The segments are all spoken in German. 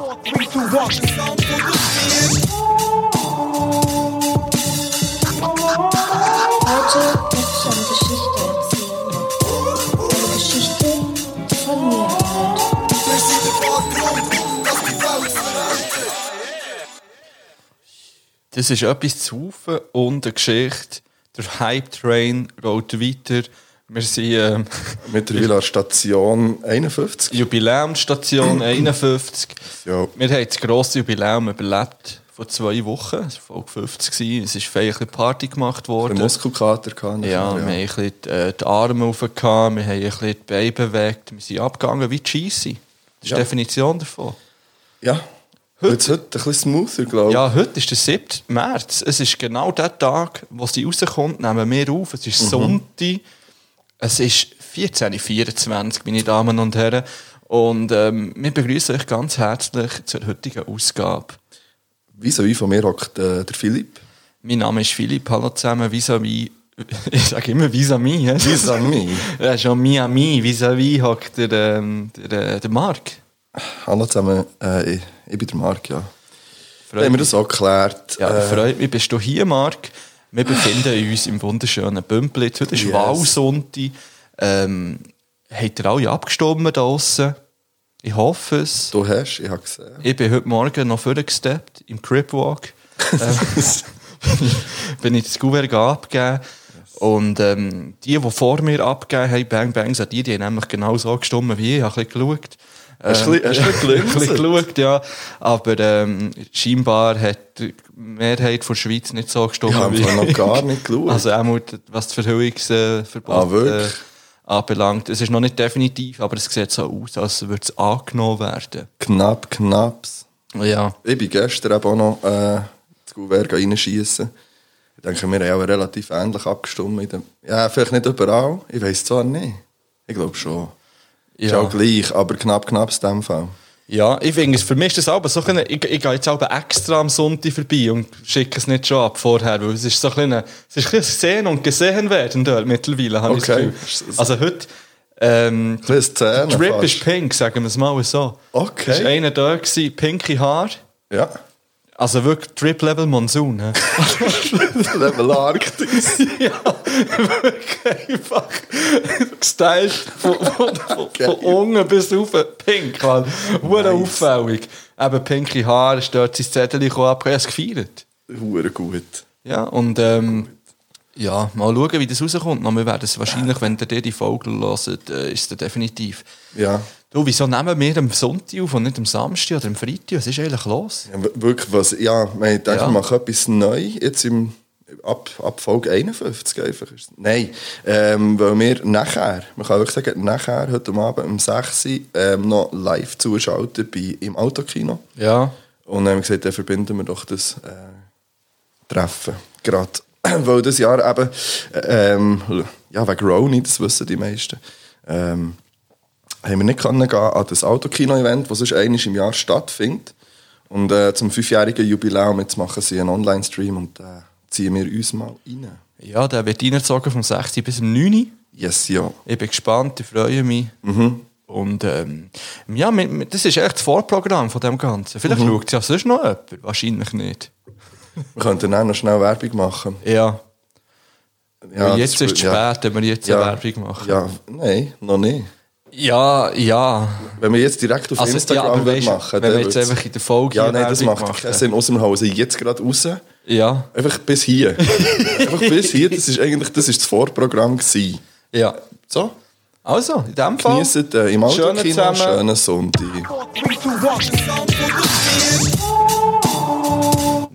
Heute möchte ich eine Geschichte erzählen. Eine Geschichte von mir. Das ist etwas zu und eine Geschichte. Der Hype-Train rollt weiter. Wir sind ähm, Mittlerweile an Station 51. Jubiläumsstation 51. Ja. Wir haben das grosse Jubiläum überlebt vor zwei Wochen. Es war Folge 50. gewesen. Es ist ein bisschen Party gemacht Ein worden. Muskelkater gehabt. Ja, wir haben ein bisschen die, äh, die Arme hochgehauen, wir haben ein bisschen die Beine bewegt. Wir sind abgegangen wie Cheesy. Das ist Ja. die Definition davon. Ja. Heute, heute ein bisschen smoother, glaube ich. Ja, heute ist der 7. März. Es ist genau der Tag, wo sie rauskommt, nehmen wir auf. Es ist Sonntag. Es ist 14.24 meine Damen und Herren. Und ähm, wir begrüßen euch ganz herzlich zur heutigen Ausgabe. Wieso wie von mir hockt äh, der Philipp? Mein Name ist Philipp, hallo zusammen, vis-à-vis. Ich sage immer vis-à-vis. hä? Vis-à-vis. Ja, schon Miami, vis-à-vis hockt der, ähm, der, äh, der Marc. Hallo zusammen, äh, ich, ich bin der Marc, ja. Freut haben wir das auch geklärt? Ja, äh, freut mich, bist du hier, Marc? Wir befinden uns im wunderschönen Bümplitz. Heute ist Yes. Wahlsonntag. Ähm, habt ihr alle abgestimmt da draussen? Ich hoffe es. du hast, ich habe gesehen. Ich bin heute Morgen noch vorgesteppt im Cripwalk. ähm, bin ich das Gouverneur abgegeben. Und ähm, die, die vor mir abgegeben haben, Bang Bang, sind die, die haben nämlich genau so gestimmt wie ich. Ich habe ein bisschen geschaut. Hast du du ein bisschen gelinselt? geschaut, ja. Aber ähm, scheinbar hat die Mehrheit der Schweiz nicht so gestimmt Ich habe noch gar nicht geschaut. Also auch mal, was das Verhüllungsverbot Ah, äh, anbelangt. Es ist noch nicht definitiv, aber es sieht so aus, als würde es angenommen werden. Knapp, knapps. Ja. Ich bin gestern eben auch noch äh, das Gouverneur reinschiessen. Ich denke, wir haben auch relativ ähnlich abgestimmt. Ja, vielleicht nicht überall. Ich weiß zwar nicht. Ich glaube schon. Ist Ja. auch gleich, aber knapp, knapp in dem Fall. Ja, ich finde es, für mich ist das aber so ein, ich, ich gehe jetzt aber extra am Sonntag vorbei und schicke es nicht schon ab vorher, weil es ist so ein, bisschen- es ist ein bisschen sehen und gesehen werden dort mittlerweile, habe ich das Okay. Gefühl. Also heute, ähm, Szene Drip fast. ist pink, sagen wir es mal so. Okay. Es war einer da, gewesen, pinke Haar, Ja. Also wirklich Drip-Level Monsoon. Level Arktis. ja, wirklich einfach gestylt von, von, von, von unten bis rauf, pink, man. Hure auffällig. Eben pinke Haare, ist dort sein Zettel gekommen, ab, ich habe es gefeiert. Hure gut. Ja, und ähm, ja, mal schauen, wie das rauskommt. Wir werden es wahrscheinlich, wenn ihr die Folge hört, äh, ist es definitiv. Ja. Du, wieso nehmen wir am Sonntag auf und nicht am Samstag oder am Freitag? Was ist eigentlich los? ja wirklich, was, ja, wir denken, Ja. wir machen etwas neu, jetzt im, ab, ab Folge 51 einfach. Nein, ähm, weil wir nachher, man kann wirklich sagen, nachher, heute Abend um 6 Uhr, ähm, noch live zuschalten bei, im Autokino. Ja. Und dann haben wir gesagt, dann verbinden wir doch das äh, Treffen. Gerade. Weil das Jahr eben, äh, ähm, ja, wegen Roni, das wissen die meisten, ähm, haben wir nicht können gehen an das Autokino-Event, das sonst einmal im Jahr stattfindet. Und äh, zum fünfjährigen Jubiläum jetzt machen sie einen Online-Stream und äh, ziehen wir uns mal rein. Ja, der wird reingezogen vom 6. bis zum 9. Yes, ja. Ich bin gespannt, ich freue mich. Und ähm, ja, das ist echt das Vorprogramm von dem Ganzen. Vielleicht schaut es ja sonst noch jemand. Wahrscheinlich nicht. Wir könnten dann noch schnell Werbung machen. Ja, Ja, jetzt ist es ja. spät, wenn wir jetzt Ja. eine Werbung machen. Ja, nein, noch nicht. Ja, ja. Wenn wir jetzt direkt auf Also, ja, Instagram würden weißt, machen wenn wir jetzt einfach in der Folge Ja, nein, das macht keinen Sinn. Außerdem hauen sie jetzt gerade raus. Ja, Einfach bis hier. Einfach bis hier. Das ist eigentlich das, ist das Vorprogramm. Gewesen. ja. So, Also, in dem Fall. genießt äh, im Schönen Autokino schönen Sonntag.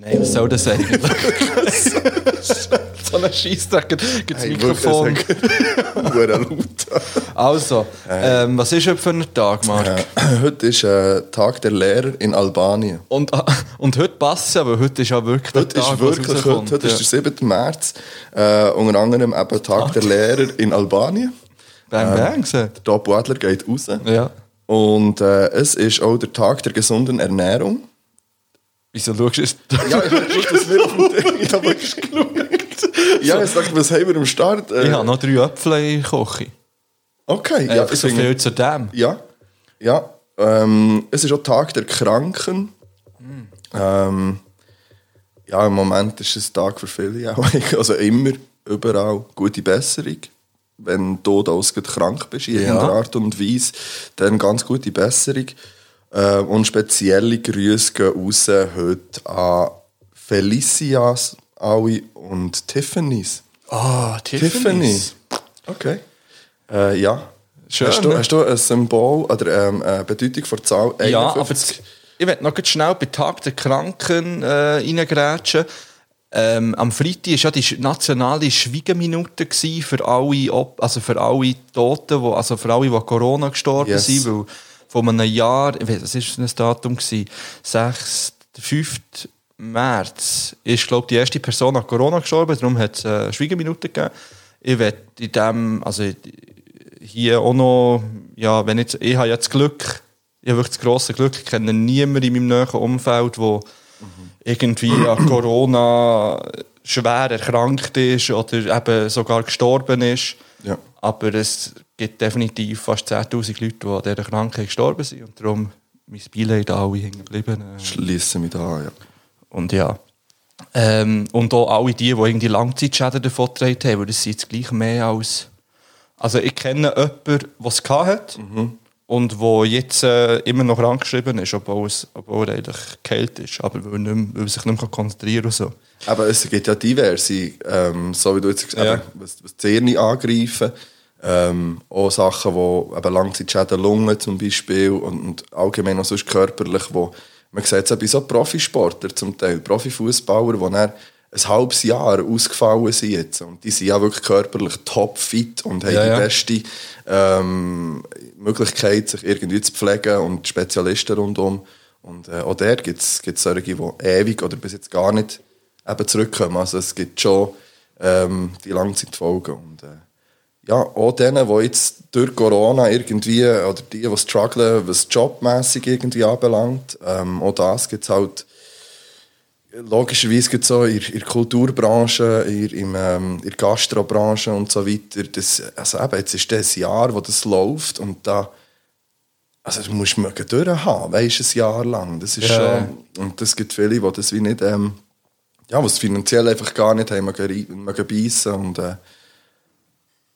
Nein, was soll das eigentlich? so ein Scheissdreck gibt das Hey, Mikrofon. Hure laut. Also, ähm, was ist heute für ein Tag, Marc? Äh, heute ist äh, Tag der Lehrer in Albanien. Und, ah, und heute passt es ja, weil heute ist ja wirklich der Heute ist Tag, es wirklich, heute, heute Ja. ist der 7. März. Äh, unter anderem eben Tag der Lehrer in Albanien. Bang, bang, gesagt. Der Top Adler geht raus. Ja. Und äh, es ist auch der Tag der gesunden Ernährung. Wieso schaust du jetzt? Ja, ich habe dem Ding... Ich habe geschaut. Ja, ich dachte, was haben wir am Start? Äh, Ich habe noch drei Äpfel in der Küche. Okay, Ja, ja, so ich viel zu dem. Ja, ja. Ähm, es ist auch Tag der Kranken. Ähm, ja, im Moment ist es ein Tag für viele auch. Also immer, überall gute Besserung. Wenn du da krank bist, in Ja. irgendeiner Art und Weise, dann ganz gute Besserung. Äh, und spezielle Grüße gehen raus heute an Felicias, alle und Tiffany's. Ah, Tiffany. Okay. Äh, ja. Schön, hast, du, ne? hast du ein Symbol oder ähm, eine Bedeutung von der Zahl 51? Ja, aber jetzt, ich werde noch schnell bei Tag der Kranken äh, reingrätschen. Ähm, am Freitag war ja die nationale Schweigeminute für alle, also für alle Toten, wo, also für alle, die Corona gestorben Yes. sind. Weil vor einem Jahr, ich weiss, was war das Datum? Gewesen? 6, 5. März ist, glaube die erste Person an Corona gestorben, darum hat es äh, Schweigeminute gegeben. Ich werde in dem, also hier auch noch, ja, wenn jetzt, ich habe ja das Glück, ich habe wirklich das grosse Glück, ich kenne niemanden in meinem näheren Umfeld, der irgendwie an Corona schwer erkrankt ist oder eben sogar gestorben ist. Ja. Aber es gibt definitiv fast 10'000 Leute, die an dieser Krankheit gestorben sind und darum mein Beileid alle hängen geblieben. Schließen mich da ja. Und ja. Ähm, und auch alle die, die irgendwie Langzeitschäden davon getragen haben, weil das sind jetzt gleich mehr als... Also ich kenne jemanden, der es hat und der jetzt äh, immer noch krankgeschrieben ist, obwohl, es, obwohl er eigentlich geheilt ist, aber weil, nicht mehr, weil er sich nicht mehr konzentrieren kann so. Aber es gibt ja diverse, ähm, so wie du jetzt gesagt Ja. hast, eben, was, was die Hirne angreifen. Ähm, auch Sachen, die eben Langzeitschäden Lungen zum Beispiel und, und allgemein auch sonst körperlich, wo man sieht es bei so Profisportlern zum Teil, Profifußballer, die dann ein halbes Jahr ausgefallen sind jetzt. Und die sind ja wirklich körperlich topfit und haben Ja, ja. die beste ähm, Möglichkeit, sich irgendwie zu pflegen und Spezialisten rundum. Und äh, auch dort gibt es solche, die ewig oder bis jetzt gar nicht eben zurückkommen. Also es gibt schon ähm, die Langzeitfolgen. Und äh, ja, auch denen, die jetzt durch Corona irgendwie, oder die, die strugglen, was jobmässig irgendwie anbelangt, ähm, auch das gibt es halt logischerweise gibt es auch in, in der Kulturbranche, in, im, ähm, in der Gastrobranche und so weiter. Das, also eben, jetzt ist das Jahr, wo das läuft und da also du musst mögen durchhaben, weisst ein Jahr lang. Das ist Ja. schon, und es gibt viele, die das wie nicht, ähm, ja, was finanziell einfach gar nicht haben, mögen, mögen beißen und äh,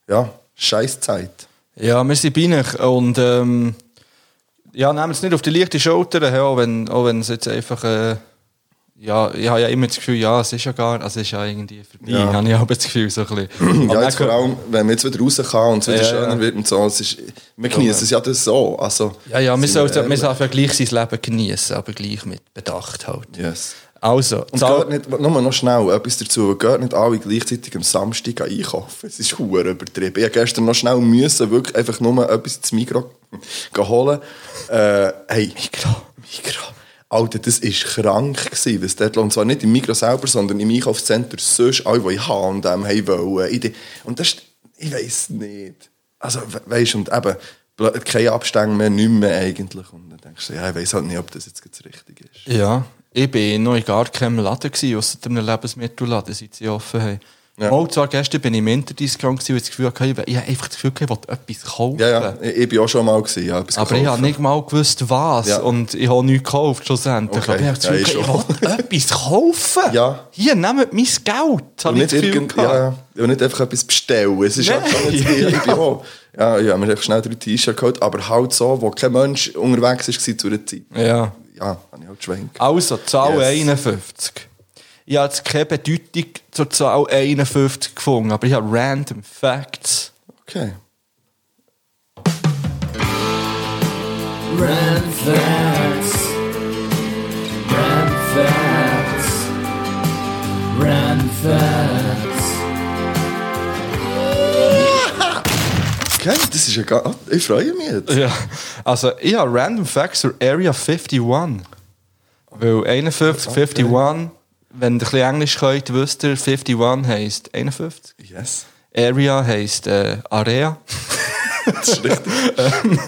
ja, scheiß Zeit. Ja, wir sind bei und ähm, ja, nehmen es nicht auf die leichte Schulter, ja, auch wenn, auch wenn es jetzt einfach, äh, ja, ich habe ja immer das Gefühl, ja, es ist ja gar, also es ist ja irgendwie vorbei, Ja. habe ich auch das Gefühl, so ein bisschen. Ja, Aber jetzt vor allem, wenn man jetzt wieder raus kann und es wieder Ja, schöner ja. wird und so, es ist, wir genießen es ja das so. Also, Ja, ja, wir ehrlich. wir sollen gleich sein Leben genießen, aber gleich mit Bedacht halt. Yes. Also, Und Zahl- geht nicht, nur noch schnell etwas dazu, geht nicht alle gleichzeitig am Samstag einkaufen. Es ist hure übertrieben. Ich musste gestern noch schnell müssen, wirklich einfach nur etwas ins Mikro holen. Äh, hey, Mikro, Mikro. Alter, das war krank, gewesen, was dort, und zwar nicht im Mikro selber, sondern im Einkaufszentrum sonst, alle, die ich habe und dem haben wollen. Ich- Und das ist, ich weiss nicht. Also, we- weisst und eben, keine Abstände mehr, nicht mehr eigentlich. Und dann denkst du, ja, ich weiss halt nicht, ob das jetzt das Richtige ist. Ja, ich war noch in gar keinem Laden, gewesen, ausser einem Lebensmittelladen, seit sie offen haben. Ja. Mal zwar gestern bin ich im Interdiscount ich das Gefühl hatte, ich habe einfach das Gefühl, ich wollte etwas kaufen. Ja, ja, ich, ich bin auch schon mal gewesen, ja, Aber ich gekauft. habe nicht mal gewusst, was. Ja. Und ich habe nichts gekauft, schlussendlich. Okay. Aber ich habe das Ja, Gefühl, ich gehabt, ich schon. wollte etwas kaufen. Ja. Hier, nehmt mein Geld. Habe Und ich nicht, irgend, ja, ja, und nicht einfach etwas bestellen. Es ist halt schon nicht viel. Ich bin auch. Ja, ja, wir haben schnell drei T-Shirts geholt, aber halt so, wo kein Mensch unterwegs war zu einer Zeit. ja. Ja, habe ich halt schwenk. Also, Zahl Yes. 51. Ich habe jetzt keine Bedeutung zur Zahl 51 gefunden, aber ich habe Random Facts. Okay. Random facts. Random facts. Random facts. Okay, das ist ja gar... Ich freue mich jetzt. Ja, also ich habe Random Facts zur Area 51. Weil 51, 51, wenn ihr ein bisschen Englisch könnt, wisst ihr, 51 heisst 51. Yes. Area heisst äh, Area. Das ist richtig.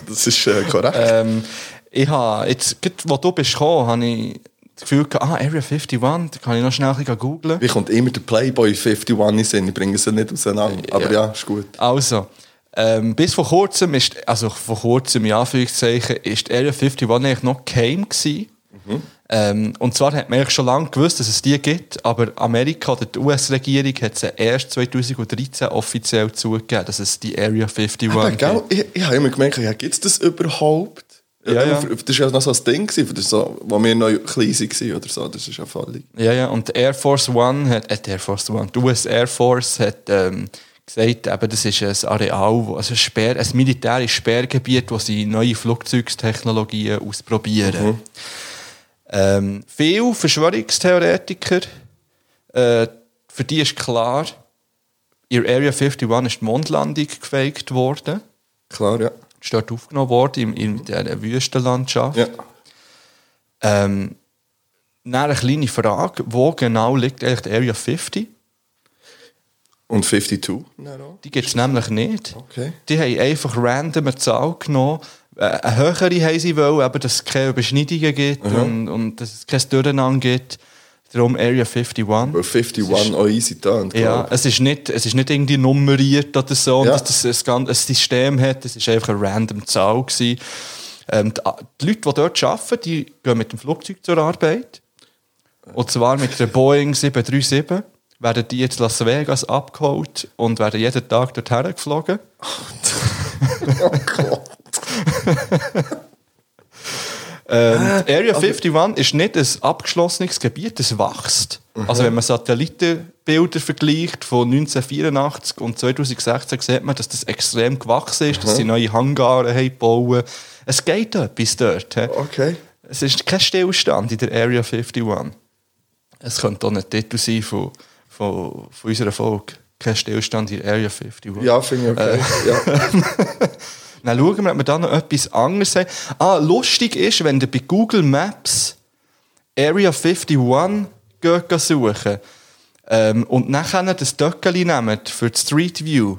das ist äh, korrekt. ähm, ich habe, jetzt, wo du bist gekommen, habe ich das Gefühl gehabt, ah, Area 51, da kann ich noch schnell ein bisschen googeln. Wie kommt immer der Playboy 51 in Sinn? Ich bringe es nicht auseinander. Aber ja, ist gut. Also, Ähm, bis vor kurzem, ist, also vor kurzem, in Anführungszeichen, ist die Area 51 eigentlich noch geheim gewesen. Ähm, und zwar hat man eigentlich schon lange gewusst, dass es die gibt, aber Amerika oder die US-Regierung hat sie erst 2013 offiziell zugegeben, dass es die Area 51 Aber, gibt. gell, ich, ich habe immer gemerkt, ja, gibt es das überhaupt? Ja, ja. Das war ja noch so ein Ding, für so, wo wir noch klein waren oder so. Das ist ja völlig... Ja, ja, und die Air Force One hat, äh, Air Force One, die US Air Force hat ähm, gesagt, eben, das ist ein Areal, also ein, Sperr, ein militärisches Sperrgebiet, wo sie neue Flugzeugtechnologien ausprobieren. Ähm, viele Verschwörungstheoretiker, äh, für die ist klar, in Area 51 ist die Mondlandung gefaked worden. Klar, ja. Ist dort aufgenommen worden, in, in dieser Wüstenlandschaft. ja. Ähm, eine kleine Frage, wo genau liegt eigentlich die Area 50? Und 52? dann auch? Die gibt es nämlich nicht. Okay. Die haben einfach random eine Zahl genommen. Äh, Eine höhere haben sie wollen, aber dass es keine Überschneidungen gibt und, und dass es kein Durcheinander gibt. Darum Area 51. Weil 51 auch easy tönt, Ja, es ist, nicht, es ist nicht irgendwie nummeriert oder so, Ja. dass das ein, ganz- ein System hat. Es war einfach eine random Zahl. Gewesen. Ähm, die, die Leute, die dort arbeiten, die gehen mit dem Flugzeug zur Arbeit. Und zwar mit der Boeing 737. Werden die jetzt Las Vegas abgeholt und werden jeden Tag dorthin geflogen. Oh Gott. Ähm, die Area 51 ist nicht ein abgeschlossenes Gebiet, es wächst. Also wenn man Satellitenbilder vergleicht von 1984 und 2016, sieht man, dass das extrem gewachsen ist, dass sie neue Hangare haben gebaut. Es geht etwas dort. hä? Okay. Es ist kein Stillstand in der Area 51. Es könnte auch ein Titel sein von, von, von unserer Folge. Kein Stillstand in Area 51. Ja, finde ich okay. Äh. Ja. Dann schauen wir, ob wir da noch etwas anderes haben. Ah, lustig ist, wenn ihr bei Google Maps Area 51 geht suchen ähm, und nachher das Töckeli nehmt für die Street View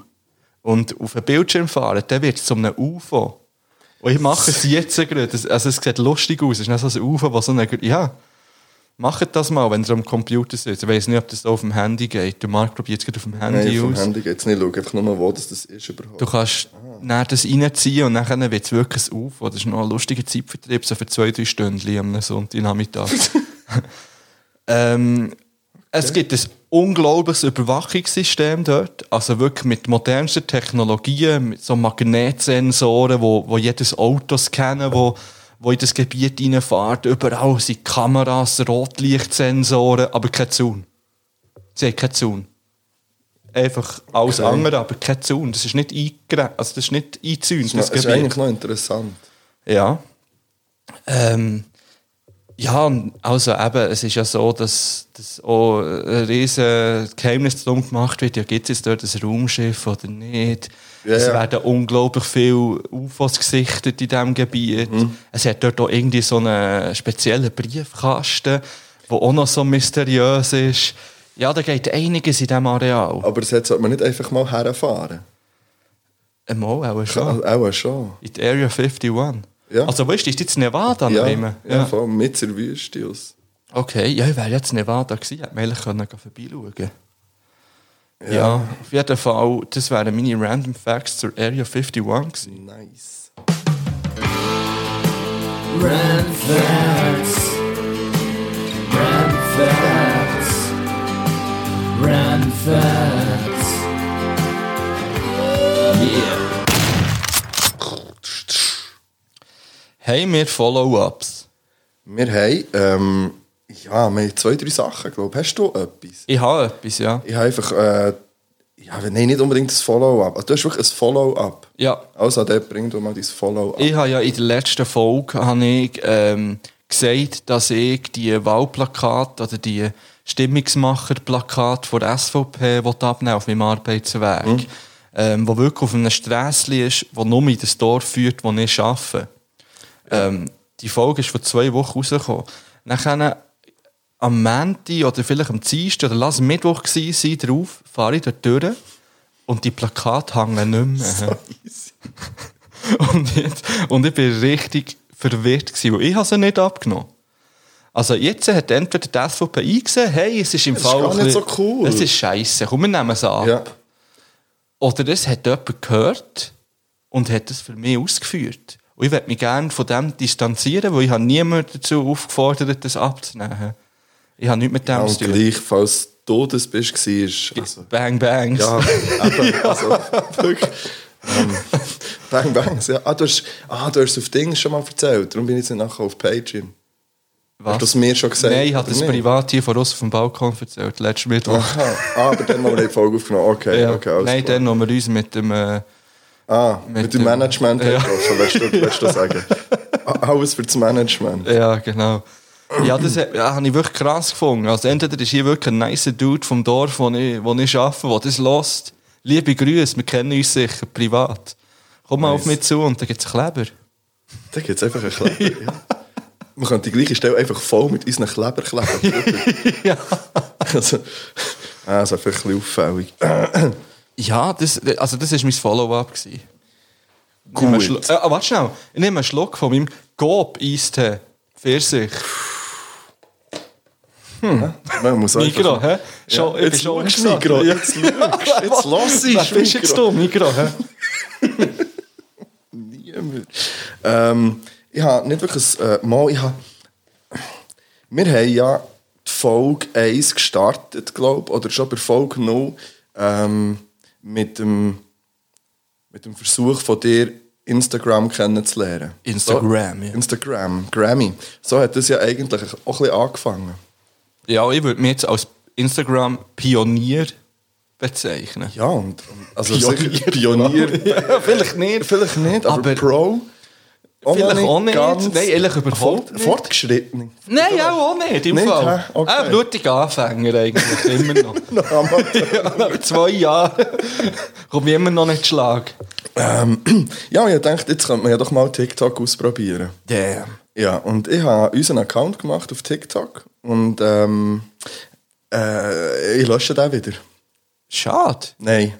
und auf den Bildschirm fahren, dann wird es zu einem UFO. Und ich mache es jetzt gerade. Also es sieht lustig aus. Es ist nicht so ein UFO, was so eine... Ja, macht das mal, wenn ihr am Computer sitzt. Ich weiß nicht, ob das auf dem Handy geht. Der Marc probiert es gerade auf dem Handy Nein, vom aus. Handy geht es nicht. Schau einfach nur, wo das, das ist überhaupt. Du kannst dann das reinziehen und dann wird es wirklich auf. Das ist noch ein lustiger Zeitvertrieb, so für zwei, drei Stunden am Sonntagnachmittag. ähm, Es gibt ein unglaubliches Überwachungssystem dort. Also wirklich mit modernsten Technologien, mit so Magnetsensoren, wo, wo jedes Auto scannen, wo, wo in das Gebiet reinfährt. Überall sind Kameras, Rotlichtsensoren, aber kein Zaun. Sie haben keinen Zaun. Einfach alles Okay. andere, aber kein Zaun. Das ist nicht eingegrenzt, also das ist nicht eingezäunt, Das das ist eigentlich noch interessant. Ja. Ähm, ja, also eben, es ist ja so, dass, dass auch ein riesen Geheimnis darum gemacht wird, ja, gibt es jetzt dort ein Raumschiff oder nicht? Ja, es ja. werden unglaublich viele UFOs gesichtet in diesem Gebiet. Mhm. Es hat dort auch irgendwie so einen speziellen Briefkasten, der auch noch so mysteriös ist. Ja, da geht einiges in diesem Areal. Aber das sollte man nicht einfach mal herfahren. Einmal auch schon. Auch, schon. In die Area 51. Ja. Also weißt du, ist jetzt Nevada Ja, immer? ja. voll mit der Wüste aus. Okay, ja, ich wäre jetzt Nevada gewesen, hätte man eigentlich können vorbeischauen ja. ja, auf jeden Fall, das wären meine Random Facts zur Area 51 gewesen. Nice. Rand Facts. Rand Facts. Rand Facts. Yeah. Haben wir Follow-ups? Wir haben, ähm, ja, wir haben zwei, drei Sachen, glaube ich. Hast du etwas? Ich habe etwas, ja. Ich habe einfach, äh, ja, nein, nicht unbedingt ein Follow-up. Also, du hast wirklich ein Follow-up. Ja, Also, der bringt mal dein Follow-up. ich habe ja in der letzten Folge habe ich, ähm, gesagt, dass ich die Wahlplakate oder die Stimmungsmacher-Plakate von der SVP abnehmen auf meinem Arbeitsweg. Ähm, wo wirklich auf einem Strässchen ist, wo nur in das Dorf führt, wo ich arbeite. Ähm, die Folge ist vor zwei Wochen rausgekommen. Nachher am Montag oder vielleicht am Dienstag oder lass es Mittwoch gewesen sein, drauf, fahre ich dort durch und die Plakate hängen nicht mehr. Und, jetzt, und ich bin richtig verwirrt gewesen, weil ich habe sie nicht abgenommen. Also jetzt hat entweder die SVP eingesehen, hey, es ist im Das ist Fall... gar ein nicht bisschen- so cool. Es ist scheiße, komm, wir nehmen sie ab. Ja. Oder es hat jemand gehört und hat es für mich ausgeführt. Und ich würde mich gerne von dem distanzieren, weil ich habe niemanden dazu aufgefordert, das abzunehmen. Ich habe nichts mit dem Ja, zu tun. gleich, falls du das bist, war, also, Bang, bangs. ja, eben, also, wirklich, ähm, bang, bangs, ja. Ah, du hast, ah, du hast auf Dings schon mal erzählt, darum bin ich jetzt nachher auf Patreon. Was? Hast du es mir schon gesagt? Nein, ich habe das nicht? privat hier von uns auf dem Balkon erzählt, letzten Mittwoch. Aha, ah, aber dann haben wir die Folge aufgenommen. Okay, Ja. okay, alles Nein, klar. dann, wo wir uns mit dem... Äh, Ah, mit, mit dem dem- Management Ja. getroffen, willst du, willst du sagen? Alles für das Management. Ja, genau. Ja, das ja, habe ich wirklich krass gefunden. Also entweder ist hier wirklich ein nice Dude vom Dorf, wo ich, wo ich arbeite, der das lost. Liebe Grüße, wir kennen uns sicher privat. Komm mal auf Nice. mich zu und dann gibt es Kleber. Da gibt es einfach einen Kleber. ja. Man könnte die gleiche Stelle einfach voll mit unseren Kleber kleben. ja. also, ah, das ist einfach ein bisschen auffällig. ja, das, also das war mein Follow-up. Gut. Äh, warte schnell. Ich nehme einen Schluck von meinem Gob-Eistee. Pfirsich. Man muss Mikro, einfach- hä? Schon, bin Jetzt schaust du Ja. jetzt schaust Jetzt lass ich Was bist jetzt du, Mikro? hä? Niemand. Ähm, ich habe nicht wirklich ein, äh, mal, ich habe, wir haben ja die Folge 1 gestartet, glaube ich, oder schon bei Folge 0, ähm, mit, dem, mit dem Versuch von dir, Instagram kennenzulernen. Instagram, so, ja. Instagram, Grammy. So hat das ja eigentlich auch ein bisschen angefangen. Ja, ich würde mich jetzt als Instagram-Pionier bezeichnen. Ja, und, also Pionier. sicher Pionier. Ja, vielleicht nicht. Vielleicht nicht, aber, Aber- Pro. Vielleicht auch nicht. ganz Nein, ehrlich überhaupt fort, nicht. Fortgeschritten. Nein, auch nicht, im Nicht, Fall. hä? Okay. Ah, blutiger Anfänger eigentlich, immer noch. Ja, nach zwei Jahren komme ich immer noch nicht Schlag. ähm, ja, ich dachte, jetzt könnte man ja doch mal TikTok ausprobieren. Damn. Ja, und ich habe unseren Account gemacht auf TikTok und ähm, äh, ich lösche den wieder. Schade. Nein,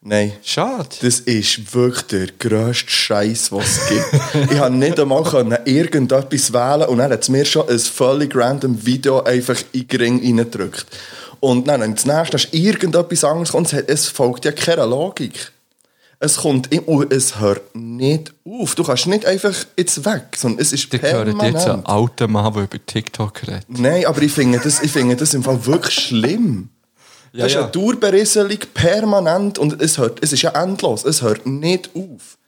nein. Schade. Das ist wirklich der grösste Scheiß, was es gibt. ich konnte nicht einmal können irgendetwas wählen und dann hat es mir schon ein völlig random Video einfach in den Ring reingedrückt. Und dann, das nächste ist irgendetwas anderes kommt, es folgt ja keiner Logik. Es kommt und es hört nicht auf. Du kannst nicht einfach jetzt weg, sondern es ist Die permanent. jetzt einen alten Mann, der über TikTok redet. Nein, aber ich finde das, ich finde das im Fall wirklich schlimm. Ja, das ist ja. eine Dauerberieselung permanent und es, hört, es ist ja endlos. Es hört nicht auf.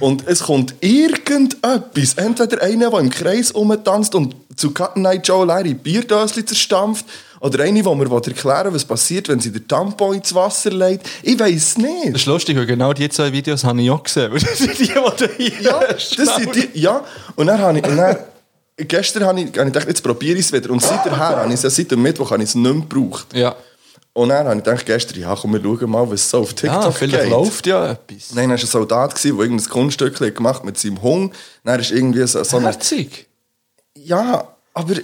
Und es kommt irgendetwas. Entweder einer, der im Kreis umtanzt und zu Cut Night Joe leere Bierdöschen zerstampft, oder eine, der mir erklären will, was passiert, wenn sie den Tampon ins Wasser legt. Ich weiß Das nicht. ist lustig, weil genau die zwei Videos habe ich auch gesehen. Das sind die, die du hier Ja, das sind die, ja. Und dann habe ich, und dann, gestern habe ich, habe ich gedacht, jetzt probiere ich es wieder. Und seither habe ich es ja seit dem Mittwoch habe ich es nicht mehr gebraucht. Ja. Und dann habe ich gedacht, gestern, ja, komm, wir schauen mal, was so auf TikTok Ja, vielleicht geht. läuft ja etwas. Nein, dann war ein Soldat, der irgendein Kunststück hat gemacht mit seinem Hund. Dann ist irgendwie so, so ein... Herzig. Ja, aber...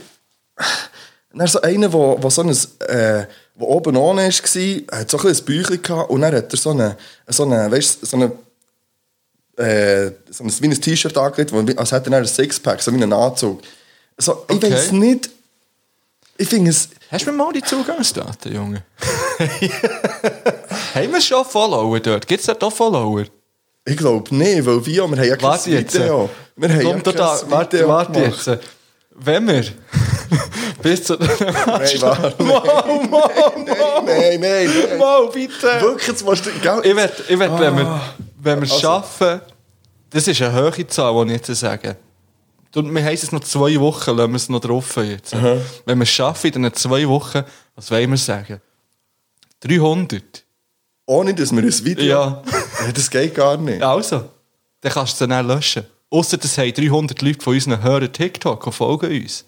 Dann so einer, der, der so ein... Äh, der oben ohne war, hat so ein bisschen ein Bäuchchen gehabt und dann hat er so eine... So eine weißt, so eine äh, so ein, wie ein T-Shirt angelegt, als hätte er ein Sixpack, so wie einen Anzug. So, ich Okay. weiß nicht... Ich finde es... Hast du mir mal die Zugangsdaten, Junge? haben wir schon Follower dort? Gibt es dort auch Follower? Ich glaube nicht, weil wir, wir haben ja kein Warte jetzt. Video. Wir haben ja kein da, warte, Video warte gemacht. jetzt. Wenn wir bis zu... Nein, warte. Mau, mau, mau, Nein, nein, nein. mau, bitte. Wirklich, jetzt musst du... Gell? Ich will, ich will wenn wir, wenn wir es Also- schaffen, das ist eine hohe Zahl, die ich jetzt sage. Und wir haben es noch zwei Wochen, lassen wir es noch drauf jetzt. Wenn wir es schaffen, in diesen zwei Wochen, was wollen wir sagen? 300. Ohne, dass wir ein Video... Ja. Das geht gar nicht. Also, dann kannst du es dann auch löschen. Ausser das haben 300 Leute von unseren Hörern TikTok und folgen uns.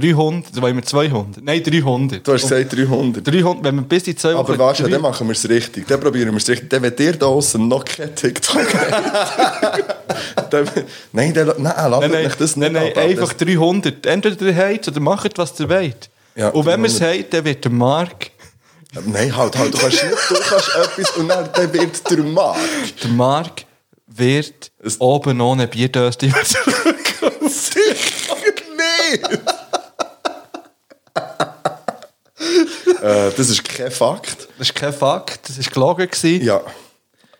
300, wollen wir 200? Nein, 300. Du hast gesagt 300. 300, wenn wir bis die zwei Aber Wochen... warte, drei- dann machen wir es richtig. Dann probieren wir es richtig. Dann, wenn ihr da außen noch kein TikTok dann... Nein, dann, nein, lasst Nein, nein, euch das nicht nein, nein einfach 300. Entweder ihr habt oder macht, was ihr wollt. Ja, und wenn wir es 300. haben, dann wird der Das- Nein, halt, halt. Du kannst nicht... Du kannst etwas und dann, dann wird der Markt. der Mark wird Es- oben ohne Bierdöschen Sicher nicht! äh, das ist kein Fakt. Das ist kein Fakt, das war gelogen. gewesen. Ja.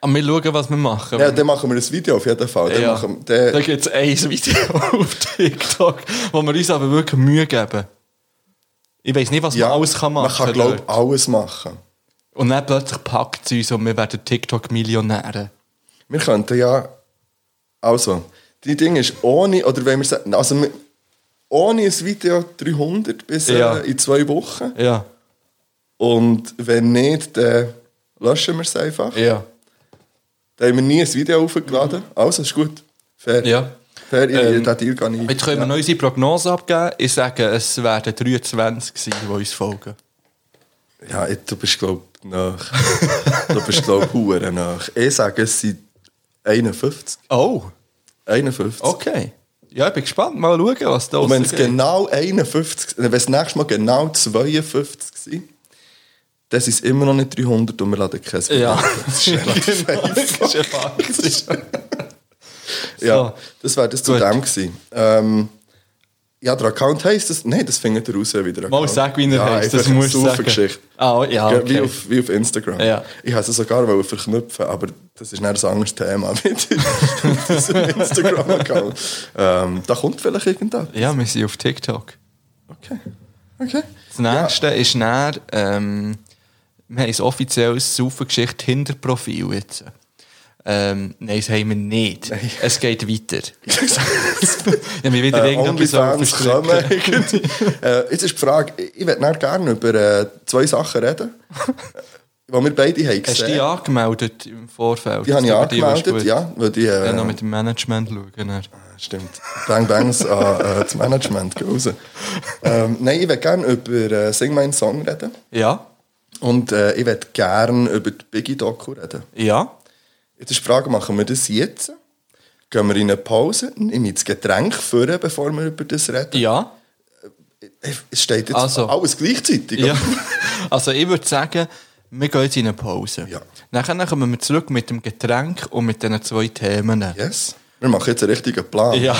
Aber wir schauen, was wir machen. Ja, dann machen wir ein Video auf jeden Fall. Dann Ja. machen, Da dann, gibt es ein Video auf TikTok, wo wir uns aber wirklich Mühe geben. Ich weiß nicht, was ja, man alles kann machen Man kann, glaube ich, alles machen. Und dann plötzlich packt es uns und wir werden TikTok-Millionäre. Wir könnten ja. Also, die Ding ist ohne, oder wenn wir sagen, also ohne ein Video 300 bis Ja. äh, in zwei Wochen. Ja. Und wenn nicht, dann löschen wir es einfach. Ja. Dann haben wir nie ein Video aufgeladen. Also, ist gut. Fair. Ja. Fair, ich, Ähm, Deal gar nicht. Jetzt können wir noch unsere Prognose abgeben. Ich sage, es werden 23 sein, die uns folgen. Ja, du bist, glaube ich, nach. du bist, glaube ich, hure nach. Ich sage, es sind 51. Oh, 51. okay. Ja, ich bin gespannt. Mal schauen, was da Und wenn es genau 51, wenn es nächstes Mal genau 52 sind, dann sind es immer noch nicht 300 und wir laden kein Video. Ja. Das ist relativ Genau, das ist. Ja, das wäre das zu Gut. dem gewesen. Ähm, ja, der Account heisst das. Nein, das findet ihr raus, wie der Mal Account. sag, wie er ja, heisst, das musst du eine sagen. Geschichte. Ah, ja, Wie, okay. auf, wie auf Instagram. Ja. Ich wollte es sogar verknüpfen, aber das ist nicht ein anderes Thema mit diesem Instagram-Account. Ähm, da kommt vielleicht irgendetwas. Ja, wir sind auf TikTok. Okay. Okay. Das nächste ist näher, ähm, wir haben ein offizielles Saufengeschichte Hinterprofil jetzt. Ähm, nein, das haben wir nicht. Es geht weiter. ich habe mich wieder Äh, irgendetwas OnlyFans kommen. äh, jetzt ist die Frage, ich würde gerne über äh, zwei Sachen reden, die wir beide haben Hast du die gesehen. angemeldet im Vorfeld? Die habe ich angemeldet, ja. Weil die, äh, Dann noch mit dem Management schauen. dann. Stimmt. Bang Bangs an äh, das Management gehen raus. Ähm, nein, ich würde gerne über äh, Sing meinen Song reden. Ja, Und äh, ich würde gerne über die Biggie-Doku reden. ja. Jetzt ist die Frage, machen wir das jetzt? Gehen wir in eine Pause? Nehme ich das Getränk vor, bevor wir über das reden? Ja. Es steht jetzt Also- alles gleichzeitig. ja. Also ich würde sagen, wir gehen jetzt in eine Pause. Ja. Nachher kommen wir zurück mit dem Getränk und mit diesen zwei Themen. Yes. Wir machen jetzt einen richtigen Plan. Ja.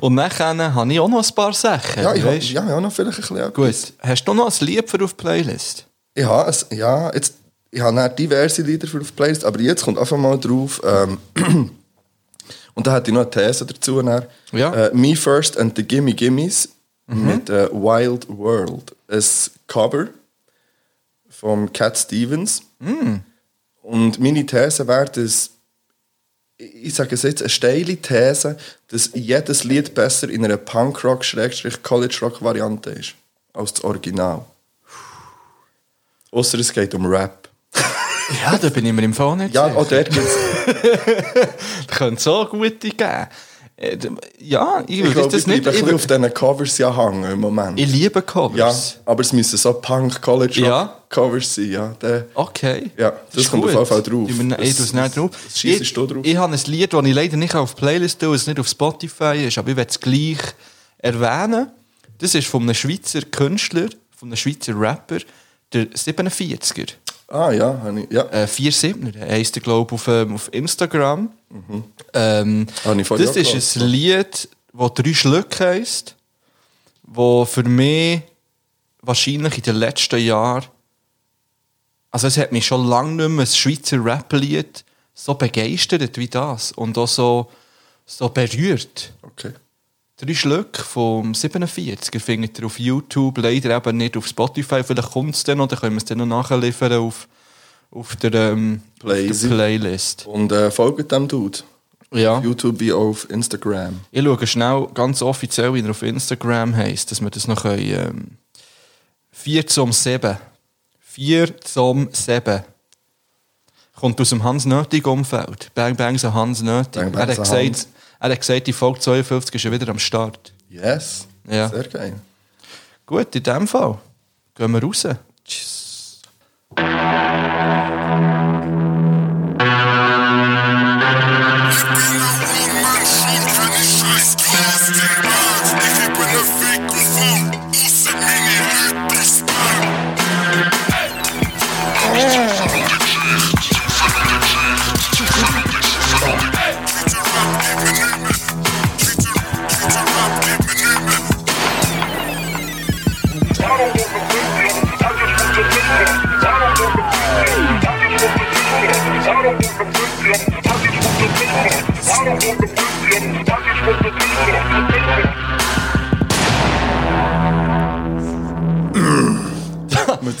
Und nachher habe ich auch noch ein paar Sachen. Ja, ich habe weisst? ja, ja, noch vielleicht ein bisschen. Gut, hast du noch ein Lied für auf die Playlist? Ich habe, es, ja, jetzt, ich habe diverse Lieder für auf Playlist, aber jetzt kommt einfach mal drauf, ähm, und da hätte ich noch eine These dazu. Dann, Ja. Mhm. äh, Me First and the Gimme Gimmes mit äh, Wild World. Ein Cover von Cat Stevens. Mhm. Und meine These wäre, dass ich sage es jetzt, eine steile These, dass jedes Lied besser in einer Punkrock-College-Rock-Variante ist als das Original. Außer es geht um Rap. Ja, da bin ich mir im Fall nicht Ja, sicher. auch dort gibt's, Da könnte so gute geben. Äh, Ja, ich ich glaube, das ich nicht... ein Ich, bisschen auf diesen Covers ja hängen im Moment. ich liebe ja, Covers. aber es müssen so Punk-College-Rock-Covers sein. Ja, der, Okay. Ja, das Ist kommt auf gut. jeden Fall drauf. Ich, bin- ich Das- nicht drauf. das ich, du drauf. Ich habe ein Lied, das ich leider nicht auf die Playlist tue, es nicht auf Spotify ist, aber ich werde es gleich erwähnen. Das ist von einem Schweizer Künstler, von einem Schweizer Rapper, der 47er. ah ja, habe ich, ja. Äh, 47er heisst er, glaube ich, auf, ähm, auf Instagram. Ähm, Habe ich vorhin das ist ein Lied, das «Drei Schlücke» heisst, wo für mich wahrscheinlich in den letzten Jahren also es hat mich schon lange nicht mehr ein Schweizer Rap-Lied so begeistert wie das und auch so, so berührt. Okay. Drei Schlücke vom 47er findet ihr auf YouTube, leider eben nicht auf Spotify. Vielleicht kommt es dann noch, dann können wir es dann noch nachliefern auf, auf, der, ähm, auf der. Playlist. Und äh, folgt dem Dude. Ja. Auf YouTube wie auf Instagram. Ich schaue schnell ganz offiziell, wie er auf Instagram heisst, dass wir das noch können, ähm, 4 zum 7. 4 zum 7. Kommt aus dem Hans Nötig Umfeld. Bang Bang so Hans Nötig. Bang er, hat so Hans. Er hat gesagt, die Folge 52 ist ja wieder am Start. Yes. Ja. Sehr geil. Gut, in dem Fall gehen wir raus. Tschüss.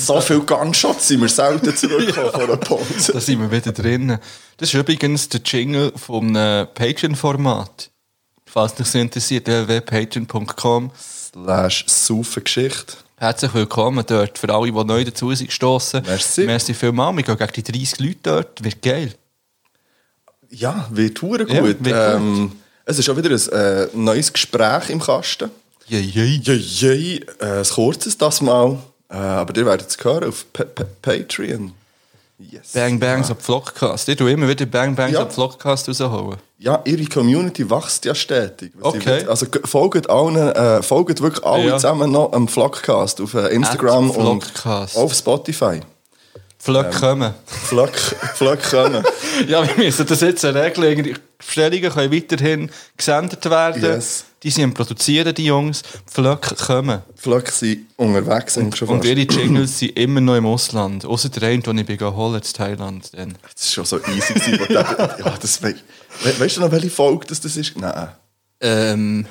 So viel Gunshots sind wir selten zurückgekommen von einer Pause. Da sind wir wieder drin. Das ist übrigens der Jingle vom Patreon-Format. Falls dich so interessiert, www.patreon.com. Slash Saufengeschichte. Herzlich willkommen dort. Für alle, die neu dazu sind gestossen. Merci. Merci vielmals. Wir gehen gegen die 30 Leute dort. Wird geil. Ja, wird gut. Ja, wird gut. ähm, Es ist auch wieder ein äh, neues Gespräch im Kasten. Yay, yay. Jei, jei, äh, ein kurzes das mal. Äh, aber ihr werdet es hören auf Pa- Pa- Patreon. Yes. Bang Bangs ab Vlogcast. Ich tue immer wieder Bang Bangs Ja. ab Vlogcast rausholen. Ja, ihre Community wächst ja stetig. Okay. sie- Also folgt allen, äh, folgt wirklich alle Ja. zusammen noch am Vlogcast auf äh, Instagram und auf Spotify. Vlog kommen. Vlog, Vlog kommen. Ja, wir müssen das jetzt regeln. Die Bestellungen können weiterhin gesendet werden. Yes. Die sind am Produzieren, die Jungs. Die Vlog kommen. Vlog sind unterwegs sind schon Und fast. ihre Jingles sind immer noch im Ausland. Außer der eine, den ich bin holen in Thailand. Dann. Das ist schon so easy gewesen. wo der- ja, das we we weißt du noch, welche Folge das, das ist? Nein. Ähm,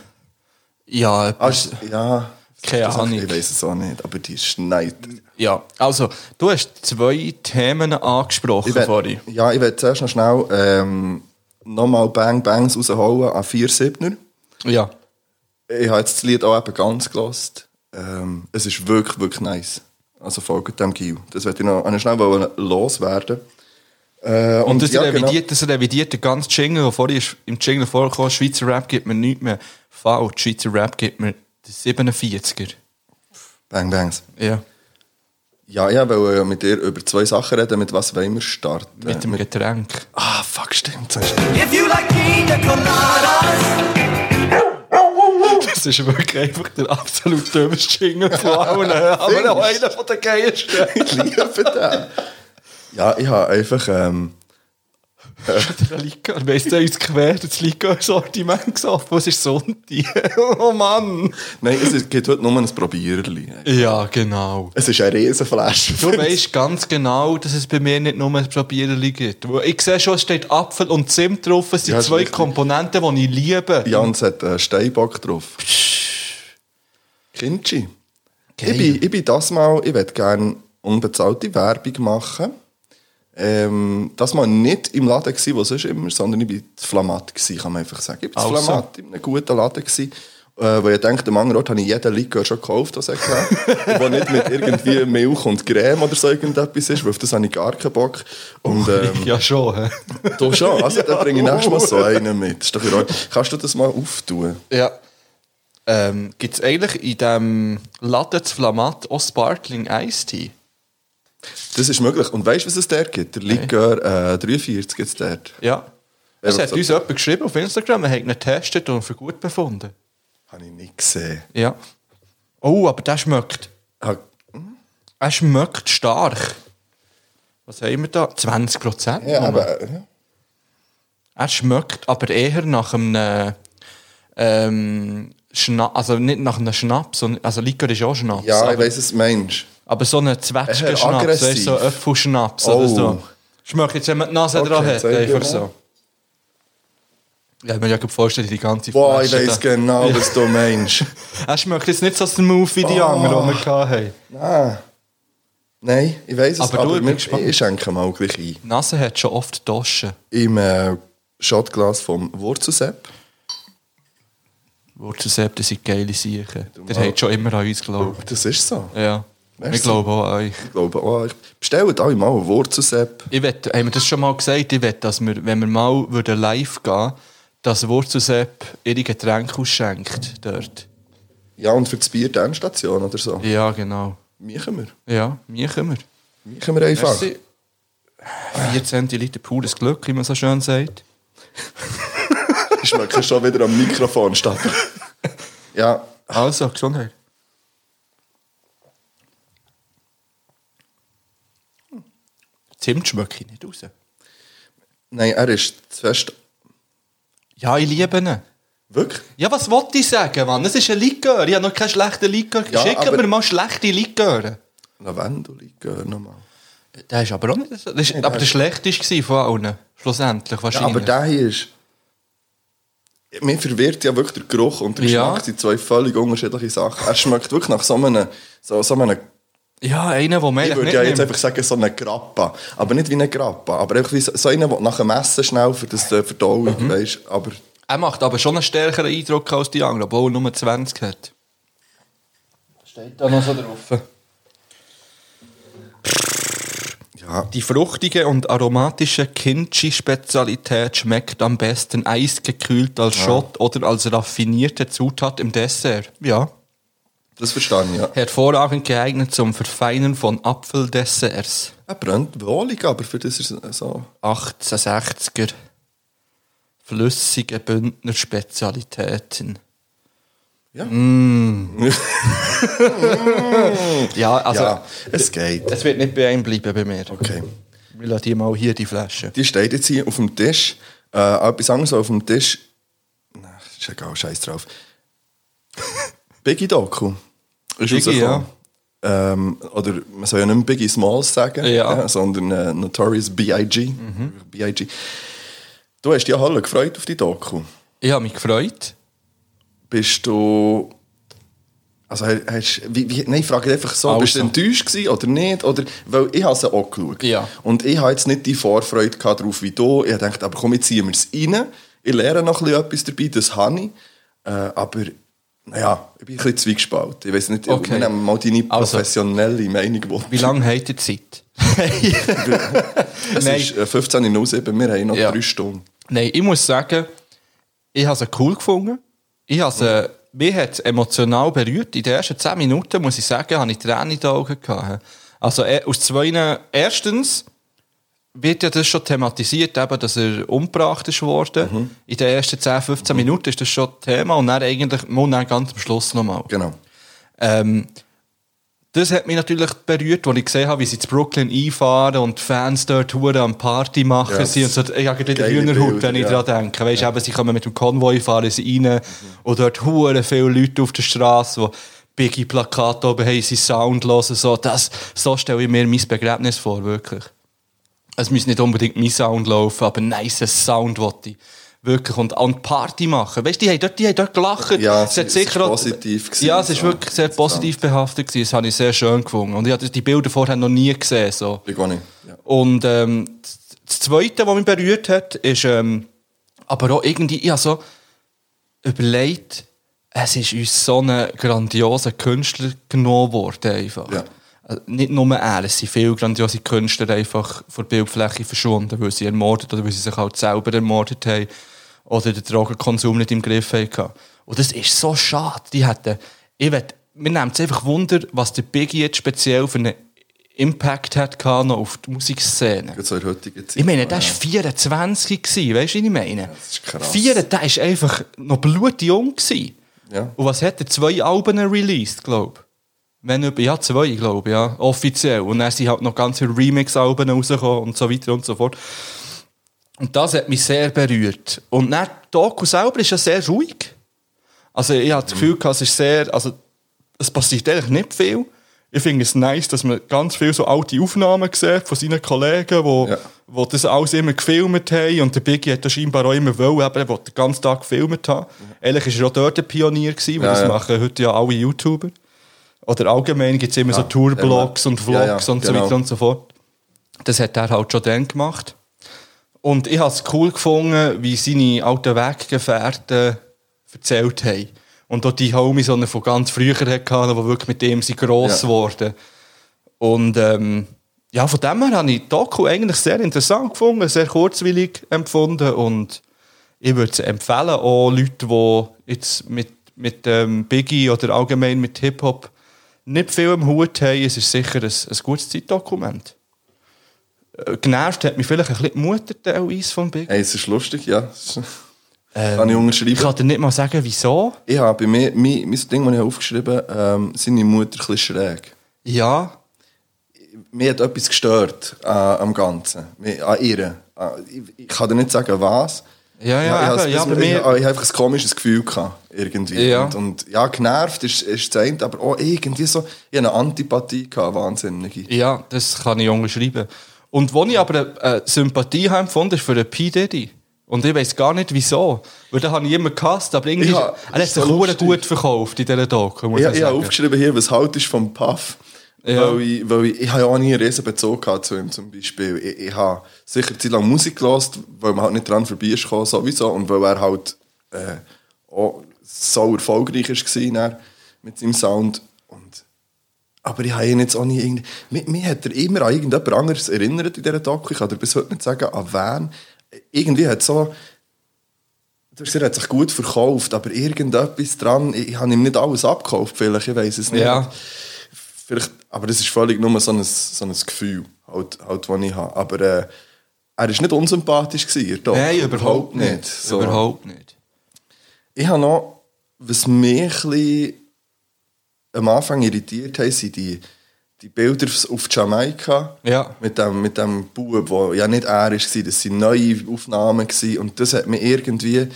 ja, Ah, ja. Keine Ahnung. Ich weiß es auch nicht, aber die schneit. ja. Also, du hast zwei Themen angesprochen Ich will- vorhin. Ja, ich werde zuerst noch schnell ähm, nochmal Bang Bangs rausholen an 4-7er. Ja. Ich habe jetzt das Lied auch eben ganz gelost. Ähm, es ist wirklich, wirklich nice. Also folgt dem Gil. Das werde ich noch schnell loswerden. Äh, Und das, ja, genau. revidiert, das revidiert den ganzen Jingle, der vorhin im Jingle vorgekommen Schweizer Rap gibt mir nichts mehr. Falsch, Schweizer Rap gibt mir den 47er. Bang Bangs. Ja. Ja, ich wollte mit dir über zwei Sachen reden. Mit was wollen wir starten? Mit dem Getränk. Ah, fuck, stimmt. If you like pina coladas, Das ist wirklich einfach der absolut dümmste Jingle von allen. Aber auch einer von den geilsten. Ich liebe den. Ja, ich habe einfach... Ähm, Der Likör, weiss du, uns quer das Likör-Sortiment gesoffen. Es ist Sonntag. oh Mann. nein, es gibt heute nur ein Probierli. Ja, genau. Es ist eine Riesenflasche. Du weißt ganz genau, dass es bei mir nicht nur ein Probierli gibt. Ich sehe schon, es steht Apfel und Zimt drauf. Es sind Ja, zwei. Komponenten, die ich liebe. Jans hat einen Steinbock drauf. Kimchi. Ich bin, ich bin das mal, ich würde gerne unbezahlte Werbung machen. Ähm, das mal nicht im Laden gsi, wo sonst immer, sondern ich bin zu Flamat gsi, kann man einfach sagen. Ich bin Also. Flamat, in einem guten Laden gsi. Äh, wo ich denke, am anderen Ort habe ich jeden Likör schon gekauft, was ich wo nicht mit irgendwie Milch und Creme oder so irgendetwas ist, weil auf das habe ich gar keinen Bock. Und, ähm, Ja, schon. hä? du schon, also dann bringe ich nächstes Mal so einen mit. Ist doch in Ordnung. Kannst du das mal auftun? Ja. Ähm, Gibt es eigentlich in diesem Latte zu Flamat auch Sparkling Ice Tea? Das ist möglich. Und weißt du, was es dort gibt? Der Likör äh, 43 gibt es dort. Ja. Es Ja, hat uns jemand geschrieben auf Instagram, er hat ihn getestet und für gut befunden. Habe ich nicht gesehen. Ja. Oh, aber der schmeckt. Ah, Er schmeckt stark. Was haben wir da? 20 Prozent? Ja, aber äh, Er schmeckt aber eher nach einem ähm, Schnaps, also nicht nach einem Schnaps, sondern- also Likör ist auch Schnaps. ja, ich weiss es, Mensch. Aber so einen Zwetschgen-Schnaps, weißt du, so. Äpfelschnaps Oh. oder so. Schmeckt jetzt, wenn man die Nase Okay, dran hat, einfach so. Ja, ich mir ja vorstellen, die ganze Boah, ich da. genau, was du meinst. Er schmeckt jetzt nicht so smooth wie die Oh. anderen, die wir hatten. Ah. Nein, ich weiss es, Aber aber, du, ich ich schenke mal gleich ein. Nase hat schon oft Taschen. Im äh, Shotglas vom Wurzelsepp. Wurzelsepp, das sind geile Siechen. Der hat schon immer an uns geglaubt. Das ist so. Ja. Merci. Ich glaube auch an euch. Ich glaube auch, ich bestellt alle mal einen Wurzelsepp. Ich wett, haben wir das schon mal gesagt? Ich wette, dass wir, wenn wir mal würden live gehen dass Wurzelsepp ihre Getränke ausschenkt dort. Ja, und für das Bier die Endstation oder so. Ja, genau. Miechen wir. Ja, können wir. Miechen wir einfach. Merci. 4 Zentiliter pures Glück, wie man so schön sagt. Ich schmecke schon wieder am Mikrofon statt. Ja, Also, Gesundheit. Zimt schmecke ich nicht raus. nein, er ist zu fest. Ja, ich liebe ihn. Wirklich? Ja, was wollte ich sagen, Mann? Es ist ein Likör. Ich habe noch keinen schlechten Likör. Ja, Schicken aber- mir mal schlechte Liköre. Lavendellikör nochmal. Der ist aber auch nicht... Das ist, aber der schlechteste war von allen. Schlussendlich, Ja, wahrscheinlich. aber der hier ist. Mir verwirrt ja wirklich der Geruch und der Ja. Geschmack sind zwei völlig unterschiedliche Sachen. Er schmeckt wirklich nach so einem, so, so einem Ja, einer, der mir Ich würde ja jetzt einfach sagen, so eine Grappa. Aber nicht wie eine Grappa. Aber einfach wie so, so einer, der nach dem Essen schnell für das äh, Verdauung, Mhm. weisst Aber Er macht aber schon einen stärkeren Eindruck als die anderen, obwohl er nur 20 hat. Steht da noch so drauf. ja, Die fruchtige und aromatische Kimchi-Spezialität schmeckt am besten eisgekühlt als Schott oder als raffinierte Zutat im Dessert. Ja. Das verstehe ich, ja. Hervorragend geeignet zum Verfeinern von Apfeldesserts. Er brennt wohlig, aber für das ist er so... 1860er. Flüssige Bündner Spezialitäten. Ja, Ja, also, ja es geht. es wird nicht bei einem bleiben bei mir. Okay. Wir lassen die mal hier, die Flasche. Die steht jetzt hier auf dem Tisch. Äh, etwas anderes auf dem Tisch. Nein, ist egal, scheiß drauf. Biggie Doku. Ist Biggie, rausgekommen. Ähm, oder man soll ja nicht mehr Biggie Smalls sagen, Ja. sondern äh, Notorious B.I.G. B.I.G. Du hast dich ja alle gefreut auf die Doku. Ich habe mich gefreut. Bist du. Also, hast, wie, wie, nein, ich frage einfach so, bist du Also. enttäuscht gewesen oder nicht? Oder, weil ich habe sie auch geschaut. Ja. Und ich habe jetzt nicht die Vorfreude darauf wie du. Ich dachte, aber komm, jetzt ziehen wir es rein. Ich lerne noch etwas dabei, das habe ich. Äh, aber, naja, ich bin ein bisschen zwiegespalten. Ich weiß nicht, Okay. nehmen mal deine Also. professionelle Meinung. wo- Wie lange habt ihr Zeit? Es Nein. ist äh, 15.07 wir haben noch Ja. drei Stunden. Nein, ich muss sagen, ich habe sie cool gefunden. Ich habe sie, mich hat es emotional berührt. In den ersten 10 Minuten, muss ich sagen, habe ich Tränen in den Augen gehabt. Also äh, aus zwei, erstens wird ja das schon thematisiert, eben, dass er umgebracht ist worden. In den ersten 10, 15 Minuten ist das schon Thema und dann eigentlich, und dann ganz am Schluss nochmal. Genau. Ähm, das hat mich natürlich berührt, als ich gesehen habe, wie sie zu Brooklyn einfahren und die Fans dort Touren am Party machen. Ja, und so, ich habe gerade Bilder, wenn ich ja. daran denke. Weißt, eben, sie kommen mit dem Konvoi, fahren sie rein und dort Huren viele Leute auf der Straße, die Biggie Plakate oben haben, sie Sound hören. So, das, so stelle ich mir mein Begräbnis vor, wirklich. Es muss nicht unbedingt mein Sound laufen, aber nice Sound wollte ich. Wirklich. Und an Party machen. Weißt du, die haben dort, die haben dort gelacht. Ja, es es sicher positiv gewesen, Ja, es ist so. wirklich sehr positiv behaftet gewesen. Das habe ich sehr schön gefunden. Und ich habe die Bilder vorher noch nie gesehen. So. Ich auch nicht. Ja. Und ähm, das Zweite, was mich berührt hat, ist ähm, aber auch irgendwie, ich habe so überlegt, es ist uns so ein grandioser Künstler genommen worden. Einfach. Ja. Also Nicht nur er, es sind viele grandiose Künstler einfach von der Bildfläche verschwunden, weil sie ermordet oder weil sie sich halt selber ermordet haben oder den Drogenkonsum nicht im Griff hatten. Und das ist so schade. Die hätten, ich will, mir nimmt es einfach Wunder, was der Biggie jetzt speziell für einen Impact hat noch auf die Musikszene. In heutigen Zeit. Ich meine, der war Ja. 24, gewesen, weißt du, was ich meine? das ist krass. Vier, der war einfach noch blutjung. Gewesen. Ja. Und was hat er? Zwei Alben released, glaube ich. Wenn über, ja, zwei, glaube ich, ja, offiziell. Und dann sind halt noch ganze Remix-Alben rausgekommen und so weiter und so fort. Und das hat mich sehr berührt. Und dann, die Doku selber ist ja sehr ruhig. Also ich habe das Gefühl, gehabt, es ist sehr, also es passiert eigentlich nicht viel. Ich finde es nice, dass man ganz viele so alte Aufnahmen sieht von seinen Kollegen, die Ja. wo das alles immer gefilmt haben. Und der Biggie hat das scheinbar auch immer wollen, eben, er wollte den ganzen Tag gefilmt haben. Ehrlich war er auch dort ein Pionier, gewesen, weil Ja, das ja. machen heute ja alle YouTuber. Oder allgemein gibt es immer so Ja, Tourblogs immer. und Vlogs Ja, ja, und so genau. weiter und so fort. Das hat er halt schon dann gemacht. Und ich habe es cool gefunden, wie seine alten Weggefährten erzählt haben. Und auch die Homies, die er von ganz früher hatte, die wirklich mit dem sind gross geworden. Und ähm, ja, von dem her habe ich die Doku eigentlich sehr interessant gefunden, sehr kurzwillig empfunden und ich würde sie empfehlen, auch Leute, die jetzt mit, mit ähm, Biggie oder allgemein mit Hip-Hop nicht viel im Hut haben, es ist sicher ein, ein gutes Zeitdokument. Äh, Genervt hat mich vielleicht ein bisschen die Mutter teilweise von Biggie. Hey, es ist lustig, ja. Ähm, Kann ich ich kann dir nicht mal sagen, wieso. Ich habe bei mir, mein, mein Ding, das ich aufgeschrieben habe, ähm, seine Mutter ein bisschen schräg. Ja, Mir hat etwas gestört äh, am Ganzen. An ihr. Äh, ich, ich kann dir nicht sagen, was. Ja, ja, ich, habe- eben, ja, ich, ich, mir- ich, habe einfach ein komisches Gefühl gehabt, irgendwie. Ja. Und, und ja, genervt ist, ist das eine, aber auch irgendwie so, ich habe eine Antipathie gehabt, wahnsinnige. ja, das kann ich unterschreiben. Und wo ich aber eine, Sympathie habe empfunden, ist für den P. Diddy. Und ich weiß gar nicht wieso. Weil da habe ich immer gehasst, aber irgendwie, Ja, er hat sich so gut verkauft in dieser Doku, muss Ich, ich, ich habe aufgeschrieben hier, was halt ist vom Puff. Ja. Weil, ich, weil ich, ich habe ja auch nie einen riesen Bezug zu ihm zum Beispiel. Ich, ich habe sicher zu lange Musik gehört, weil man halt nicht dran vorbei ist gekommen, sowieso. Und weil er halt äh, auch so erfolgreich war mit seinem Sound. Und, aber ich habe ihn jetzt auch nie irgendwie... Mich, mich hat er immer an irgendjemand anderes erinnert in dieser Doku. Ich kann dir bis heute nicht sagen, an wen. Irgendwie hat so... Du hast er hat sich gut verkauft, aber irgendetwas dran, ich, ich habe ihm nicht alles abgekauft, vielleicht, ich weiß es nicht. Ja. Vielleicht, aber das ist völlig nur so ein, so ein Gefühl, halt, halt, das ich habe. Aber äh, er war nicht unsympathisch, gewesen, doch. Nein, überhaupt nicht. So. Überhaupt nicht. Ich habe noch, was mich ein am Anfang irritiert hat, sind die, die Bilder auf Jamaika. Ja. Mit dem, mit dem Bub, der ja nicht er war, das waren neue Aufnahmen. Gewesen. Und das hat mich irgendwie,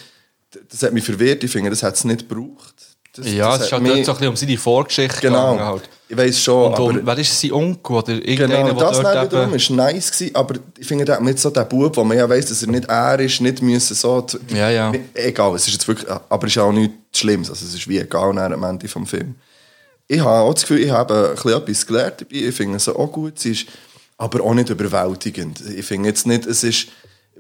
das hat mich verwirrt. Ich finde, das hat es nicht gebraucht. Das, Ja, das es ist halt mich- so ein bisschen um seine Vorgeschichte Genau. gegangen. Halt. Ich weiß schon, Und um, aber... wer ist sein Onkel oder irgendeiner, Genau, das dort wiederum eben... ist nice gewesen, aber ich finde, der hat mit so der Bub, wo man ja weiss, dass er nicht er ist, nicht müssen so... Ja, ja. Egal, es ist jetzt wirklich... Aber es ist auch nichts Schlimmes, also es ist wie egal dann am Ende vom Film. Ich habe auch das Gefühl, ich habe ein bisschen etwas gelernt dabei, ich finde es auch gut, sie ist aber auch nicht überwältigend. Ich finde jetzt nicht, es ist...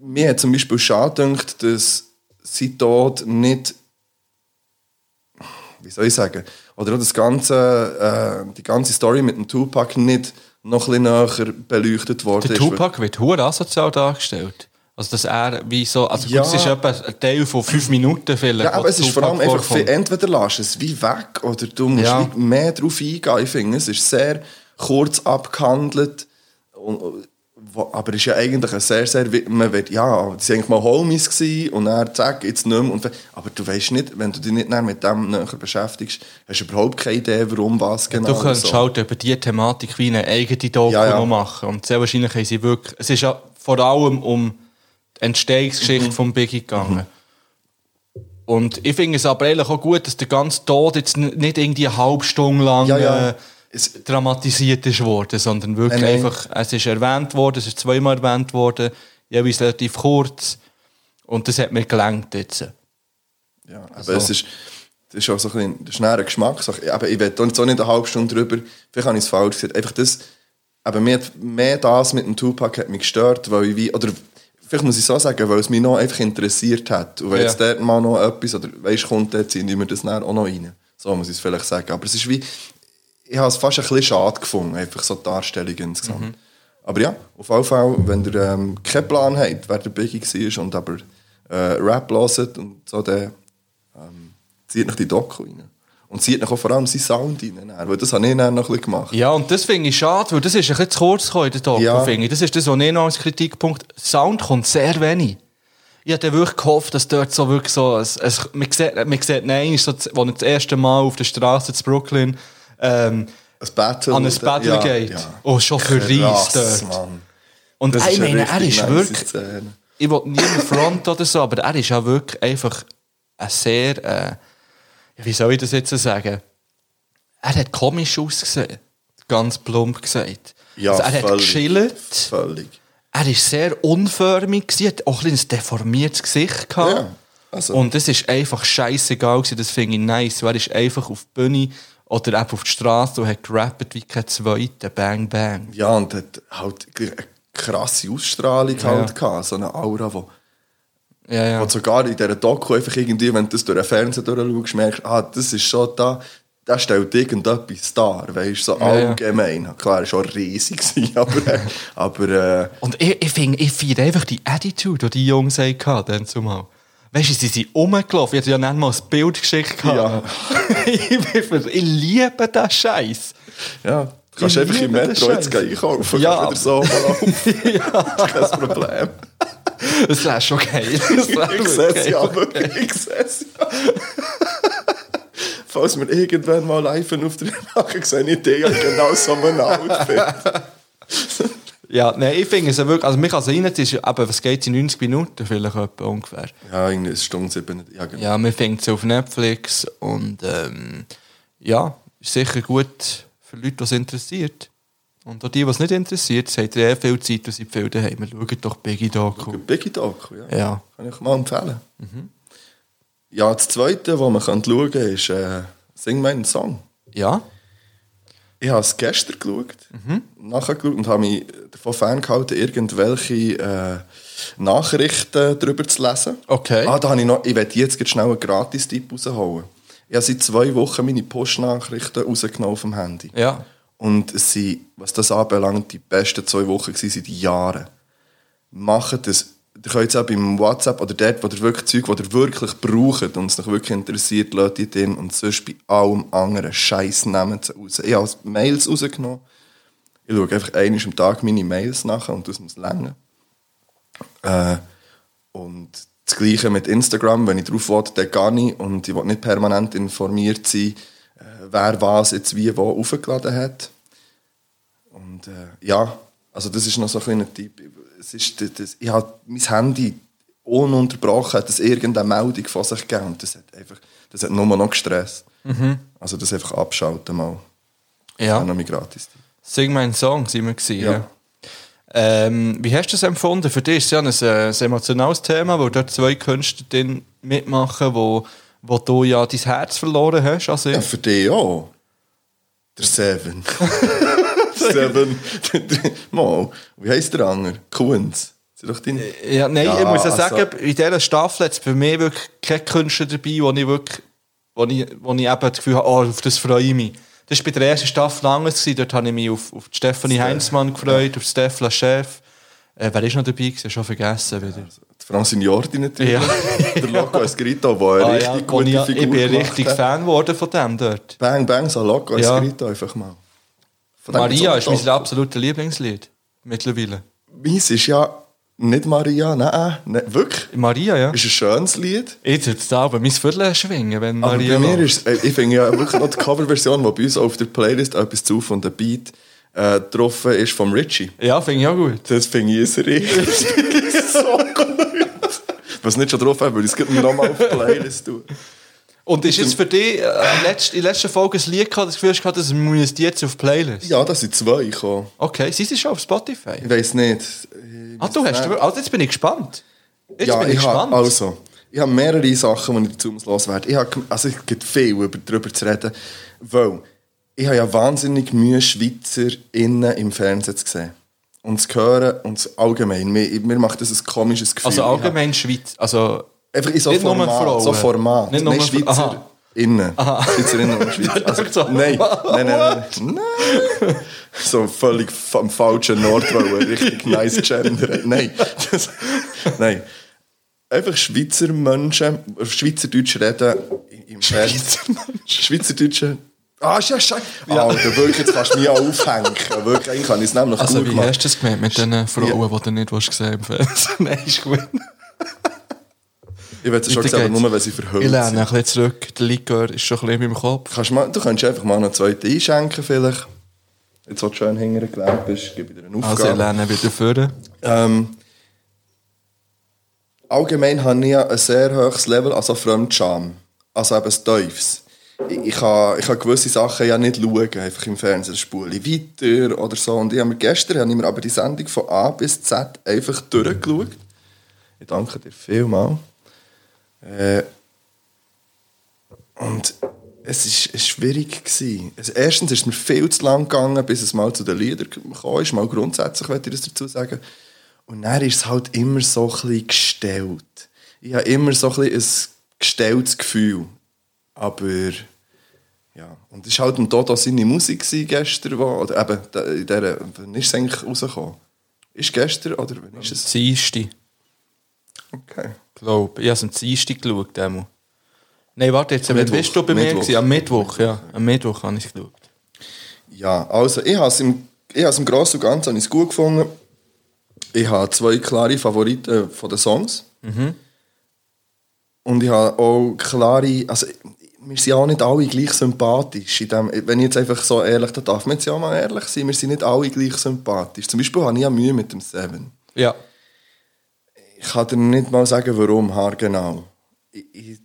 Mir hat zum Beispiel schade gedacht, dass sie Tod nicht wie soll ich sagen, oder auch das ganze, äh, die ganze Story mit dem Tupac nicht noch ein bisschen näher beleuchtet worden Der. Tupac wird hure asozial dargestellt. Also, dass er wie so... Also, Ja. gut, es ist etwa ein Teil von fünf Minuten vielleicht. Ja, aber es ist vor allem einfach, vorkommt. entweder lässt es wie weg oder du musst Ja. mehr darauf eingehen. Ich finde, es ist sehr kurz abgehandelt. Und, aber es ist ja eigentlich ein sehr, sehr, man wird, ja, das waren eigentlich mal Homies gewesen, und dann zack, jetzt nicht mehr. Und, aber du weißt nicht, wenn du dich nicht mit dem näher beschäftigst, hast du überhaupt keine Idee, warum, was genau. Du könntest so. halt über diese Thematik wie eine eigene Doku Ja, ja. machen. Und sehr wahrscheinlich haben sie wirklich... Es ist ja vor allem um die Entstehungsgeschichte Mhm. von Biggie gegangen. Und ich finde es aber eigentlich auch gut, dass der ganze Tod jetzt nicht irgendwie eine halbe Stunde lang Ja, ja. Es- dramatisiert ist worden, sondern wirklich Nein, nein. einfach, es ist erwähnt worden, es ist zweimal erwähnt worden, jeweils relativ kurz. Und das hat mir gelangt jetzt. Ja, aber Also- es ist, das ist auch so ein bisschen, eine Geschmackssache. Aber ich da jetzt auch nicht eine halbe Stunde drüber, vielleicht habe ich es falsch gesagt, einfach das, aber mehr, mehr das mit dem Tupac hat mich gestört, weil ich wie, oder vielleicht muss ich so sagen, weil es mich noch einfach interessiert hat. Und wenn Ja. jetzt dort mal noch etwas, oder weißt, kommt, dann ziehen wir das dann auch noch rein. So muss ich es vielleicht sagen. Aber es ist wie, ich habe es fast ein bisschen schade gefunden, einfach so die Darstellung insgesamt. Mhm. Aber ja, auf jeden Fall, wenn ihr ähm, keinen Plan habt, wer der Biggie war und aber äh, Rap hört und so, dann ähm, zieht euch die Doku rein. Und zieht euch auch vor allem seinen Sound rein, weil das habe ich dann noch ein bisschen gemacht. Ja, und das finde ich schade, weil das ist ein bisschen zu kurz gekommen in der Doku, Ja. finde ich. Das ist das, was ich noch als Kritikpunkt... Sound kommt sehr wenig. Ich hatte wirklich gehofft, dass dort so wirklich so... Es, es, man sieht, man sieht nein, so, als er das erste Mal auf der Straße zu Brooklyn ähm, Ein Battle. an ein Battle ja, geht. Ja. Oh, schon für Reis dort. Mann. Und Das ich meine, er ist wirklich... Szene. Ich will niemand front oder so, aber er ist ja wirklich einfach ein sehr... Äh, wie soll ich das jetzt sagen? Er hat komisch ausgesehen. Ganz plump gesagt. Ja, also er hat völlig. geschillt. Völlig. Er ist sehr unförmig, hat auch ein ein deformiertes Gesicht gehabt. Ja, also- Und es ist einfach scheißegal das finde ich nice. Er ist einfach auf die Bühne oder eben auf die Straße und hat gerappt wie kein Zweiter. Bang, bang. Ja, und hat halt eine krasse Ausstrahlung halt gehabt. So eine Aura, wo, Ja, ja. du sogar in dieser Doku einfach irgendwie, wenn du das durch den Fernseher durchschaust, merkst, ah, das ist schon da, da stellt irgendetwas dar, weißt du, so Ja, ja. allgemein. Klar, er war schon riesig, aber, aber äh, Und ich, ich finde, ich feiere einfach die Attitude, die die Jungs hatten, dann zumal. Weißt du, sie sind rumgelaufen. Ich hatte ja nicht mal ein Bild geschickt. Ja. ich, bin- ich liebe den Scheiß. ja, du kannst Ich einfach im Metro jetzt einkaufen, Ja. ja. wieder so mal auf. Kein Problem. Das wäre schon geil. Das wär Ich sehe es ja, wirklich, ich sehe es ja. Falls wir irgendwann mal live auf der machen, sehe ich ja genau so ein Outfit. Ja, nein, ich finde es ja wirklich, also mich als es ist eben, was geht in 90 Minuten vielleicht etwa ungefähr. Ja, irgendwie eine Stunde sieben. Ja, genau. Ja, man findet es auf Netflix und ähm, ja, ist sicher gut für Leute, die es interessiert. Und auch die, die es nicht interessiert, habt ihr eh viel Zeit und seid viel daheim. Schaut doch Biggie Doku. Biggie Doku, ja. Ja. Kann ich mal empfehlen. Ja, das Zweite, was man schauen kann, ist äh, «Sing meinen Song». Ja? Ich habe es gestern geschaut, Mhm. nachgeschaut und habe mich davon ferngehalten, irgendwelche äh, Nachrichten darüber zu lesen. Okay. Ah, da habe ich noch, ich werde jetzt schnell einen Gratis-Tipp rausholen. Ich habe seit zwei Wochen meine Push-Nachrichten rausgenommen vom Handy. Ja. Und es sind, was das anbelangt, die besten zwei Wochen gewesen seit Jahren. Macht das. Ihr könnt es auch beim WhatsApp oder dort, wo ihr wirklich Zeug, das ihr wirklich braucht und es euch wirklich interessiert, lasst ihr drin und sonst bei allem anderen Scheiß nehmt sie raus. Ich habe Mails rausgenommen. Ich schaue einfach einmal am Tag meine Mails nach und das muss länger. Äh, und das Gleiche mit Instagram, wenn ich drauf will, dann gehe ich und ich will nicht permanent informiert sein, äh, wer was jetzt wie wo aufgeladen hat. Und äh, ja, also das ist noch so ein kleiner Tipp. Es ist, das, ich habe mein Handy ununterbrochen, hat es irgendeine Meldung von sich gegeben und das hat einfach, das hat nur noch gestresst. Also das einfach abschalten mal. Ja. Das noch mein gratis. Sing meinen Song, sind wir gewesen, ja. Ja. Ähm, wie hast du das empfunden? Für dich ist es ja ein, äh, ein emotionales Thema, weil dort zwei Künstler drin mitmachen, wo, wo du ja dein Herz verloren hast. Also, Ja, für dich auch. Der Seven. Seven. Mal, wie heisst der andere? Kunz. Ja, nein, Ja, ich muss ja also- sagen, in dieser Staffel hat es für mich wirklich keine Künstler dabei, wo ich wirklich, wo ich, wo ich eben das Gefühl habe, oh, auf das freue ich mich. Das war bei der ersten Staffel anders. Gewesen. Dort habe ich mich auf, auf die Stefanie Heinzmann gefreut, auf Stefla Chef. Äh, wer ist noch dabei? gewesen? Schon vergessen wieder. Die Francine Jordi natürlich. Ja. Der Loco Escrito, der eine Ah, richtig ja, gute ich, ja- Figur ich bin richtig hat. Fan geworden von dem dort. Bang, bang, so Loco Ja. Escrito einfach mal. Maria ist mein absolutes Lieblingslied. Mittlerweile. Meins ist ja nicht Maria, nein, nein wirklich. Maria, ja. Ist ein schönes Lied. Ich würde da aber mein Viertel schwingen, wenn Aber Maria bei mir ist äh, ich finde ja wirklich noch die Coverversion, die bei uns auf der Playlist etwas zu von der Beat äh, getroffen ist vom Richie. Ja, finde ich auch gut. Das finde ich richtig so gut. Was nicht schon drauf hat, würde ich es nochmal auf die Playlist tun. Und ist jetzt für dich äh, letzt, in der letzten Folge ein Lied gehabt, das Gefühl gehabt, das müsst jetzt auf die Playlist? Ja, das sind zwei gekommen. Okay, sie sind schon auf Spotify. Ich weiß nicht. Ah, du hast, also jetzt bin ich gespannt. Jetzt ja, bin ich, ich habe gespannt. also, ich habe mehrere Sachen, die ich dazu muss loswerden. Ich habe, also es gibt viel über, darüber zu reden, weil ich habe ja wahnsinnig Mühe, Schweizer innen im Fernsehen zu sehen. Und zu hören und allgemein. Mir, mir macht das ein komisches Gefühl. also allgemein Schweiz, also Ich habe, einfach in so nicht nur Format. Frauen. So Format. Nicht Nein, nur- Schweizer Aha. innen. Schweizerinnen und Schweizer. Also, so. nein, nein, nein, nein. nein. So völlig am falschen er richtig nice Gender. Nein. Das, nein. Einfach Schweizer Menschen, Schweizerdeutsch reden im Fernsehen. Schweizerdeutsche. Ah, ist ja scheiße. Ja. Alter, wirklich, jetzt kannst du mich aufhängen. Wirklich, eigentlich kann ich es nämlich Also gut wie gemacht. hast du das gemeint mit den Frauen, die du nicht willst sehen im Fernsehen? Nein, ist gut. Ich werde es schon gesagt, nur weil sie verhüllt Ich lerne ein bisschen zurück. Der Likör ist schon ein bisschen in meinem Kopf. Kannst mal, du könntest einfach mal einen zweiten einschenken vielleicht. Jetzt, wo du schön hinterher gelernt bist, gebe ich dir eine Also Aufgabe. ich lerne wieder führen. ähm, allgemein habe ich ja ein sehr hohes Level an so Fremdscham. Also eben das Teufels. Ich, ich, kann, ich kann gewisse Sachen ja nicht schauen, einfach im Fernsehen. Spule ich weiter oder so. Und ich habe mir gestern habe ich mir aber die Sendung von A bis Z einfach durchgeschaut. Ich danke dir vielmals. Äh, und es war schwierig. Gewesen. Also erstens ist es mir viel zu lang gegangen, bis es mal zu den Liedern kam. Ist mal grundsätzlich, möchte ich das dazu sagen. Und dann ist es halt immer so ein bisschen gestellt. Ich habe immer so ein, bisschen ein gestelltes Gefühl. Aber ja, und es war halt ein Dodo seine Musik gestern, wo, oder eben, in dieser, wann ist es eigentlich rausgekommen? Ist gestern oder wann ist es? Dienstag, Okay. Glaube ich. Ich habe es am Dienstag geschaut. Demo. Nein, warte, jetzt, wann bist du bei mir? Mittwoch. gewesen? Am Mittwoch, ja. Am Mittwoch habe ich es geschaut. Ja, also ich habe es im, ich habe es im Großen und Ganzen ich gut gefunden. Ich habe zwei klare Favoriten von den Songs. Und ich habe auch klare, also wir sind auch nicht alle gleich sympathisch. In dem, wenn ich jetzt einfach so ehrlich, da darf man jetzt ja auch mal ehrlich sein, wir sind nicht alle gleich sympathisch. Zum Beispiel habe ich ja Mühe mit dem Seven. Ja. Ich kann dir nicht mal sagen, warum, haargenau. Ich, ich,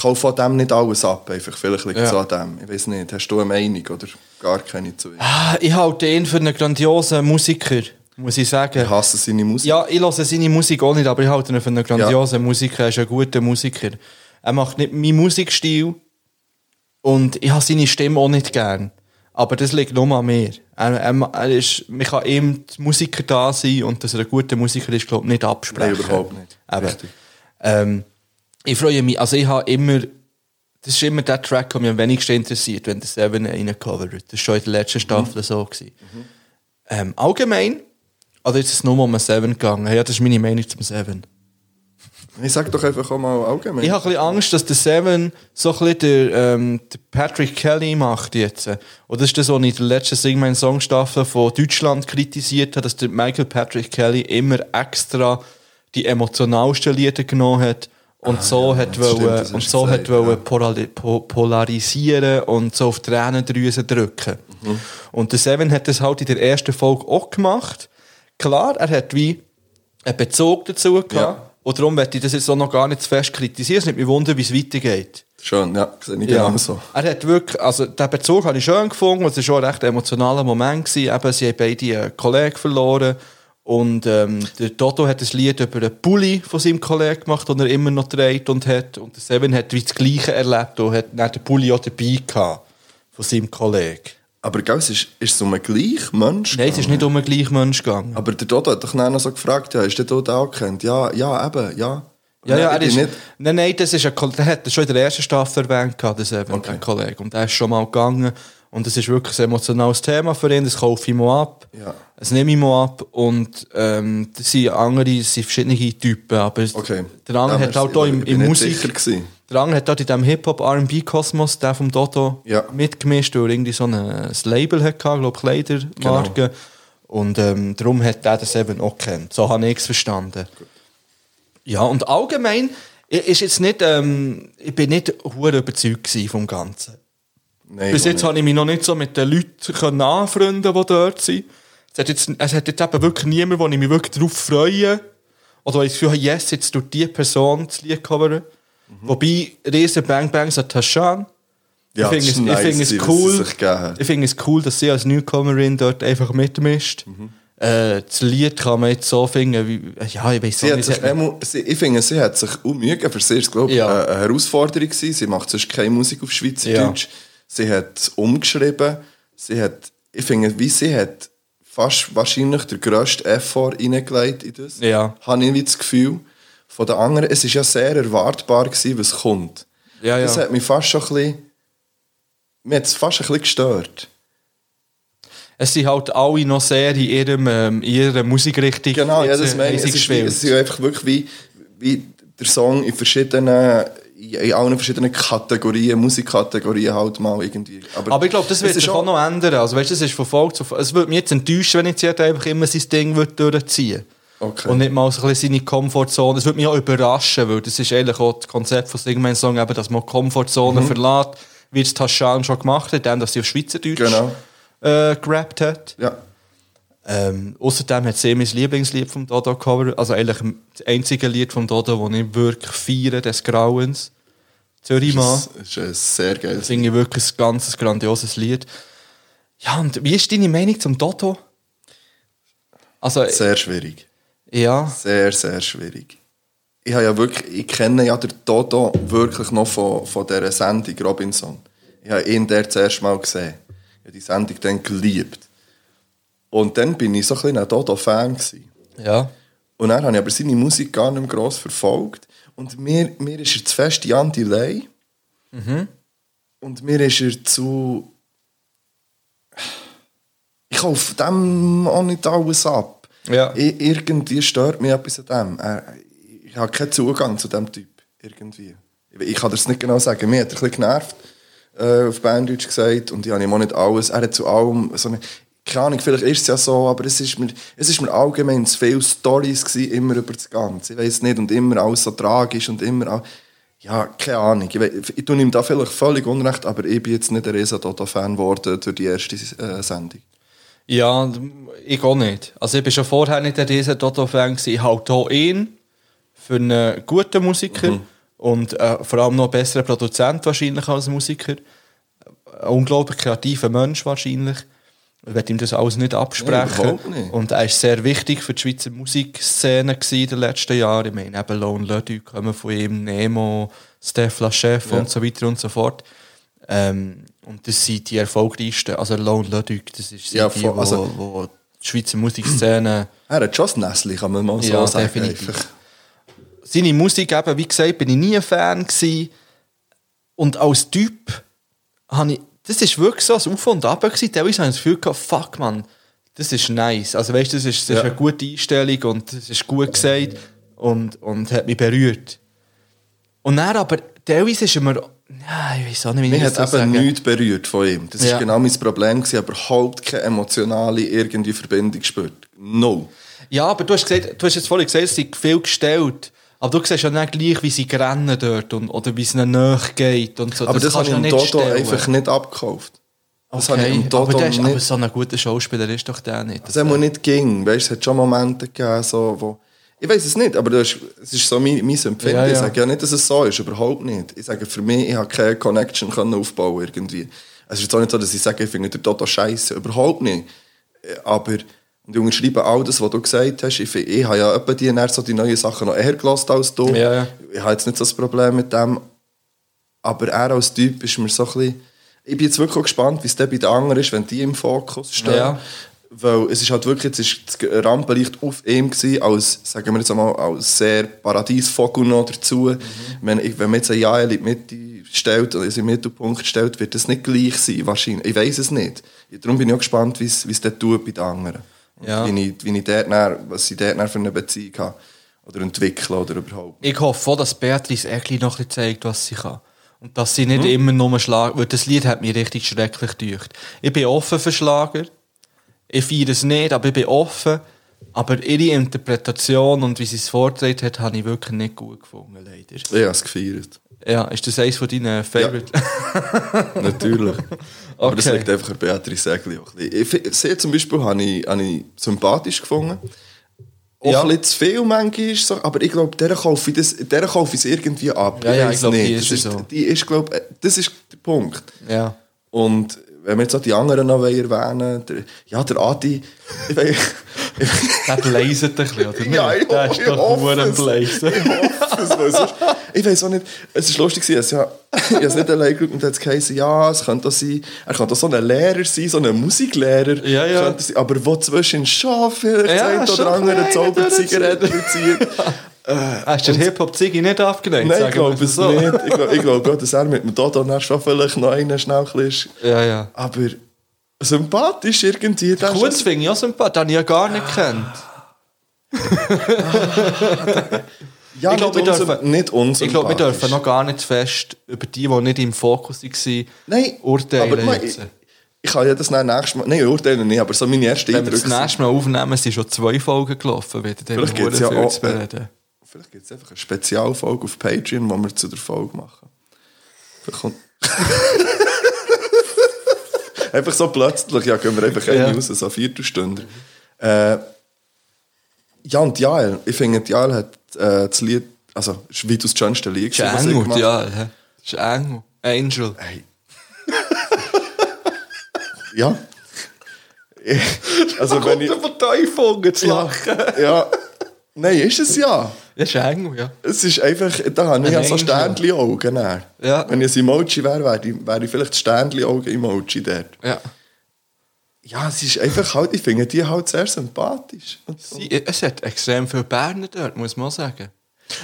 kaufe von dem nicht alles ab, einfach. Vielleicht liegt es Ja. an dem. Ich weiß nicht. Hast du eine Meinung oder gar keine zu ihm? Ah, Ich halte ihn für einen grandiosen Musiker, muss ich sagen. Ich hasse seine Musik. Ja, ich höre seine Musik auch nicht, aber ich halte ihn für einen grandiosen Musiker. Er ist ein guter Musiker. Er macht nicht meinen Musikstil und ich habe seine Stimme auch nicht gern. Aber das liegt nur an mir. Er, er, er ist, man kann ihm die Musiker da sein und dass er ein guter Musiker ist, glaube ich, nicht absprechen. Nein, überhaupt nicht. Richtig. Ähm, ich freue mich, also ich habe immer, das ist immer der Track, der mich am wenigsten interessiert, wenn der Seven reincovert. Das war schon in der letzten Staffel so. Gewesen. Ähm, allgemein, also jetzt ist es nur um Seven gegangen. Ja, das ist meine Meinung zum Seven. Ich sag doch einfach auch mal allgemein. Ich habe ein bisschen Angst, dass der Seven so ein bisschen der, ähm, der Patrick Kelly macht jetzt. Und das ist das, was ich in der letzten Sing mein Song Staffel von Deutschland kritisiert habe, dass der Michael Patrick Kelly immer extra die emotionalsten Lieder genommen hat und so hat das stimmt, wollen, und so gesagt, hat wollen ja. polari po polarisieren und so auf die Tränendrüse drücken. Mhm. Und der Seven hat das halt in der ersten Folge auch gemacht. Klar, er hat wie einen Bezug dazu gehabt. Ja. Und darum werde ich das jetzt auch noch gar nicht zu fest kritisieren. Es nimmt mich wunder, wie es weitergeht. Schön, ja, sehe ich genau so. Er hat wirklich, also den Bezug habe ich schön gefunden. und Es war schon ein recht emotionaler Moment. Gewesen. Eben, sie haben beide einen Kollegen verloren. Und ähm, der Toto hat ein Lied über einen Pulli von seinem Kollegen gemacht, den er immer noch trägt und hat. Und der Seven hat wie das Gleiche erlebt und hat dann den Pulli auch dabei gehabt von seinem Kollegen. Aber gell, es ist, ist es um einen gleichen Mensch Nein, es ist nicht um einen gleichen Mensch gegangen. Aber der Dodo hat doch nachher noch so gefragt, ja, ist der Dodo auch gekannt? Ja, ja, eben, ja. Ja, ja, er Nein, ist, nicht. nein, nein, das ist ein, Ko- der hat das schon in der ersten Staffel erwähnt, das eben, Okay. der Kollege. Und der ist schon mal gegangen. Und das ist wirklich ein emotionales Thema für ihn, das kaufe ich mal ab. Ja. Das nehme ich mal ab. Und ähm, das sind andere, das sind verschiedene Typen. Aber Okay. der andere Ja, hat halt auch im nicht Musik... Der andere hat dort in diesem Hip-Hop-R&B-Kosmos, der vom Dodo, Ja. mitgemischt, weil er irgendwie so ein, ein Label hatte, glaube Kleidermarke. Genau. Und ähm, darum hat der das eben auch kennt. So habe ich es verstanden. Ja, und allgemein ist jetzt nicht, ähm, ich bin nicht hure überzeugt vom Ganzen. Nein, Bis jetzt habe ich mich noch nicht so mit den Leuten anfreunden, die dort sind. Es hat jetzt, es hat jetzt eben wirklich niemand, wo ich mich wirklich darauf freue. Oder ich das Gefühl habe, yes, jetzt tut die Person das Lied coveren. Mhm. Wobei, riesen Bang Bangs an Tashan. Ja, ich finde das es, ist ich finde es nice, cool. Ich finde es cool, dass sie als Newcomerin dort einfach mitmischt. Mhm. Äh, das Lied kann man jetzt so finden, wie, ja, ich weiß Sie hat nicht. sich, einmal- sie, ich finde, sie hat sich gegeben. Für sie ist es, glaube ich, Ja. eine Herausforderung gewesen. Sie macht sonst keine Musik auf Schweizerdeutsch. Sie hat umgeschrieben. Sie hat, ich finde, wie sie hat fast wahrscheinlich der grösste Effort reingelegt in das. Ja. Habe ich das Gefühl. Von den anderen, es ist ja sehr erwartbar gewesen, was kommt. Ja, ja. Das hat mich fast schon ein bisschen, mir hat es fast ein bisschen gestört. Es sind halt alle noch sehr in, ihrem, ähm, in ihrer Musikrichtung Genau, ja, das äh, meine ich. Es ist, es ist ja einfach wirklich wie, wie der Song in verschiedenen, in allen verschiedenen Kategorien, Musikkategorien halt mal irgendwie. Aber ich glaube, das wird sich auch noch ändern. Also, weißt, das ist von Folge zu Folge. Es würde mich jetzt enttäuschen, wenn jetzt jeder einfach immer sein Ding würde durchziehen Okay. Und nicht mal so ein bisschen seine Komfortzone. Es würde mich auch überraschen, weil das ist eigentlich auch das Konzept von Singman Song, eben, dass man die Komfortzone verlässt, wie es Taschan schon gemacht hat, dann, dass sie auf Schweizerdeutsch Genau. äh, gerappt hat. Ja. Ähm, außerdem hat sie mein Lieblingslied vom Dodo Cover, also eigentlich das einzige Lied vom Dodo, das ich wirklich feiere, des Grauens. Zürichmann. Das ist ein sehr geiles. Das finde ich wirklich ein ganz grandioses Lied. Ja, und wie ist deine Meinung zum Dodo? Also, Sehr schwierig. ja, Sehr, sehr schwierig. Ich habe ja wirklich, ich kenne ja den Dodo wirklich noch von, von dieser Sendung Robinson. Ich habe ihn der das erste Mal gesehen. Ich habe die Sendung dann geliebt. Und dann bin ich so ein bisschen ein Dodo-Fan ja. Und dann habe ich aber seine Musik gar nicht mehr gross verfolgt. Und mir, mir ist er zu fest Jan Delay. Und mir ist er zu... Ich kaufe dem auch nicht alles ab. Ja. Irgendwie stört mich etwas an dem. Er, ich habe keinen Zugang zu dem Typ. Irgendwie. Ich, kann das nicht genau sagen. Mir hat er ein bisschen genervt, äh, auf Berndeutsch gesagt. Und ich habe ihm auch nicht alles... Er hat zu allem so eine... Keine Ahnung, vielleicht ist es ja so, aber es ist mir, es ist mir allgemein zu viele Storys gewesen, immer über das Ganze. Ich weiß nicht, und immer alles so tragisch und immer... all- Ja, keine Ahnung. Ich, weiss- ich tue ihm da vielleicht völlig unrecht, aber ich bin jetzt nicht ein riesen Toto-Fan geworden durch die erste äh, Sendung. Ja, ich auch nicht. Also ich war schon vorher nicht Toto-Fan. gewesen. Ich halte auch ihn für einen guten Musiker und äh, vor allem noch einen besseren Produzent wahrscheinlich als Musiker. Ein unglaublich kreativer Mensch wahrscheinlich. Ich werde ihm das alles nicht absprechen. Nein, nicht. Und er war sehr wichtig für die Schweizer Musikszene in den letzten Jahren. Ich meine, eben Lone Ledu kommen von ihm, Nemo, Steph Chef Ja. und so weiter und so fort. Ähm, Und das sind die erfolgreichsten. Also Lone Ludwig, das ist Ja, die, voll, wo, also- wo die Schweizer Musikszene... Er hat schon das Näsli, kann man mal so Ja, sagen. definitiv. einfach. seine Musik eben, wie gesagt, bin ich nie ein Fan gewesen. Und als Typ habe ich, das ist wirklich so ein Auf und Ab gewesen. Teilweise habe ich das Gefühl gehabt, fuck man, das ist nice. Also weißt du, das ist, das ist Ja. eine gute Einstellung und das ist gut gesagt und, und hat mich berührt. Und dann aber, teilweise ist er mir, ja, ich weiß auch nicht, wie Mich ich hat so eben sagen. nichts berührt von ihm. Das war Ja. genau mein Problem. Gewesen, aber überhaupt keine emotionale irgendwie Verbindung gespürt. No. Ja, aber du hast, gesagt, du hast jetzt vorhin gesagt, es sind viel gestellt. Aber du siehst ja nicht gleich, wie sie rennen dort und, oder wie es ihnen nachgeht und so. Aber das, kannst habe ich im Toto stellen. einfach nicht abgekauft. Das habe ich Okay, im aber, Toto der ist, nicht... aber so ein guter Schauspieler ist doch der nicht. Das immer nicht ging. Weißt, es hat schon Momente gegeben, so, wo. Ich weiß es nicht, aber das ist, es ist so mein, mein Empfinden. Ja, ja. Ich sage ja nicht, dass es so ist, überhaupt nicht. Ich sage, für mich, ich habe keine Connection können aufbauen irgendwie. Es ist jetzt auch nicht so, dass ich sage, ich finde den Toto scheiße. Überhaupt nicht. Äh, Aber, und ich unterschreibe all das, was du gesagt hast. Ich, finde, ich habe ja etwa die, so die neuen Sachen noch eher gelassen als du. Ja, ja. Ich habe jetzt nicht so das Problem mit dem. Aber er als Typ ist mir so ein bisschen... Ich bin jetzt wirklich gespannt, wie es bei den anderen ist, wenn die im Fokus stehen. Ja. Weil es ist halt wirklich, jetzt ist das Rampenlicht auf ihm gewesen, als, sagen wir jetzt einmal, als sehr Paradiesvogel noch dazu. Wenn, ich- wenn man jetzt ein Jael in die Mitte stellt, oder in den Mittelpunkt stellt, wird das nicht gleich sein, wahrscheinlich. Ich weiß es nicht. Darum bin ich auch gespannt, wie es wie es dort tut bei den anderen. Ja. Wie ich, wie ich dort dann, was ich dort dann für eine Beziehung habe. Oder entwickeln oder überhaupt. Ich hoffe auch, dass Beatrice Egli noch ein zeigt, was sie kann. Und dass sie nicht immer nur Schlager... Weil das Lied hat mich richtig schrecklich gedacht. Ich bin offen für Schlager. Ich feiere es nicht, aber ich bin offen. Aber ihre Interpretation und wie sie es vorgetragen hat, habe ich wirklich nicht gut gefunden, leider. Ich habe es gefeiert. Ja, ist das eines von deinen Favorite? Natürlich. Aber das liegt einfach an Beatrice Egli auch ein bisschen. Ich Sie zum Beispiel habe ich, habe ich sympathisch gefunden. Auch Ja. ein bisschen zu viel manchmal, so, aber ich glaube, der kaufe ich, das, der kaufe ich es irgendwie ab. Ja, ja, ich weiss glaube, die ist das so. Die ist, glaube äh, das ist der Punkt. Ja. Und wenn wir jetzt auch die anderen noch erwähnen der, ja, der Adi, ich weiß, Der bläset ein bisschen, oder? Ja, ich, Der ist ich doch hoffe nur am es. Bläsen. Ich hoffe es, weil sonst, ich weiß auch nicht, es ist lustig gewesen, ja, ich habe es nicht allein geschaut und es geheißen, ja, es könnte auch sein, er könnte auch so ein Lehrer sein, so ein Musiklehrer, Ja, ja. sein, aber wo zwischen schon vielleicht Ja, oder andere ein Zauberzigaretten zieht. Hast du den Hip-Hop-Ziggy nicht abgelehnt? Nein, ich glaube es so? nicht. Ich glaube, ich glaube auch, dass er mit dem Dodo dann schon vielleicht noch einen schnell ist. Ja, ja. Aber sympathisch irgendwie. Kurz finde ich auch sympathisch, den habe ich ja gar nicht gekannt. Ja, Ich glaub, nicht, wir dürfen- nicht. Ich glaube, wir dürfen noch gar nicht fest über die, die nicht im Fokus waren, Nein, urteilen. aber man, ich, ich kann ja das dann nächstes Mal... Nein, urteilen nicht, aber so meine ersten Wenn wir das Eindrücke nächste Mal aufnehmen, sind schon zwei Folgen gelaufen. Wieder Vielleicht gibt's ja auch, zu äh, bereden. Vielleicht gibt es einfach eine Spezialfolge auf Patreon, wo wir zu der Folge machen. Vielleicht kommt... einfach so plötzlich, ja, gehen wir einfach Ja. eine raus, so Viertelstunde. Äh, ja, und Jael, ich finde, Jael hat äh, das Lied, also, ist wie das schönste Lied, gewesen, was Engel, gemacht ja. hä? Das ist Engel. Angel. Hey. ja. Ich- also, wenn ich... Verteufungen zu Ja, ja. Nein, ist es ja. Das ist Engel, ja. Es ist einfach, da habe ich ja so Angel. Sternchen-Augen. dann. Ja. Wenn ich ein Emoji wäre, wäre ich, wäre ich vielleicht Sternchen-Augen-Emoji dort. ja. Ja, es ist einfach halt, ich finde die halt sehr sympathisch. Und, Sie, es hat extrem viele Berner dort, muss man auch sagen.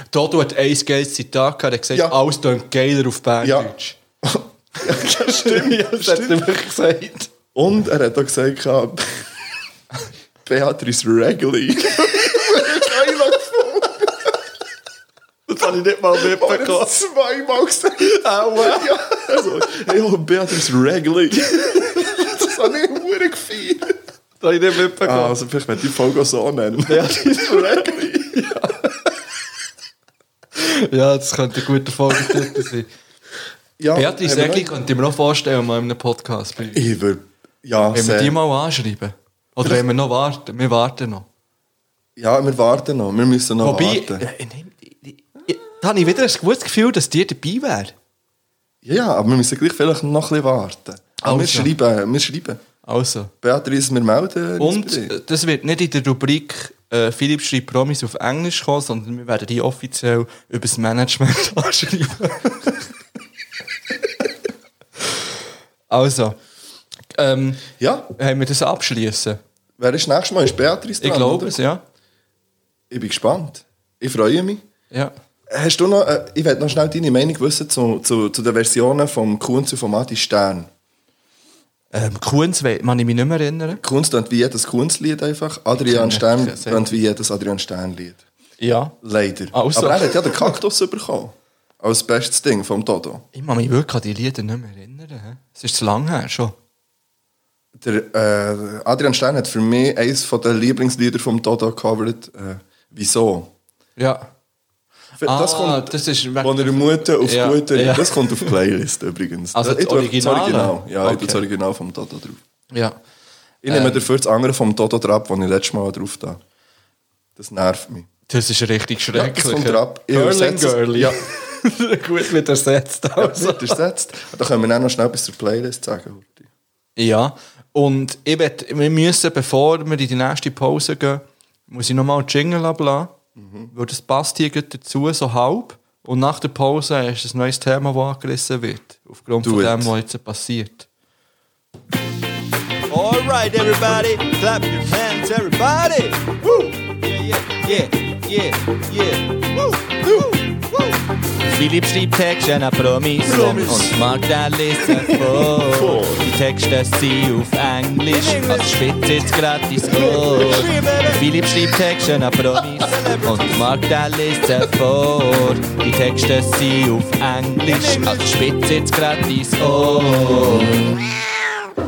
Dodo hat ein geiles Zitat gehabt, er hat gesagt, Ja. alles klingt geiler auf Berndeutsch. ja, stimmt, ja, Das hat er stimmt. wirklich gesagt. Und er hat auch gesagt, Beatrice Regli. Das habe ich nicht mal Er hat zweimal gesagt. Aua. Ja, also, ja, Beatrice Regli. das habe ich hure gefeiert. Das habe ich nicht mitbekommen. Ah, also vielleicht wenn die Folge so nennen. Beatrice Regli. Ja, das könnte ein guter Folgetitel sein. Ja, Beatrice haben wir Egli noch- könnte ich mir noch vorstellen, mal in einem Podcast. Wenn Ich würde, ja, wir sehr. die mal anschreiben. Oder wenn wir noch warten. Wir warten noch. Ja, wir warten noch. Wir müssen noch Wobei, warten. ja, ich nehm- ich- ich- ich- da habe ich wieder ein gutes Gefühl, dass die dabei wäre. Ja, aber wir müssen gleich vielleicht noch ein bisschen warten. Aber wir Also. schreiben, wir schreiben. Also. Beatrice, wir melden uns Und dir. äh, das wird nicht in der Rubrik äh, Philipp schreibt Promis auf Englisch kommen, sondern wir werden die offiziell über das Management anschreiben. Also, ähm, Ja, haben wir das abschließen? wer ist nächstes Mal? Ist Beatrice dran? Ich glaube es, ja. Ich bin gespannt. Ich freue mich. Ja. Hast du noch, äh, ich werde noch schnell deine Meinung wissen zu, zu, zu den Versionen vom Kunz und vom Adi Stern. Ähm, Kunz, kann ich mich nicht mehr erinnern. Kunz klingt wie jedes Kunstlied einfach. Adrian Stern klingt wie jedes Adrian Stern-Lied. Ja. Leider. Also. Aber er hat ja den Kaktus bekommen. Als bestes Ding vom Toto. Ich kann mich wirklich an die Lieder nicht mehr erinnern. Es ist zu lange her schon. Der, äh, Adrian Stern hat für mich eines der Lieblingslieder vom Toto gecovert. Äh, Wieso? Ja. Das Ah, kommt, das ist wo er der- Mutter auf Ja, gute, ja. das kommt auf die Playlist übrigens. Also das ich tue Originale? Original. Ja, Okay. das Original vom Toto drauf. Ja. Ich nehme dafür das andere vom Toto drauf, das ich letztes Mal drauf da. Das nervt mich. Das ist richtig Ja, schrecklich. das kommt drauf. Ich Girl übersetze es. Girlie. Ja. Gut wird ersetzt. Also. Wird ersetzt. Da können wir dann noch schnell etwas zur Playlist sagen. Ja. Und ich werd, wir müssen, bevor wir in die nächste Pause gehen, muss ich nochmal Jingle ablassen. Weil das passt hier gerade dazu, so halb. Und nach der Pause ist ein neues Thema, das angerissen wird. Aufgrund Do von it. dem, was jetzt passiert. All right, everybody, clap your hands, everybody. Woo! Yeah, yeah, yeah, yeah, yeah. Woo, woo, woo. Philipp schreibt Texte an Promis, und Magda liest sie vor. Die Texte sind auf Englisch, also spitzt jetzt gratis Ohr. Philipp schreibt Texte an Promis und Magda liest sie vor. Die Texte sind auf Englisch, also spitzt jetzt gratis Ohr.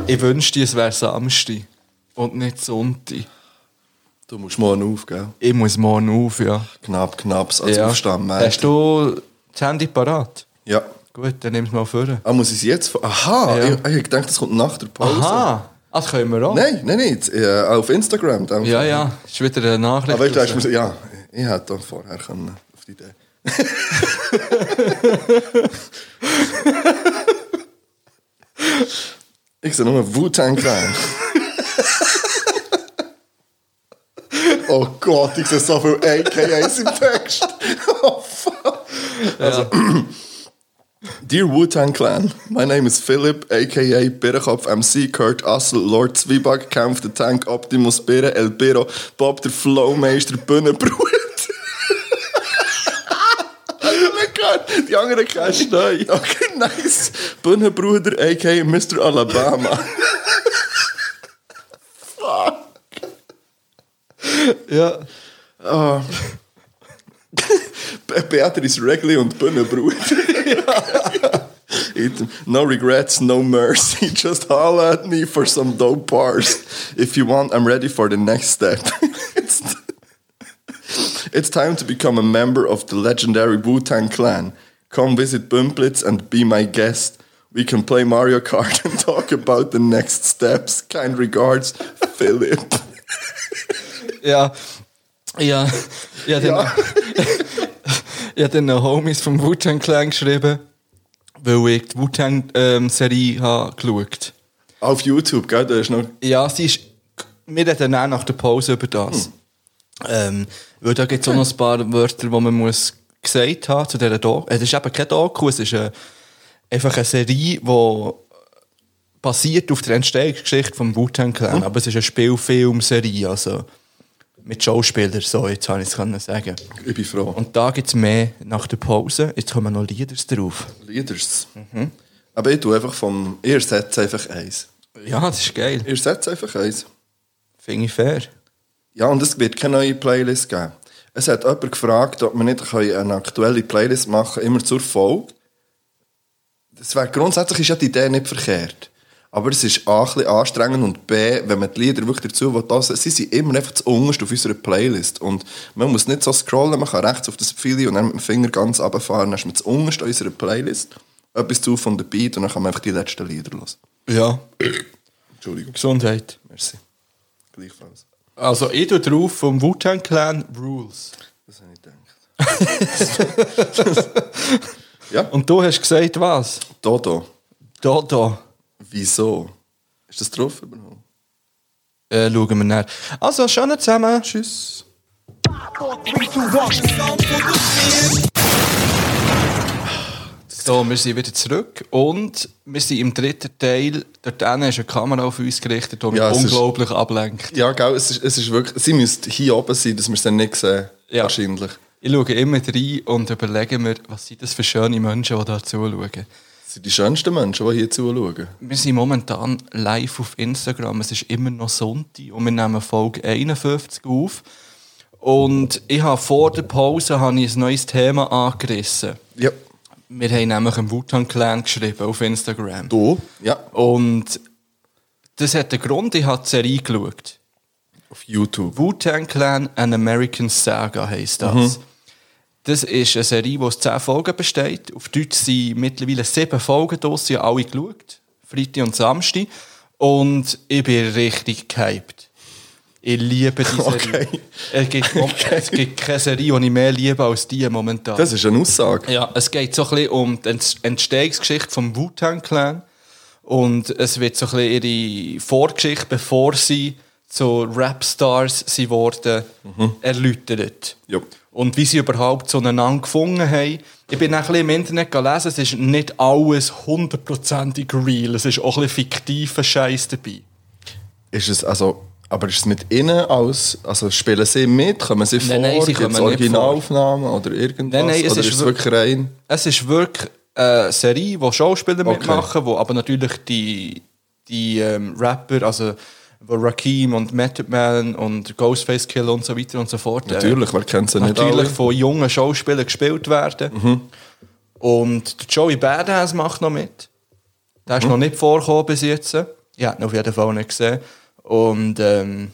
Ich wünschte, es wäre Samstag und nicht Sonntag. Du musst morgen auf, gell? Ich muss morgen auf, ja. Knapp, knapp, als ja. Aufstand. Hast du das Handy parat? Ja. Gut, dann nimm es mal vor. Ah, muss ich es jetzt... Aha, Ja. ich, ich hab gedacht, das kommt nach der Pause. Aha, ah, das können wir auch. Nein, nein, nicht. Auf Instagram. Dann. Ja, ja, ist wieder eine Nachricht. Aber weißt du, hast raus. mir- ja, ich hätte da vorher können, auf die Idee. ich sehe nur Wu-Tang Clan. oh Gott, ich sehe so viel AKAs im Text. oh fuck. Also, Dear Wu-Tang Clan, my name is Philip, aka Birrenkopf MC, Kurt Assel, Lord Zwieback, Kampf der Tank, Optimus Birre, El Biro, Bob der Flowmeister, Bühnenbrut. Die anderen kennst du nicht. Okay, nice. Bühnenbruder, aka Mr. Alabama. Ja. Be- Beatrice Regli und Bühnenbrut. no regrets, no mercy. Just holla at me for some dope bars. If you want, I'm ready for the next step. it's, it's time to become a member of the legendary Wu Tang Clan. Come visit Bumplitz and be my guest. We can play Mario Kart and talk about the next steps. Kind regards, Philip. Ja. Ja. Ja, dann, ich habe den Homies vom Wu-Tang Clan geschrieben, weil ich die Wu-Tang-Serie habe geschaut. Auf YouTube, gell? Da ist noch. Ja, sie ist. Wir reden auch nach der Pause über das. Ähm, weil da gibt es auch noch ein paar Wörter, die man muss gesagt haben zu dieser Doku. Es ist eben kein Doku, es ist eine, einfach eine Serie, die basiert auf der Entstehungsgeschichte vom Wu-Tang Clan. Aber es ist eine Spielfilmserie, also mit Schauspielern, so, jetzt habe ich es können sagen. Ich bin froh. Und da gibt es mehr nach der Pause. Jetzt kommen noch Lieder drauf. Leaders. Aber ich tue einfach vom. Ich ersetze einfach eins. Ja, das ist geil. Ich ersetze einfach eins. Finde ich fair. Ja, und es wird keine neue Playlist geben. Es hat jemand gefragt, ob wir nicht eine aktuelle Playlist machen können, immer zur Folge. Das wär, grundsätzlich ist ja die Idee nicht verkehrt. Aber es ist A, ein anstrengend und B, wenn man die Lieder wirklich dazu will, hören, sie sind immer einfach zu unterst auf unserer Playlist. Und man muss nicht so scrollen, man kann rechts auf das Pfeil und dann mit dem Finger ganz runterfahren, dann ist man zu unterst an unserer Playlist. Etwas zu von der Beat und dann kann man einfach die letzten Lieder hören. Ja. Entschuldigung. Gesundheit. Merci. Gleichfalls. Also, ich tue drauf vom Wu-Tang Clan Rules. Das habe ich gedacht. ja, Und du hast gesagt, was? Dodo. Dodo. Wieso? Ist das drauf überhaupt? Äh, schauen wir nach. Also, schön zusammen. Tschüss. So, wir sind wieder zurück und wir sind im dritten Teil. Dort hinten ist eine Kamera auf uns gerichtet, die mich Ja, es ist- unglaublich ablenkt. Ja, gell, es ist, es ist wirklich, sie müsste hier oben sein, dass wir es dann nicht sehen. Ja. Wahrscheinlich. Ich schaue immer rein und überlege mir, was sind das für schöne Menschen, die da zuschauen. Sind die schönsten Menschen, die hier zuschauen. Wir sind momentan live auf Instagram. Es ist immer noch Sonntag und wir nehmen Folge 51 auf. Und ich habe vor der Pause habe ich ein neues Thema angerissen. Ja. Wir haben nämlich einen Wu-Tang Clan geschrieben auf Instagram. Du? Ja. Und das hat den Grund, ich habe die Serie geschaut. Auf YouTube. Wu-Tang Clan, An American Saga heisst das. Das ist eine Serie, die aus 10 Folgen besteht. Auf Deutsch sind mittlerweile 7 Folgen draus, ich habe alle geschaut. Freitag und Samstag. Und ich bin richtig gehypt. Ich liebe die Serie. Okay. Es, gibt, es gibt keine Serie, die ich mehr liebe als die momentan. Das ist eine Aussage. Ja, es geht so ein bisschen um die Ent- Entstehungsgeschichte vom Wu-Tang Clan. Und es wird so ein bisschen ihre Vorgeschichte, bevor sie zu Rapstars sie wurden, erläutert. Ja. Und wie sie überhaupt zueinander gefunden haben. Ich bin ein bisschen im Internet gelesen, es ist nicht alles hundertprozentig real. Es ist auch ein bisschen fiktiver Scheiß dabei. Ist es, also, aber ist es mit ihnen als, also spielen sie mit, kommen sie vor, Nein, nein, sie kommen Originalaufnahmen oder irgendwas? Nein, nein, es oder ist ist wirklich rein? Es ist wirklich eine Serie, wo Schauspieler Okay. mitmachen, wo aber natürlich die, die ähm, Rapper, also wo Rakim und Method Man und Ghostface Killer und so weiter und so fort. Natürlich, wer kennt sie nicht natürlich alle? von jungen Schauspielern gespielt werden. Und der Joey Badass macht noch mit. Der ist noch nicht vorgekommen bis jetzt. Ich habe ihn auf jeden Fall nicht gesehen. Und ähm,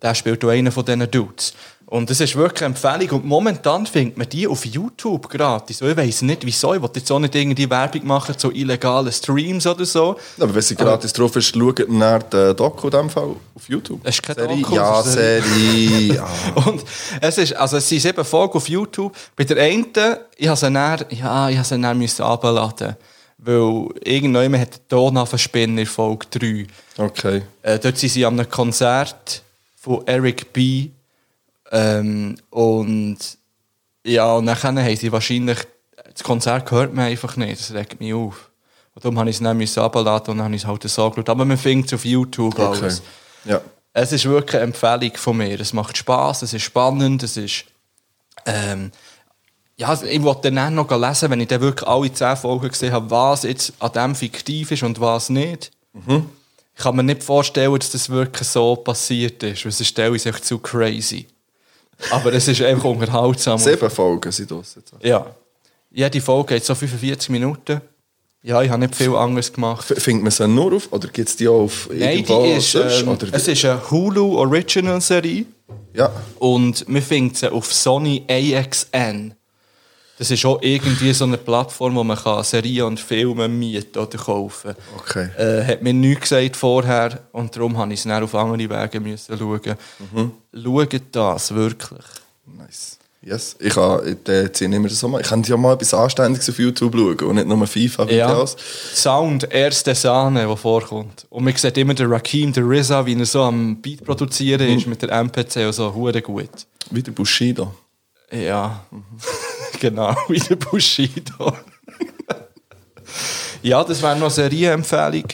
der spielt auch einen von diesen Dudes. Und das ist wirklich eine Empfehlung. Und momentan findet man die auf YouTube gratis. Ich weiss nicht wieso. Ich will jetzt auch nicht irgendwie Werbung machen zu illegalen Streams oder so. Aber wenn sie gratis drauf ist, schaut nach den Doku in dem Fall auf YouTube. Das ist kein Serie? Doku, Ja, Serie. ah. Und es ist, also es sind sieben Folgen auf YouTube. Bei der einen, ich habe sie dann, ja, ich habe sie dann müssen runterladen. Weil irgendjemand hat den Ton verspinnen in Folge 3. Okay. Äh, dort sind sie an einem Konzert von Eric B. Ähm, und ja, und dann haben sie wahrscheinlich, das Konzert hört man einfach nicht, das regt mich auf. Und darum habe ich es dann müssen runterladen und dann habe ich es halt so geschaut. Aber man findet es auf YouTube Okay. alles. Ja. Es ist wirklich eine Empfehlung von mir. Es macht Spaß, es ist spannend, es ist. Ähm, ja, ich wollte dann noch lesen, wenn ich dann wirklich alle zehn Folgen gesehen habe, was jetzt an dem fiktiv ist und was nicht. Ich kann mir nicht vorstellen, dass das wirklich so passiert ist, weil sonst stelle ich es echt zu crazy. Aber es ist einfach unterhaltsam. Sieben Folgen sind das jetzt. Ja. Jede Folge geht so 45 Minuten. Ja, ich habe nicht viel anderes gemacht. F- Findet man sie nur auf, oder gibt es die auch auf Nein, irgendwo die ist, sonst, ähm, es ist eine Hulu Original Serie. Ja. Und man findet sie auf Sony AXN. Das ist auch irgendwie so eine Plattform, wo man kann Serien und Filme mieten oder kaufen Okay. Äh, hat mir nichts gesagt vorher und darum habe ich es dann auf andere Wege müssen schauen. Mhm. Schaut das wirklich. Nice. Yes. Ich kann, ich, äh, immer so mal. Ich kann ja mal etwas Anständiges auf YouTube schauen und nicht nur Ja. FIFA-Videos. Sound, erste Sahne, der vorkommt. Und man sieht immer den Rakim, den RZA, wie er so am Beat produzieren Mhm. ist mit der MPC und so, hure gut. Wie der Bushido. Ja, genau, wie der Bushido. ja, das wäre noch eine Serienempfehlung.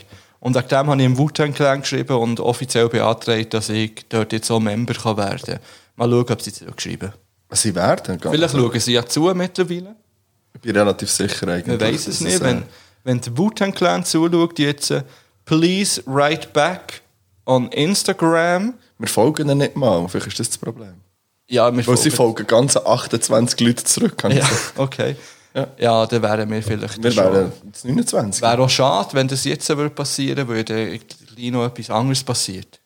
Und wegen dem habe ich im Wu-Tang Clan geschrieben und offiziell beantragt, dass ich dort jetzt auch Member kann werden kann. Mal schauen, ob sie zurückschreiben. Sie werden. ganz- Vielleicht schauen sie ja zu mittlerweile. Ich bin relativ sicher eigentlich. Man weiß es nicht. Wenn, wenn der Wu-Tang Clan zuschaut jetzt, äh, please write back on Instagram. wir folgen ihnen nicht mal. Vielleicht ist das das Problem. Ja, wir Weil sie folgen- folgen ganze 28 Leute zurück. kann ich Ja, sagen. okay. Ja. Ja, dann wären wir vielleicht Wir wären jetzt 29. Wäre auch schade, wenn das jetzt würde passieren würde, gleich noch etwas anderes passiert.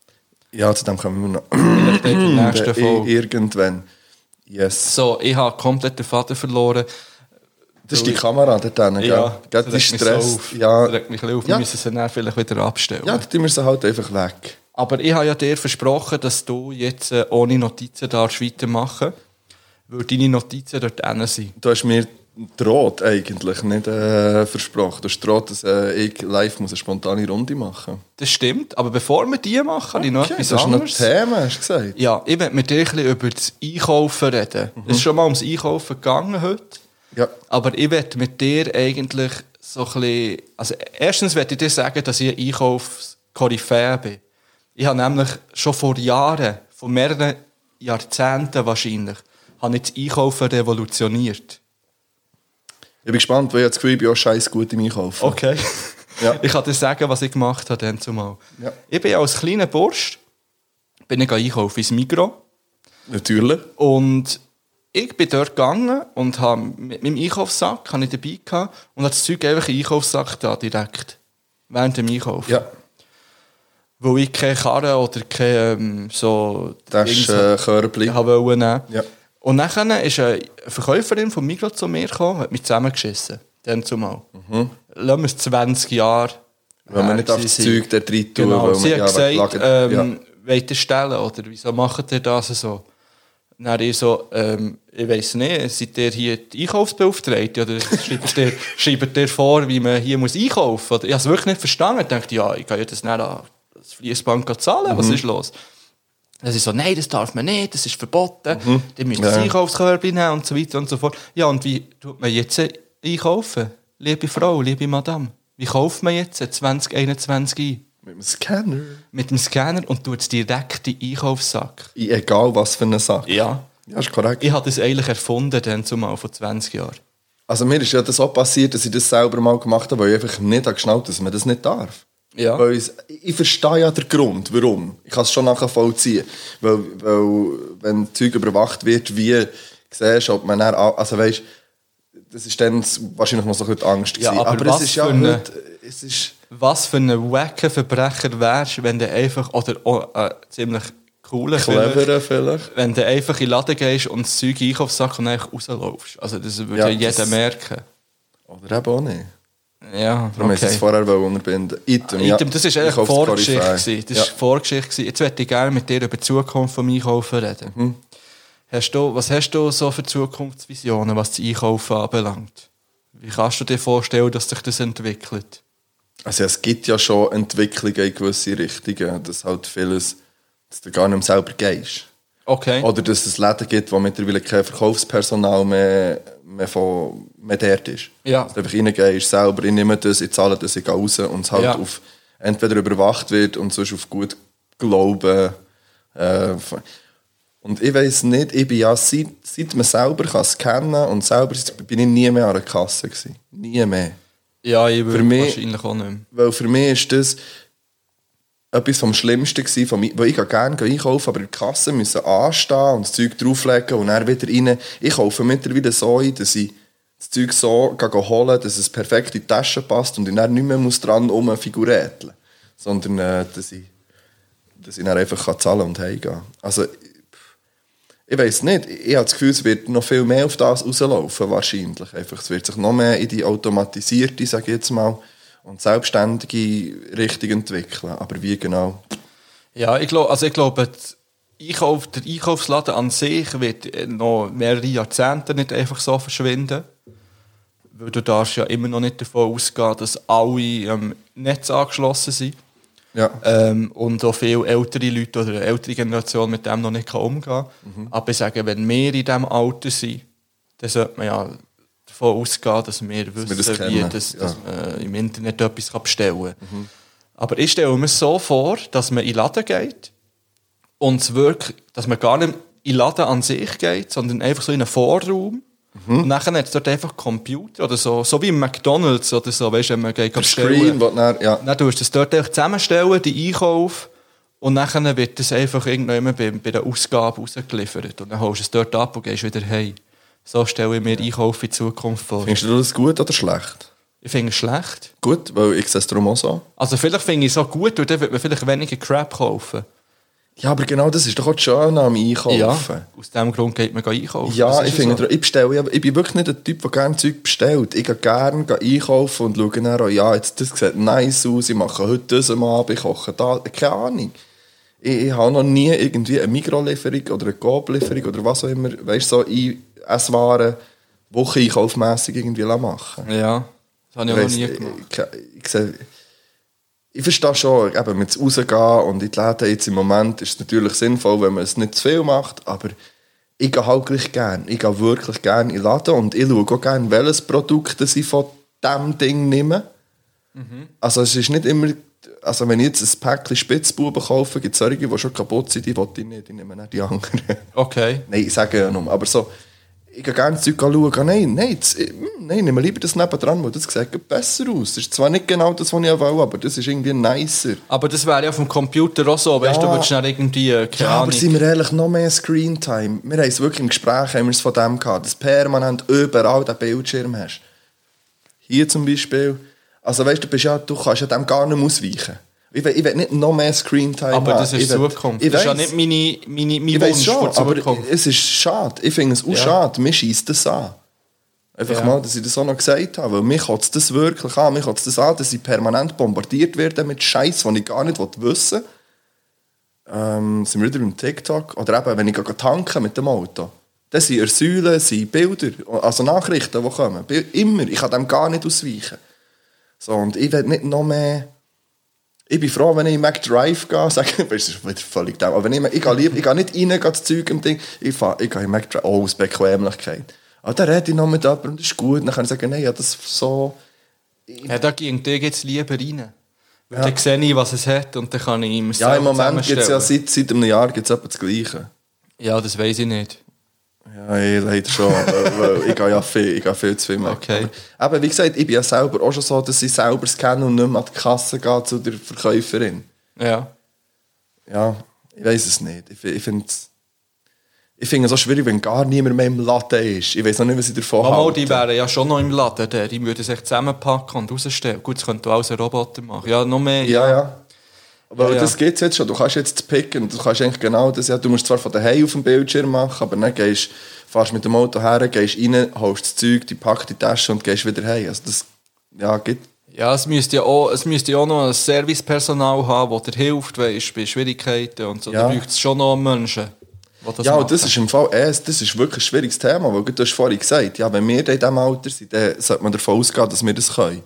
Ja, zu dem kommen wir noch. Vielleicht in der nächsten Äh, Folge. Irgendwann. Yes. So, ich habe komplett den Faden verloren. Das ist die Kamera dort hinten, gell? Ja, das Die stresst. auf. ja, Das regt mich ein bisschen auf. Wir Ja. müssen sie dann vielleicht wieder abstellen. ja, dann tun wir sie halt einfach weg. Aber ich habe ja dir versprochen, dass du jetzt äh, ohne Notizen darfst weitermachen weil deine Notizen dort hinten sind. Du hast mir droht eigentlich, nicht äh, versprochen. Du hast droht, dass äh, ich live muss eine spontane Runde machen Das stimmt, aber bevor wir die machen, habe ich noch Okay, etwas du hast noch anderes. Themen, hast du gesagt? Ja, ich möchte mit dir ein bisschen über das Einkaufen reden. Es ist schon mal ums Einkaufen gegangen heute. Ja. Aber ich werde mit dir eigentlich so ein bisschen... Also erstens werde ich dir sagen, dass ich ein Einkaufskoryphäe bin. Ich habe nämlich schon vor Jahren, vor mehreren Jahrzehnten wahrscheinlich, habe ich das Einkaufen revolutioniert. Ich bin gespannt, weil ich das Gefühl, ich bin auch scheiß gut im Einkaufen. Okay. Ja. Ich kann dir sagen, was ich gemacht habe dann zumal. Ja. Ich bin als kleiner Bursch bin ich einkaufen ins Migros Natürlich. und ich bin dort gegangen und habe mit meinem Einkaufssack habe ich dabei gehabt und habe das Zeug einfach in den Einkaufssack da direkt während dem Einkauf. Ja. Weil ich keine Karre oder keine ähm, so Das ist äh, wollen nehmen. Ja. Und dann ist eine Verkäuferin von Migros zu mir gekommen, hat mich zusammengeschissen. Dann zumal. Mhm. Lassen wir es 20 Jahre. Weil man nicht auf das Zeug dort rein tun, Genau, sie hat ja, gesagt, wegen- ähm, wollt ihr stellen oder wieso macht ihr das so? Dann ich so, ähm, ich weiss nicht, seid ihr hier die Einkaufsbeauftragte oder schreibt ihr, schreibt ihr vor, wie man hier muss einkaufen muss? Ich habe es wirklich nicht verstanden. Ich dachte, ja, ich kann ja das nicht an das Fließband zahlen, Mhm. was ist los? Dann sie so, nein, das darf man nicht, das ist verboten, Mhm. die müssen Ja. das Einkaufskörbchen nehmen und so weiter und so fort. Ja, und wie tut man jetzt einkaufen? Liebe Frau, liebe Madame, wie kauft man jetzt 2021 ein? Mit dem Scanner. Mit dem Scanner und tut es direkt in den Einkaufssack. In egal was für einen Sack. Ja. Ja, ist korrekt. Ich habe das eigentlich erfunden, dann zumal vor 20 Jahren. Also mir ist ja das auch passiert, dass ich das selber mal gemacht habe, weil ich einfach nicht habe geschnallt dass man das nicht darf. Ja. Weil ich, ich verstehe ja den Grund, warum. Ich kann es schon nachvollziehen. Weil, weil wenn Zeug überwacht wird, wie siehst du, ob man dann, also weißt, das ist dann wahrscheinlich noch so ein Angst Ja, gewesen. aber es was ist ja für eine- heute, es ist, Was für ein wacker Verbrecher wärst, wenn du einfach, oder auch, äh, ziemlich cooler cleverer vielleicht. wenn du einfach in den Laden gehst und das Zeug Einkaufssack und einfach rauslaufst. Also das würde ja, Ja, jeder das- merken. Oder eben auch nicht. Ja, Darum okay. ich es vorher unterbinden. Item, ja. Item, das war eigentlich Vorgeschichte. Das ja. ist Vorgeschichte. Jetzt möchte ich gerne mit dir über die Zukunft vom Einkaufen reden. Mhm. Hast du, was hast du so für Zukunftsvisionen, was das Einkaufen anbelangt? Wie kannst du dir vorstellen, dass sich das entwickelt? Also es gibt ja schon Entwicklungen in gewisse Richtungen, dass halt vieles, dass du gar nicht mehr selber gehst. Okay. Oder dass es Läden gibt, wo mittlerweile kein Verkaufspersonal mehr, mehr, von, mehr dort ist. Ja. Dass du einfach reingehst, selber, ich nehme das, ich zahle das, ich gehe raus und es halt Ja. auf entweder überwacht wird und sonst auf gut Glauben. Äh, und ich weiß nicht, ich bin ja, seit, seit man selber kann scannen und selber bin ich nie mehr an der Kasse gewesen. Nie mehr. ja, ich würde für mich- wahrscheinlich auch nicht mehr. Weil für mich ist das etwas vom Schlimmsten gewesen, von ich gerne einkaufen, aber in der Kasse müssen anstehen und das Zeug drauflegen und dann wieder rein. Ich kaufe mittlerweile so ein, dass ich das Zeug so holen dass es perfekt in die Tasche passt und ich dann nicht mehr muss dran rumfiguräteln sondern äh, dass ich, dass ich dann einfach kann zahlen und heimgehen Also, ich- ich weiß nicht. Ich habe das Gefühl, es wird noch viel mehr auf das rauslaufen, wahrscheinlich. Einfach, es wird sich noch mehr in die automatisierte, sage ich jetzt mal, und selbstständige Richtung entwickeln. Aber wie genau? Ja, ich glaube, also ich glaube, Einkauf, der Einkaufsladen an sich wird äh, noch mehrere Jahrzehnte nicht einfach so verschwinden. Weil du darfst ja immer noch nicht davon ausgehen, dass alle ähm, Netz angeschlossen sind. Ja. Ähm, und auch viele ältere Leute oder eine ältere Generation mit dem noch nicht umgehen kann. Mhm. Aber ich sage, wenn wir in diesem Alter sind, dann sollte man ja davon ausgehen, dass wir wissen, das wie das, ja. dass man im Internet etwas bestellen kann. Aber ich stelle mir so vor, dass man in den Laden geht und es wirklich, dass man gar nicht in den Laden an sich geht, sondern einfach so in einen Vorraum. Mhm. Und dann hat es dort einfach Computer oder so, so wie im McDonalds oder so, weißt du, wenn man geht Der. Screen, dann, ja. Dann tust du es dort einfach zusammenstellen, die Einkauf, und dann wird das einfach irgendwann bei, bei der Ausgabe rausgeliefert. Und dann holst du es dort ab und gehst wieder heim. So stelle ich mir Einkauf in Zukunft vor. Findest du das gut oder schlecht? Ich finde es schlecht. Gut, weil ich sehe es darum auch so. Also vielleicht finde ich es auch gut, weil dann wird man vielleicht weniger Crap kaufen. Ja, aber genau das ist doch auch das Schöne am Einkaufen. aus dem Grund geht man einkaufen. Ja, ich finde, so. ich bestelle, ja- ich bin wirklich nicht der Typ, der gerne Zeug bestellt. Ich gehe gerne einkaufen und schaue dann auch, ja, jetzt, das sieht nice aus, ich mache heute das am Abend, ich koche da, keine Ahnung. Ich, ich habe noch nie irgendwie eine Mikrolieferung oder eine Coop-Lieferung oder was auch immer, weißt du, so ein- Esswaren Wocheneinkaufmässig irgendwie machen Ja, das habe ich auch noch nie ich, gemacht. ich, ich, sehe- ich verstehe schon, eben mit rausgehen und in die Läden jetzt im Moment ist es natürlich sinnvoll, wenn man es nicht zu viel macht, aber ich gehe halt gleich gern. Ich gehe wirklich gern in den Laden und ich schaue auch gerne, welches Produkt ich von diesem Ding nehme. Also es ist nicht immer, also wenn ich jetzt ein Päckchen Spitzbuben kaufe, gibt es solche, die schon kaputt sind, die will ich nicht, ich nehme nicht die anderen. Okay. nein, ich sage ja nur, aber so, ich gehe gerne Zeug schauen, nein, nein, das, hm, nein, nehme lieber das nebendran, weil das sieht besser aus. Das ist zwar nicht genau das, was ich will, aber das ist irgendwie nicer. Aber das wäre ja auf dem Computer auch so, weißt du, Ja. du würdest schnell irgendwie, äh, keine Ja, aber sind wir ehrlich, noch mehr Screentime. Wir haben es wirklich im Gespräch haben wir es von dem gehabt, dass du permanent überall den Bildschirm hast. Hier zum Beispiel. Also weißt du, du, bist ja, du kannst ja dem gar nicht ausweichen. Ich will, ich will nicht noch mehr Screentime aber haben. das ist ich will, Zukunft. Ich das ist ja nicht meine, meine, mein Ich Wunsch schon, aber es ist schade. Ich finde es auch Ja. schade. Mir schießt das an. Einfach Ja. mal, dass ich das auch noch gesagt habe. Weil mich kotzt das wirklich an. Mich kotzt das an, dass ich permanent bombardiert werde mit Scheiß, den ich gar nicht wissen will. Ähm, sind wir wieder beim TikTok. Oder eben, wenn ich tanken mit dem Auto. Das sind Ersäulen, sind Bilder, also Nachrichten, die kommen. Immer. Ich kann dem gar nicht ausweichen. So, und ich will nicht noch mehr... Ich bin froh, wenn ich in McDrive gehe, sage ich, das ist wieder völlig dumm, aber wenn ich, ich, gehe lieb, ich gehe nicht rein, gehe das Zeug im Ding, ich, fahre, ich gehe in McDrive, oh, aus Bequemlichkeit. Ah, da rede ich noch mit jemandem, das ist gut, dann kann ich sagen, nein, ja, das so... Ja, da dir jetzt lieber rein. Weil dann sehe ich, was es hat und dann kann ich ihm Ja, im Moment gibt es ja seit, seit einem Jahr gibt's etwa das Gleiche. Ja, das weiß ich nicht. Ja, ich leider schon. ich gehe ja viel, ich gehe viel zu viel. Okay. Aber wie gesagt, ich bin ja selber auch schon so, dass ich selber scanne und nicht mehr an die Kasse gehe zu der Verkäuferin. Ja. Ja, ich weiß es nicht. Ich, ich finde es ich es auch schwierig, wenn gar niemand mehr im Laden ist. Ich weiß noch nicht, was ich davon halte. die wären ja schon noch im Laden. Die würden sich zusammenpacken und rausstellen. Gut, das könnte auch ein Roboter machen. Ja, noch mehr. Ja, ja. Aber Ja, ja. das geht jetzt schon. Du kannst jetzt picken. Du kannst eigentlich genau das. Ja, du musst zwar von daheim auf dem Bildschirm machen, aber dann gehst, fährst mit dem Auto her, gehst rein, holst das Zeug, die packst die Tasche und gehst wieder heim. Also das ja, geht. Ja, es müsste ja auch, es müsste ja auch noch ein Servicepersonal haben, das dir hilft, weißt, bei Schwierigkeiten und so. Ja. Da braucht es schon noch Menschen. Das ja, und das ist im Fall das ist wirklich ein schwieriges Thema, weil du hast vorhin gesagt, ja, wenn wir in diesem Alter sind, dann sollte man davon ausgehen, dass wir das können.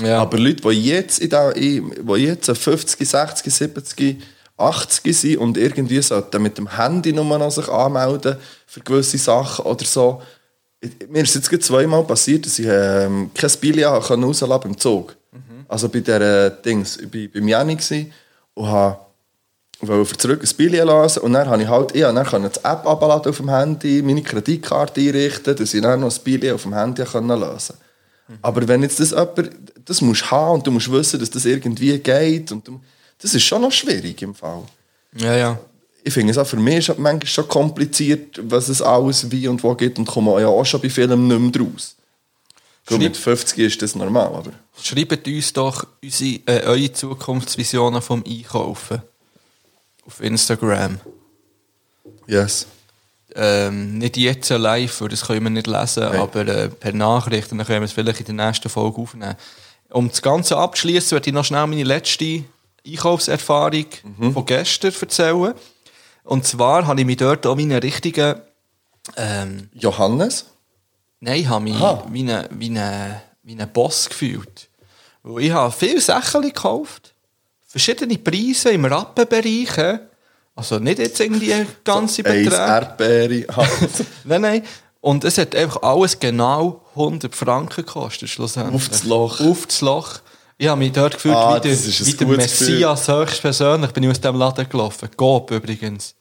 Ja. Aber Leute, die jetzt, in der, die jetzt 50, 60, 70, 80 sind und irgendwie sollten mit dem Handy nur noch sich anmelden für gewisse Sachen oder so. Mir ist jetzt zweimal passiert, dass ich ähm, kein Billy rauslassen konnte im Zug. Also bei der Dings, ich war beim Jenny und habe wollte für zurück ein Billy lassen und dann habe ich halt, ich dann konnte die App abladen auf dem Handy, meine Kreditkarte einrichten, dass ich dann noch ein Billy auf dem Handy lösen Aber wenn jetzt das jemand, das musst du haben und du musst wissen, dass das irgendwie geht und du, das ist schon noch schwierig im Fall. ja, ja. Ich finde es auch für mich ist manchmal schon kompliziert, was es alles wie und wo gibt und komme ja auch schon bei Filmen nicht mehr draus. Gut, Schreib- mit 50 ist das normal, aber... Schreibt uns doch unsere, äh, eure Zukunftsvisionen vom Einkaufen. Auf Instagram. Yes. Ähm, nicht jetzt live, weil das können wir nicht lesen, Nein. aber äh, per Nachricht. Und dann können wir es vielleicht in der nächsten Folge aufnehmen. Um das Ganze abzuschließen, werde ich noch schnell meine letzte Einkaufserfahrung Mhm. von gestern erzählen. Und zwar habe ich mich dort auch wie einen richtigen. Ähm, Johannes? nein, ich habe mich Aha. wie einen wie eine, wie ein Boss gefühlt. Weil ich habe viele Sachen gekauft. Verschiedene Preise im Rappenbereich. Also nicht jetzt irgendwie ganze Eins Beträge. Erdbeere. Nein, nein. Und es hat einfach alles genau 100 Franken gekostet, schlussendlich. Auf das Loch. Auf das Loch. Ich habe mich dort gefühlt Ah, wie der, wie der Messias höchstpersönlich. Bin ich aus dem Laden gelaufen. Coop übrigens.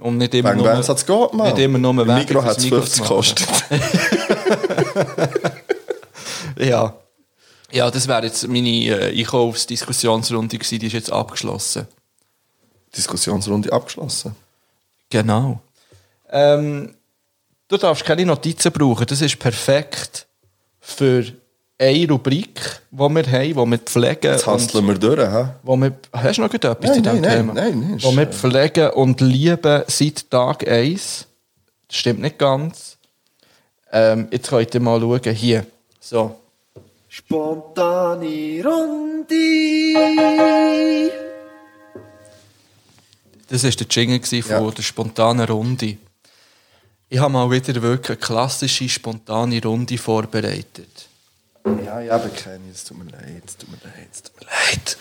Und nicht immer Wegen nur... wem hat es geht, Mann? Nicht immer nur Im Werbung Migros hat fürs es Migros 50 machen. gekostet. Ja. Ja, das wäre jetzt meine äh, Einkaufsdiskussionsrunde gewesen. Die ist jetzt abgeschlossen. Diskussionsrunde abgeschlossen. Genau. Ähm, du darfst keine Notizen brauchen. Das ist perfekt für eine Rubrik, die wir haben, die wir pflegen. Jetzt und- hasseln wir durch, hä? wo wir, hast du noch etwas Nein, zu diesem nein, nein, Thema? nein, nein, ist, Wo wir pflegen und lieben seit Tag 1. Das stimmt nicht ganz. Ähm, jetzt könnt ihr mal schauen. Hier. So. Spontane Runde. Das war der Jingle von Ja. der spontanen Runde. Ich habe mal wieder wirklich eine klassische spontane Runde vorbereitet. Ja, ich habe keine. Es tut mir leid, es tut mir leid, es tut mir leid.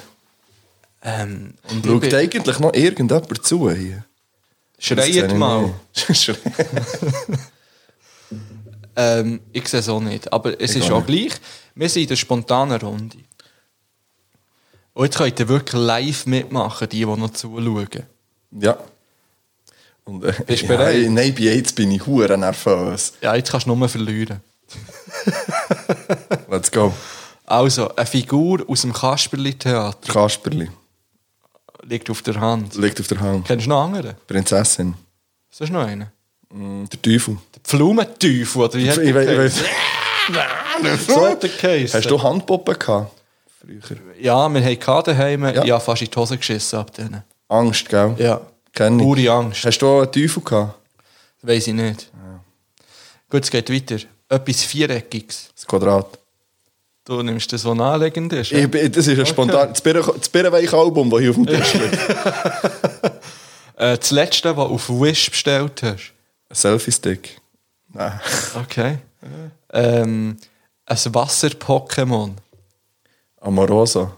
Ähm, und ich Schaut bin- eigentlich noch irgendjemand zu hier? Schreit mal. Schreit. Ähm, ich sehe es auch nicht. Aber es ist auch auch gleich. Wir sind in der spontanen Runde. Und jetzt könnt ihr wirklich live mitmachen, die, die noch zuschauen. ja. Und, äh, Bist du ja, bereit? Nein, bei jetzt bin ich hure nervös. Ja, jetzt kannst du nur verlieren. Let's go. Also, eine Figur aus dem Kasperli-Theater Kasperli. liegt auf der Hand. Liegt auf der Hand. Kennst du noch andere? Prinzessin. Sonst noch einen? Mm, Der Teufel. Der Pflumenteufel, oder wie hat Ich der we- ich geheißen? weiss- So hat der geheißen. Hast du Handpuppen gehabt? Früher. Ja, wir hatten daheim, ja. Ja. fast in die Hose geschissen ab denen. Angst, gell? Ja. Kenn ich. Pure Angst. Hast du auch einen Teufel gehabt? Weiss ich nicht. Gut, es geht weiter. Etwas Viereckiges. Das Quadrat. Du nimmst das, was naheliegend ist. Bin- das ist ein spontan. Das Birnen- Das Birrenweich-Album, das hier auf dem Tisch liegt. Äh, das letzte, was du auf Wish bestellt hast. Ein Selfie-Stick. Nein. Okay. Ähm, ein Wasser-Pokémon. Amorosa.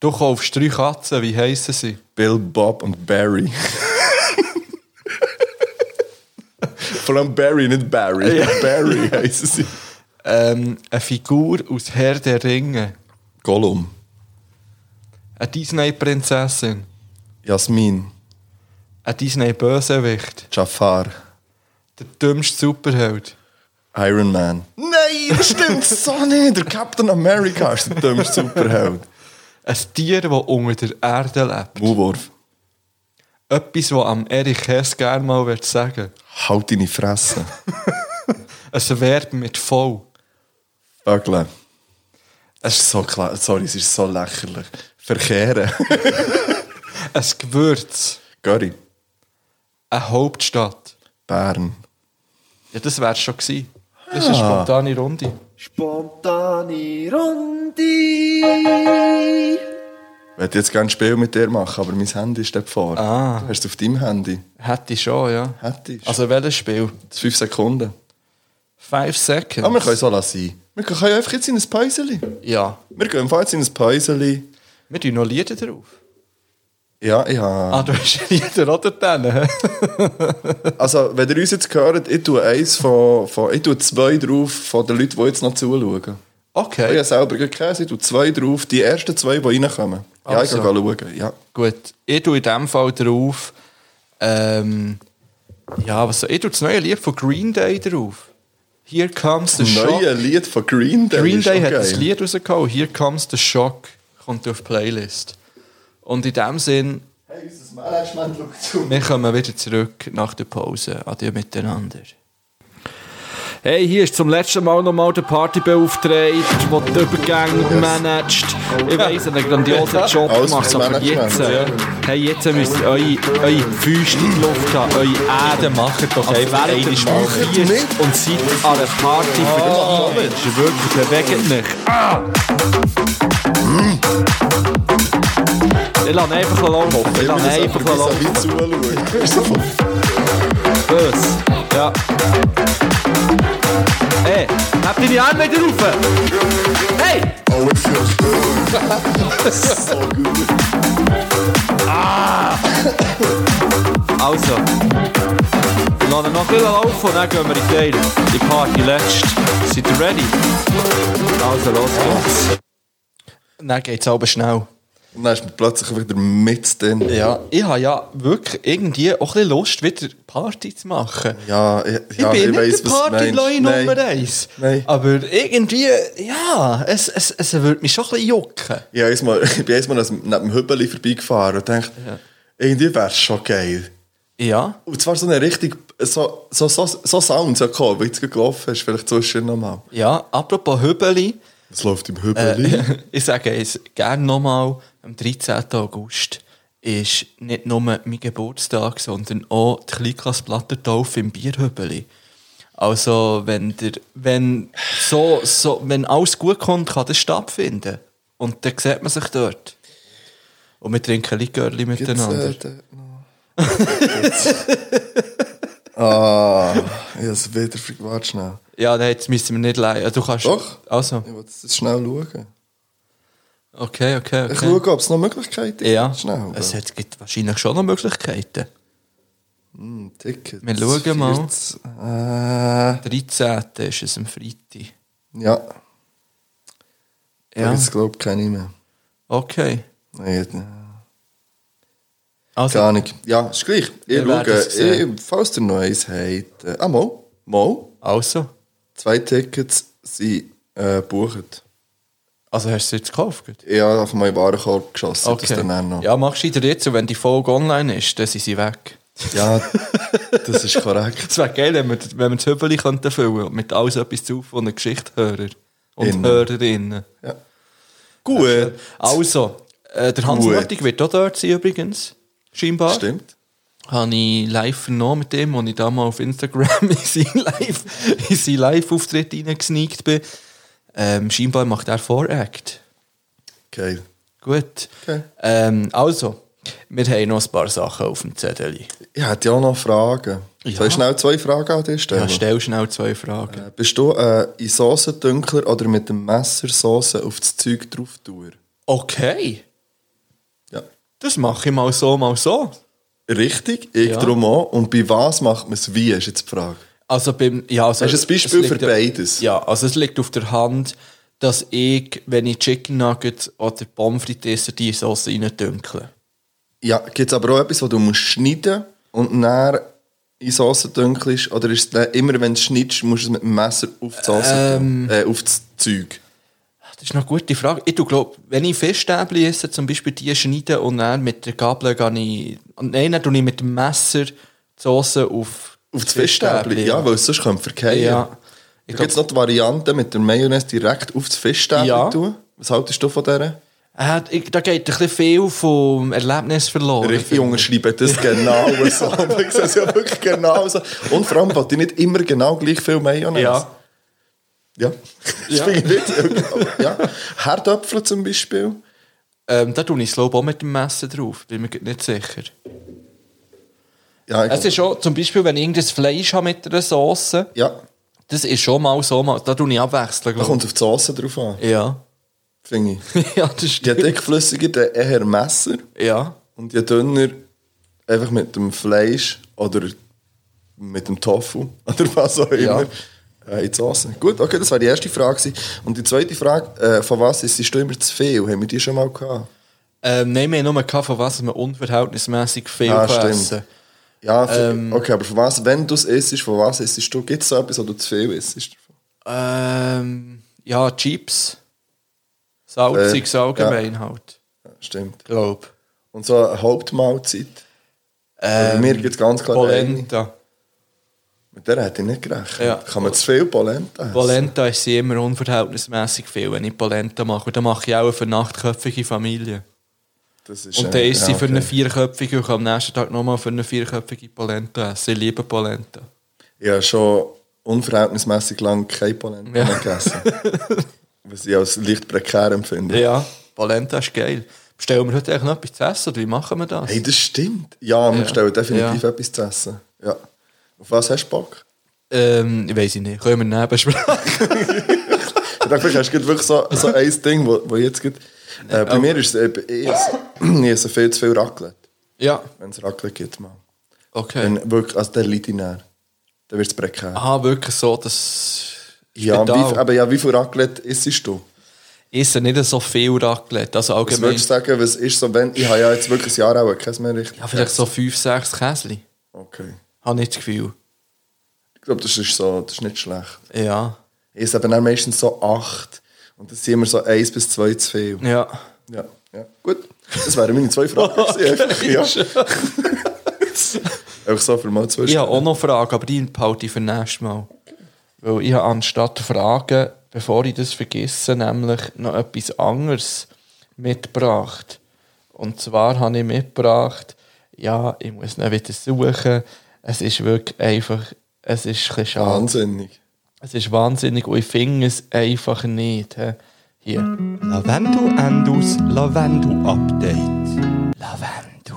Du kaufst drei Katzen, wie heissen sie? Bill, Bob und Barry. Vor allem Barry, nicht Barry. Barry heißen sie. Ähm, eine Figur aus Herr der Ringe. Gollum. Eine Disney-Prinzessin. Jasmin. Ein Disney-Bösewicht. Jafar. Der dümmste Superheld. Iron Man. Nein, das stimmt so nicht. Der Captain America ist der dümmste Superheld. Ein Tier, das unter der Erde lebt. Maulwurf. Etwas, was am Erich Hess gerne mal wird sagen Halt deine Fresse. Ein Verb mit voll. Vögel. Es ist so klar. Sorry, es ist so lächerlich. Verkehren. Ein Gewürz. Curry. Eine Hauptstadt. Bern. Ja, das wär's schon gewesen. Das ist eine spontane Runde. Spontane Runde. Ich würde jetzt gerne ein Spiel mit dir machen, aber mein Handy steht vor. Ah. Du hast es auf deinem Handy. Hätte ich schon, ja. Hättest. Also welches Spiel? Das fünf Sekunden. Five Seconds? Ah, wir können so lassen. Wir können einfach jetzt in ein Päuseli. ja. Wir gehen jetzt in ein Päuseli. Wir tun noch Lieder drauf. Ja, ich habe... Ah, du hast oder dann? hä? Also, wenn ihr uns jetzt hört, ich tue eins von, von... Ich tue zwei drauf von den Leuten, die jetzt noch zuschauen. Ich Okay, habe selber Käse, ich tue zwei drauf. Die ersten zwei, die reinkommen. Ja, Also. ich gehe schauen. Ja. gut. Ich tue in dem Fall drauf. Ähm, ja, was soll ich? tue das neue Lied von Green Day drauf. Here Comes the Das Shock. neue Lied von Green Day. Green Day hat geil. das Lied rausgehauen. Here Comes the Shock. Kommt auf die Playlist. Und in dem Sinn, Hey, unser Management schaut zu. wir kommen wieder zurück nach der Pause. Adieu miteinander. Hey, hier ist zum letzten Mal nochmal der Partybeauftragte, der die Übergänge managt. Ich weiss, einen grandiosen Job gemacht, aber jetzt, ja. äh, hey, jetzt müsst ihr eure, eure Füße in die Luft haben, eure Erde machen. doch also einfach während einmal ihr mal. macht und seid an einer Party für die Menschen. Wirklich, bewegt mich. Ah! Ich lasse einfach laufen. Ich lasse einfach laufen. wie zuschauen. Bös. Ja. Hey, hab deine Arme wieder rauf! Hey! Oh, it feels good. so gut. Also. Wir lassen noch ein bisschen laufen und dann gehen wir in die Teile. Die Party letzt. Seid ihr ready? Also, los geht's. Dann geht es aber schnell. Und dann ist man plötzlich wieder mit drin. Ja, ich habe ja wirklich irgendwie auch ein bisschen Lust, wieder Party zu machen. Ja, ich, Ich ja, bin nicht weiss, der was du meinst. Party-Leu Nein. Nummer eins. Nein. Aber irgendwie, ja, es, es, es würde mich schon ein bisschen jucken. Ja, ich bin einmal neben dem Hübeli vorbeigefahren und dachte, irgendwie wäre es schon geil. Ja. Und zwar so eine richtig, so, so, so, so Sound so gekommen, wie gerade gelaufen ist, vielleicht zwischen nochmal. Ja, apropos Hübeli, Was läuft im Hübeli? ich sage es gerne nochmal, am 13. August ist nicht nur mein Geburtstag, sondern auch die Kleinklasse Plattentaufe im Bierhübeli. Also, wenn, der, wenn, so, so, wenn alles gut kommt, kann das stattfinden. Und dann sieht man sich dort. Und wir trinken Likörli Gibt's, miteinander. äh? Gibt's- ah, ich habe es wieder ver- Warte schnell. Ja, nein, jetzt müssen wir nicht leihen. Du kannst... Doch. Also, Ich will jetzt schnell schauen. Okay, okay, okay. Ich schaue, ob es noch Möglichkeiten gibt. Ja, Schnell. es hat, gibt wahrscheinlich schon noch Möglichkeiten. Hm, Tickets. Wir schauen mal. 14, Äh, 13. ist es am Freitag. ja, Ja, das glaube ich keine mehr. okay. Nein, äh, Also, Gar nicht. Ja, ist gleich. Ich schaue, ich, falls ihr noch eins habt. Äh, ah, mal. Mal. also. Zwei Tickets sind äh, gebucht. Also hast du es jetzt gekauft? Ich habe auf meinen Warenkorb geschossen. Das Okay. dann auch noch. Ja, machst du wieder jetzt, und wenn die Folge online ist, dann sind sie weg. ja, das ist korrekt. Es wäre geil, wenn wir, wenn wir das Hübeli könnten füllen und mit alles etwas zu von den Geschichtshörer und Innen. Hörerinnen. Ja. Gut. Also, äh, der Hans. Martig wird auch dort sein übrigens, scheinbar. Stimmt. Habe ich live vernommen mit dem, als ich da mal auf Instagram in seinen Live- in Live-Auftritt reingesneakt bin. Ähm, scheinbar macht er Voract. Geil. Gut. Okay. Ähm, also, wir haben noch ein paar Sachen auf dem Zettel. Ich hätte ja auch noch Fragen. Ja. Soll ich schnell zwei Fragen an dich stellen? Ja, stell schnell zwei Fragen. Äh, Bist du äh, in Soßendünkler oder mit dem Messer Soße auf das Zeug drauf tun? Okay, Ja. das mache ich mal so, mal so. Richtig, ich Ja. drum auch. Und bei was macht man es wie, ist jetzt die Frage. Also beim, ja, also Hast du ein Beispiel für beides? Ja, also es liegt auf der Hand, dass ich, wenn ich Chicken Nuggets oder Pommes frites esse, die Sauce reindünkle. Ja, gibt es aber auch etwas, wo du musst schneiden und dann in Soße dünkelst? Oder ist es immer, wenn du schneidest, musst du es mit dem Messer auf die Soße Ähm. Äh, auf das Zeug? Das ist eine gute Frage. Ich glaube, wenn ich Fischstäbchen esse, zum Beispiel die schneiden und dann mit der Gabel gehe ich... Nein, dann tue ich mit dem Messer die Soße auf... Auf das Fischstäbli? Ja, weil es sonst könnte verkehren. Ja. Da gibt es noch die Variante mit der Mayonnaise direkt auf das Fischstäbli Ja. tun. Was haltest du von der? Äh, ich, da geht ein bisschen viel vom Erlebnis verloren. Richtig, Junge, schreiben das genau so. Ich sehe es ja wirklich genau so. Und vor allem wollte ich nicht immer genau gleich viel Mayonnaise. Ja. Ja. Ja. ich. Ja. Herdöpfel zum Beispiel. Ähm, da tue ich Slow auch mit dem Messer drauf. Bin mir nicht sicher. Ja, Es ist schon, zum Beispiel, wenn ich irgendein Fleisch habe mit einer Sauce, ja. das ist schon mal so, mal, da tue ich abwechseln. Da kommt es auf die Soße drauf an. Ja. finde ich. ja, das stimmt. dickflüssiger, der eher Messer. Ja. Und je dünner einfach mit dem Fleisch oder mit dem Tofu oder was auch Ja. immer äh, in die Soße. Gut, okay, das war die erste Frage. Und die zweite Frage, äh, von was ist du immer zu viel? Haben wir die schon mal gehabt? Ähm, nein, wir haben nur gehabt, von was man unverhältnismäßig viel Ah, kann stimmt. Ja, für, Ähm. okay, aber von was, wenn du es isst, von was isst du? Gibt es so etwas, wo du zu viel isst? ähm, Ja, Chips. Salziges Äh, allgemein halt. Ja, stimmt. Glaub. Und so eine Hauptmahlzeit? Ähm, mir gibt es ganz klar eine. Polenta. Mit der hätte ich nicht gerechnet. Ja. Kann man zu viel Polenta essen? Polenta ist immer unverhältnismäßig viel, wenn ich Polenta mache. Und dann mache ich auch für eine achtköpfige Familie. Ist, Und äh, dann ist sie ja, für eine vierköpfige und am nächsten Tag nochmal für eine vierköpfige Polenta essen. Ich liebe Polenta. Habe schon unverhältnismäßig lang keine Polenta Ja. gegessen. Was ich als leicht prekär empfinde. Ja, Polenta ist geil. Bestellen wir heute eigentlich noch etwas zu essen oder wie machen wir das? Hey, das stimmt. Ja, wir Ja. bestellen definitiv Ja. etwas zu essen. Ja. Auf was hast du Bock? Ähm, ich weiß nicht. Können wir nebensprechen? Ich dachte, hast du wirklich so, so ein Ding, wo, wo jetzt geht. Äh, bei mir ist es, äh, ich esse, viel zu viel Raclette. ja, Wenn es Raclette gibt, mal. okay. Wenn wirklich, also der in näher. Dann wird es prekär. Aha, wirklich so, dass... ja, wie, aber ja, wie viel Raclette isst du? Ich esse nicht so viel Raclette. Also Was allgemein... würdest du sagen, was ist so, wenn, ich habe ja jetzt wirklich ein Jahr auch kein mehr richtig. Ja, vielleicht so 5, 6 Käsli. Okay. Habe ich das Gefühl. Ich glaube, das ist so, das ist nicht schlecht. Ja. Ich esse eben dann meistens so acht. Und das sind immer so eins bis zwei zu viel. Ja. Ja, ja. Gut. Das wären meine zwei Fragen. gewesen, einfach, so für mal zwei Ich habe auch noch Fragen, aber die behalte ich für nächstes Mal. Weil ich habe anstatt Fragen, bevor ich das vergesse, nämlich noch etwas anderes mitgebracht. Und zwar habe ich mitgebracht, ja, ich muss nicht wieder suchen. Es ist wirklich einfach, es ist ein bisschen schade. Wahnsinnig. Es ist wahnsinnig und ich finde es einfach nicht. hä. Hier. Lavendel Endus Lavendel Update. Lavendel.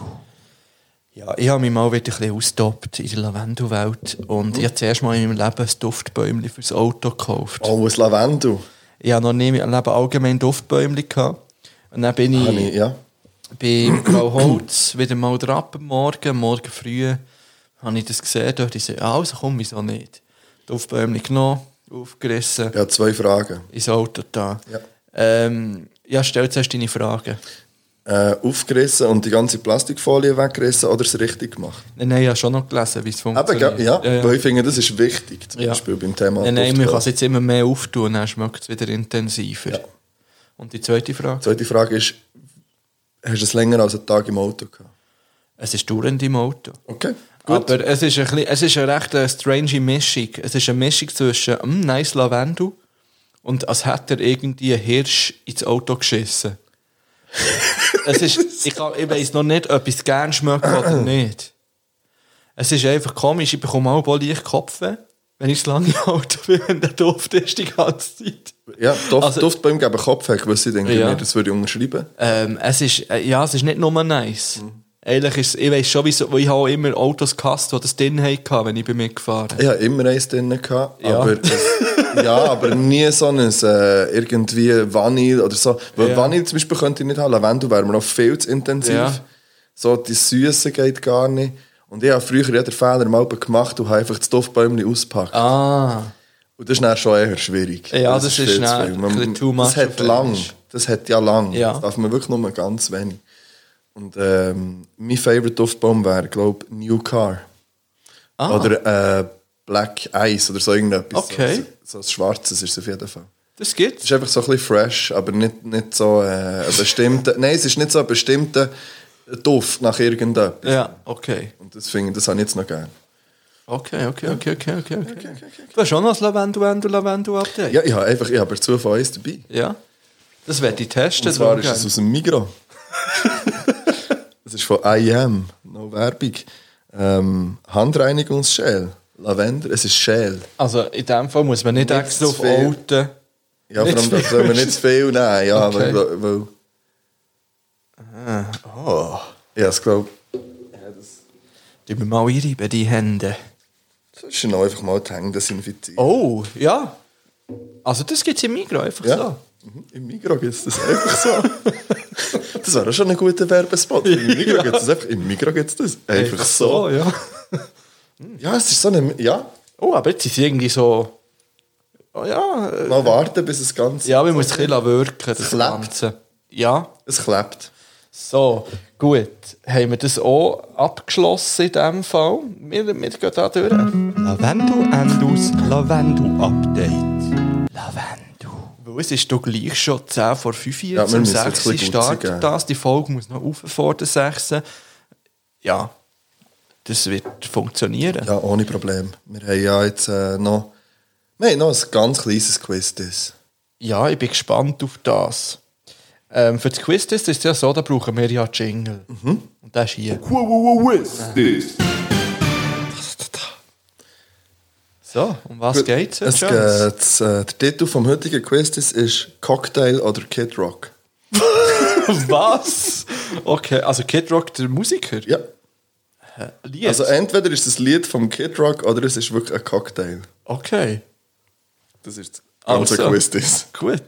Ja, ich habe mich mal wieder ein bisschen ausgetoppt in der Lavendelwelt. Und ich habe zuerst mal in meinem Leben ein Duftbäumchen fürs Auto gekauft. Oh, was Lavendel. Ich habe noch nie in meinem Leben allgemein Duftbäumchen gehabt. Und dann bin ich, ich, ja. bei Frau Holz wieder mal drauf am Morgen, Morgen früh, habe ich das gesehen, dort ich so, ah, also komm, wieso nicht? Duftbäumchen genommen, aufgerissen, Ja, zwei Fragen. ins Auto da. Ja. Ähm, ja, stell zuerst deine Fragen. Äh, aufgerissen und die ganze Plastikfolie weggerissen oder es richtig gemacht? Nein, nein, ich habe schon noch gelesen, wie es Eben, funktioniert. gell? ja, weil ich finde, das ist wichtig, zum Ja. Beispiel beim Thema Nein, nein, man kann es jetzt immer mehr auftun, dann schmeckt es wieder intensiver. Ja. Und die zweite Frage? Die zweite Frage ist, hast du es länger als einen Tag im Auto gehabt? Es ist dauernd im Auto. Okay, gut. Aber es ist, ein bisschen, es ist eine recht äh, strange Mischung. Es ist eine Mischung zwischen mm, nice Lavendel und als hätte er irgendwie einen Hirsch ins Auto geschissen. es ist, ich, ich weiss noch nicht, ob ich es gerne schmecke oder nicht. Es ist einfach komisch, ich bekomme auch bald leicht Kopfweh, wenn ich das lange Auto bin, wenn der Duft ist die ganze Zeit. ja, Duft, also- Duftbäume geben Kopfweh, was ich denke, Ja. mir, das würde ich unterschreiben. Ähm, es ist, äh, ja, es ist nicht nur nice. Ehrlich ist, ich weiss schon, wieso, weil ich habe immer Autos gehasst, die das drin hatten, wenn ich bei mir gefahren Ich hatte immer eins drin, gehabt, Ja. aber, ja, aber nie so ein äh, irgendwie Vanille oder so. Weil Ja. Vanille zum Beispiel könnte ich nicht haben, Lavendel wäre mir noch viel zu intensiv. Ja. So, die Süße geht gar nicht. Und ich habe früher jeden Fehler mal gemacht und habe einfach das Duftbäumchen ausgepackt. Ah, Und das ist dann schon eher schwierig. Ja, das ist viel. ein bisschen too much Das hat lang. Das hat ja lang. Ja. Das darf man wirklich nur ganz wenig. Und ähm, mein Favorite Duftbaum wäre, glaube ich, New Car. Ah. Oder äh, Black Ice oder so irgendetwas. Okay. So, so ein schwarzes ist es auf jeden Fall. das Es gibt's. ist einfach so ein bisschen fresh, aber nicht, nicht so äh, ein bestimmter... Nein, es ist nicht so ein bestimmter Duft nach irgendetwas. Ja, okay. Und das finde das habe ich jetzt noch gerne. Okay, okay, okay, okay, okay, okay. Du hast schon noch das Lavendel, Lavendel, Lavendel Update? Ja, ich habe einfach, ich habe per Zufall eins dabei. Ja? Das werde ich testen. Und zwar ist es aus dem Migros. das ist von IM, no Werbung. Ähm, Handreinigungsschäl, Lavender, es ist Schäl. Also in dem Fall muss man nicht Nicht extra auf viel. Alten. Ja, Nicht vor allem da sollen wir nicht zu viel nehmen. Ja, Okay. weil, weil, Oh. ja, ich glaube, Tun wir mal einreiben, die Hände. das ist noch einfach mal die Hände desinfizieren. Oh, ja. Also das gibt es im Migros einfach Ja. so. Im Migros gibt es das einfach so. das wäre schon ein guter Werbespot. Im Migros gibt es das einfach. Im Migros gibt es das einfach, so. ja. Ja, es ist so eine... Ja, Oh, aber jetzt ist es irgendwie so... Oh, ja, äh, mal warten, bis es ganz... ja, wir müssen ein bisschen wirken, das klebt. Ganze. Ja. Es klebt. So, gut. Haben wir das auch abgeschlossen in diesem Fall? Wir, wir gehen da durch. Lavendel Endus Lavendel Update. Lavendel. Weil es ist doch gleich schon 10 vor 5 Uhr. Ja, jetzt 6 ein bisschen startet das. Die Folge muss noch rauf vor der 6. Ja, das wird funktionieren. Ja, ohne Problem. Wir haben ja jetzt äh, noch... Wir haben noch ein ganz kleines Quiz. Das. Ja, ich bin gespannt auf das. Ähm, für das Quiz ist es ja so, da brauchen wir ja Jingle. Mhm. Und das ist hier. So, um was geht's Es jetzt, äh, der Titel vom heutigen Quiz das ist Cocktail oder Kid Rock. Was? Okay, also Kid Rock, der Musiker? Ja. Lied? Also entweder ist es ein Lied vom Kid Rock oder es ist wirklich ein Cocktail. okay, Das ist das ganze Also. Quiz. Gut.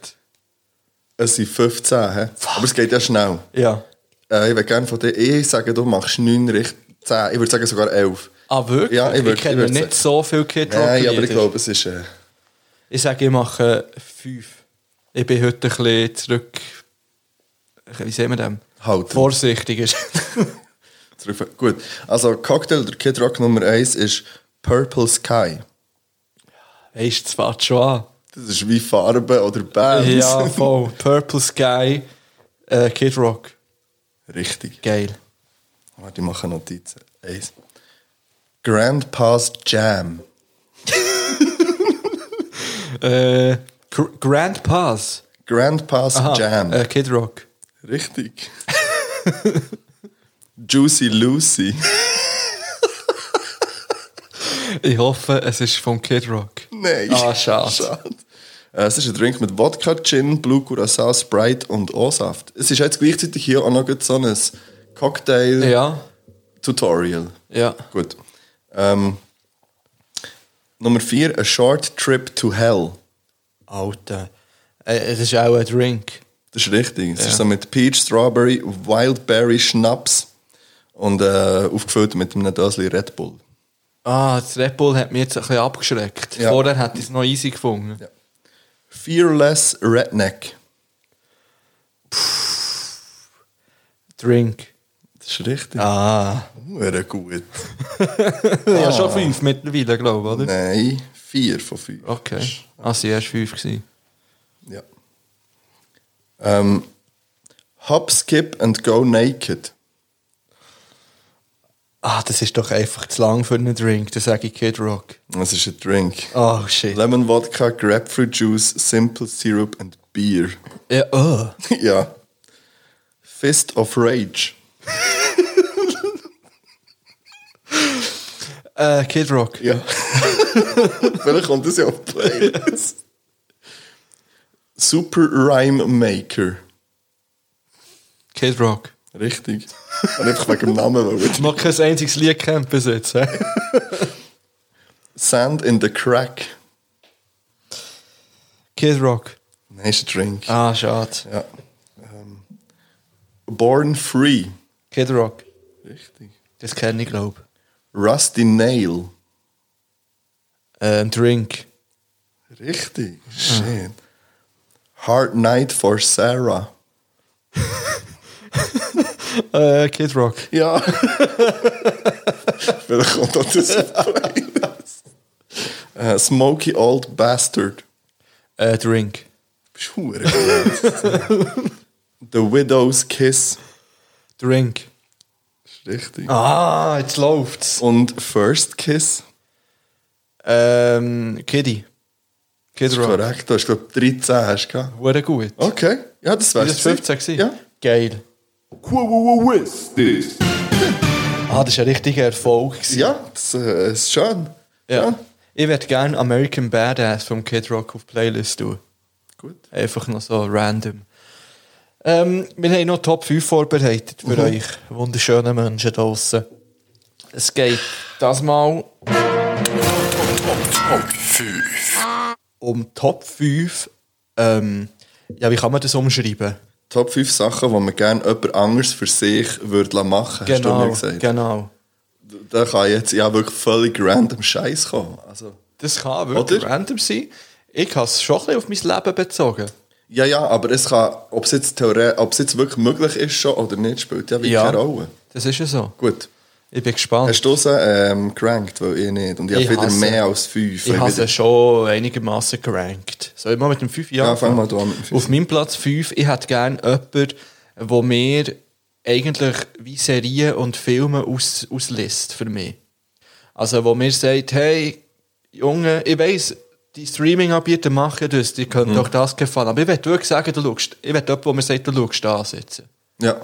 Es sind 15, he? aber es geht ja schnell. Ja. Äh, ich würde gerne von dir, ich sage, du machst 9 richtig 10. Ich würde sagen sogar 11. Ah, wirklich? Ja, ich ich, kenne nicht so viel Kid Rock. Nein, aber ich glaube, es ist... Äh, Ich sage, ich mache fünf. Ich bin heute ein bisschen zurück. Wie sehen wir das? Halten. Vorsichtig ist. Gut, also Cocktail oder Kid Rock Nummer 1 ist Purple Sky. Weißt du, das fängt schon an. Das ist wie Farbe oder Bands. Ja, voll. Purple Sky, äh, Kid Rock. Richtig. Geil. Warte, ich mache Notizen. Eins. Grandpa's Jam. Äh, Gr Grand Pass. Grandpa's Aha, Jam. Äh, Kid Rock. Richtig. Juicy Lucy. Ich hoffe, es ist vom Kid Rock. Nein. Ah, schade. schade. Äh, Es ist ein Drink mit Wodka, Gin, Blue Curacao, Sprite und O-Saft. Es ist jetzt gleichzeitig hier auch noch so ein Cocktail-Tutorial. Ja. Ja. Gut. Ähm, Nummer 4, A Short Trip to Hell. Alter. Äh, es ist auch ein Drink. Das ist richtig. Es Ja. ist so mit Peach, Strawberry, Wildberry, Schnaps und äh, aufgefüllt mit einem Döschen Red Bull. Ah, das Red Bull hat mich jetzt ein bisschen abgeschreckt. Ja. Vorher hätte ich es noch easy gefunden. Fearless Redneck. Drink. Das ist richtig. Ah. Hure gut. Ja, schon fünf mittlerweile, glaube ich, oder? Nein, vier von fünf. Okay. Ah, sie erst fünf gewesen. Ja. Ähm, Hop, skip and go naked. Ah, das ist doch einfach zu lang für einen Drink. Das sage ich Kid Rock. Das ist ein Drink. Oh, shit. Lemon Vodka, Grapefruit Juice, Simple Syrup and Beer. Ja, oh. ja. Fist of Rage. Äh, Kid Rock. Ja. Vielleicht kommt das ja auf die Playlist. Super Rhyme Maker. Kid Rock. Richtig. Und einfach wegen dem Namen. Weil Ich mag kein einziges Lied kennt bis jetzt. Sand in the Crack. Kid Rock. Nein, ist ein Drink. Ah, schade. Ja. Ähm, Born Free. Kid Rock. Richtig. Das kenne ich, glaube Rusty Nail. Äh, ein Drink. Richtig. Shit. Hard Night for Sarah. Äh, Kid Rock. Ja. Vielleicht kommt auch das die Playlist. Äh, Smoky Old Bastard. Äh, Drink. Bist du verdammt. The Widow's Kiss. Drink. Ist richtig. Ah, jetzt läuft's. Und First Kiss. Ähm, Kiddy. Kid Das ist Rock. korrekt. Du hast, glaube ich, 13 hast du gehabt. Wurde gut. Okay. Ja, das War wär's. das 15 gewesen? Ja. Geil. Ah, das war ein richtiger Erfolg. gewesen. Ja, das äh, ist schön. Ja. Schön. Ich würde gerne American Badass vom Kid Rock auf Playlist tun. Gut. Einfach noch so random. Ähm, wir haben noch Top 5 vorbereitet für euch wunderschöne Menschen draußen. Es geht das mal um Top 5. Ähm, ja, wie kann man das umschreiben? Top 5 Sachen, die man gerne jemand anderes für sich würde machen hast du Genau, mir gesagt. genau. Da kann jetzt ja wirklich völlig random Scheiß kommen. Also, Das kann wirklich Oder? random sein. Ich habe es schon ein bisschen auf mein Leben bezogen. Ja, ja, aber es kann, ob es jetzt, ob es jetzt wirklich möglich ist schon oder nicht, spielt ja wie Ja. keine Rolle. Das ist ja so. Gut. Ich bin gespannt. Hast du sie ähm, gerankt, weil ich nicht? Und ich, Ich habe wieder mehr als 5. Ich habe sie schon einigermaßen gerankt. Soll ich mal mit dem 5 Jahr Ja, fang mal an mit dem fünf. Auf meinem Platz 5, ich hätte gerne jemanden, der mir eigentlich wie Serien und Filme aus, auslässt für mich. Also, wo mir sagt, hey, Junge, ich weiss, die Streaming-Anbieter machen das, die Mhm. können doch das gefallen. Aber ich will wirklich sagen, du schaust, ich will jemanden, der mir sagt, du schaust jetzt. Ja.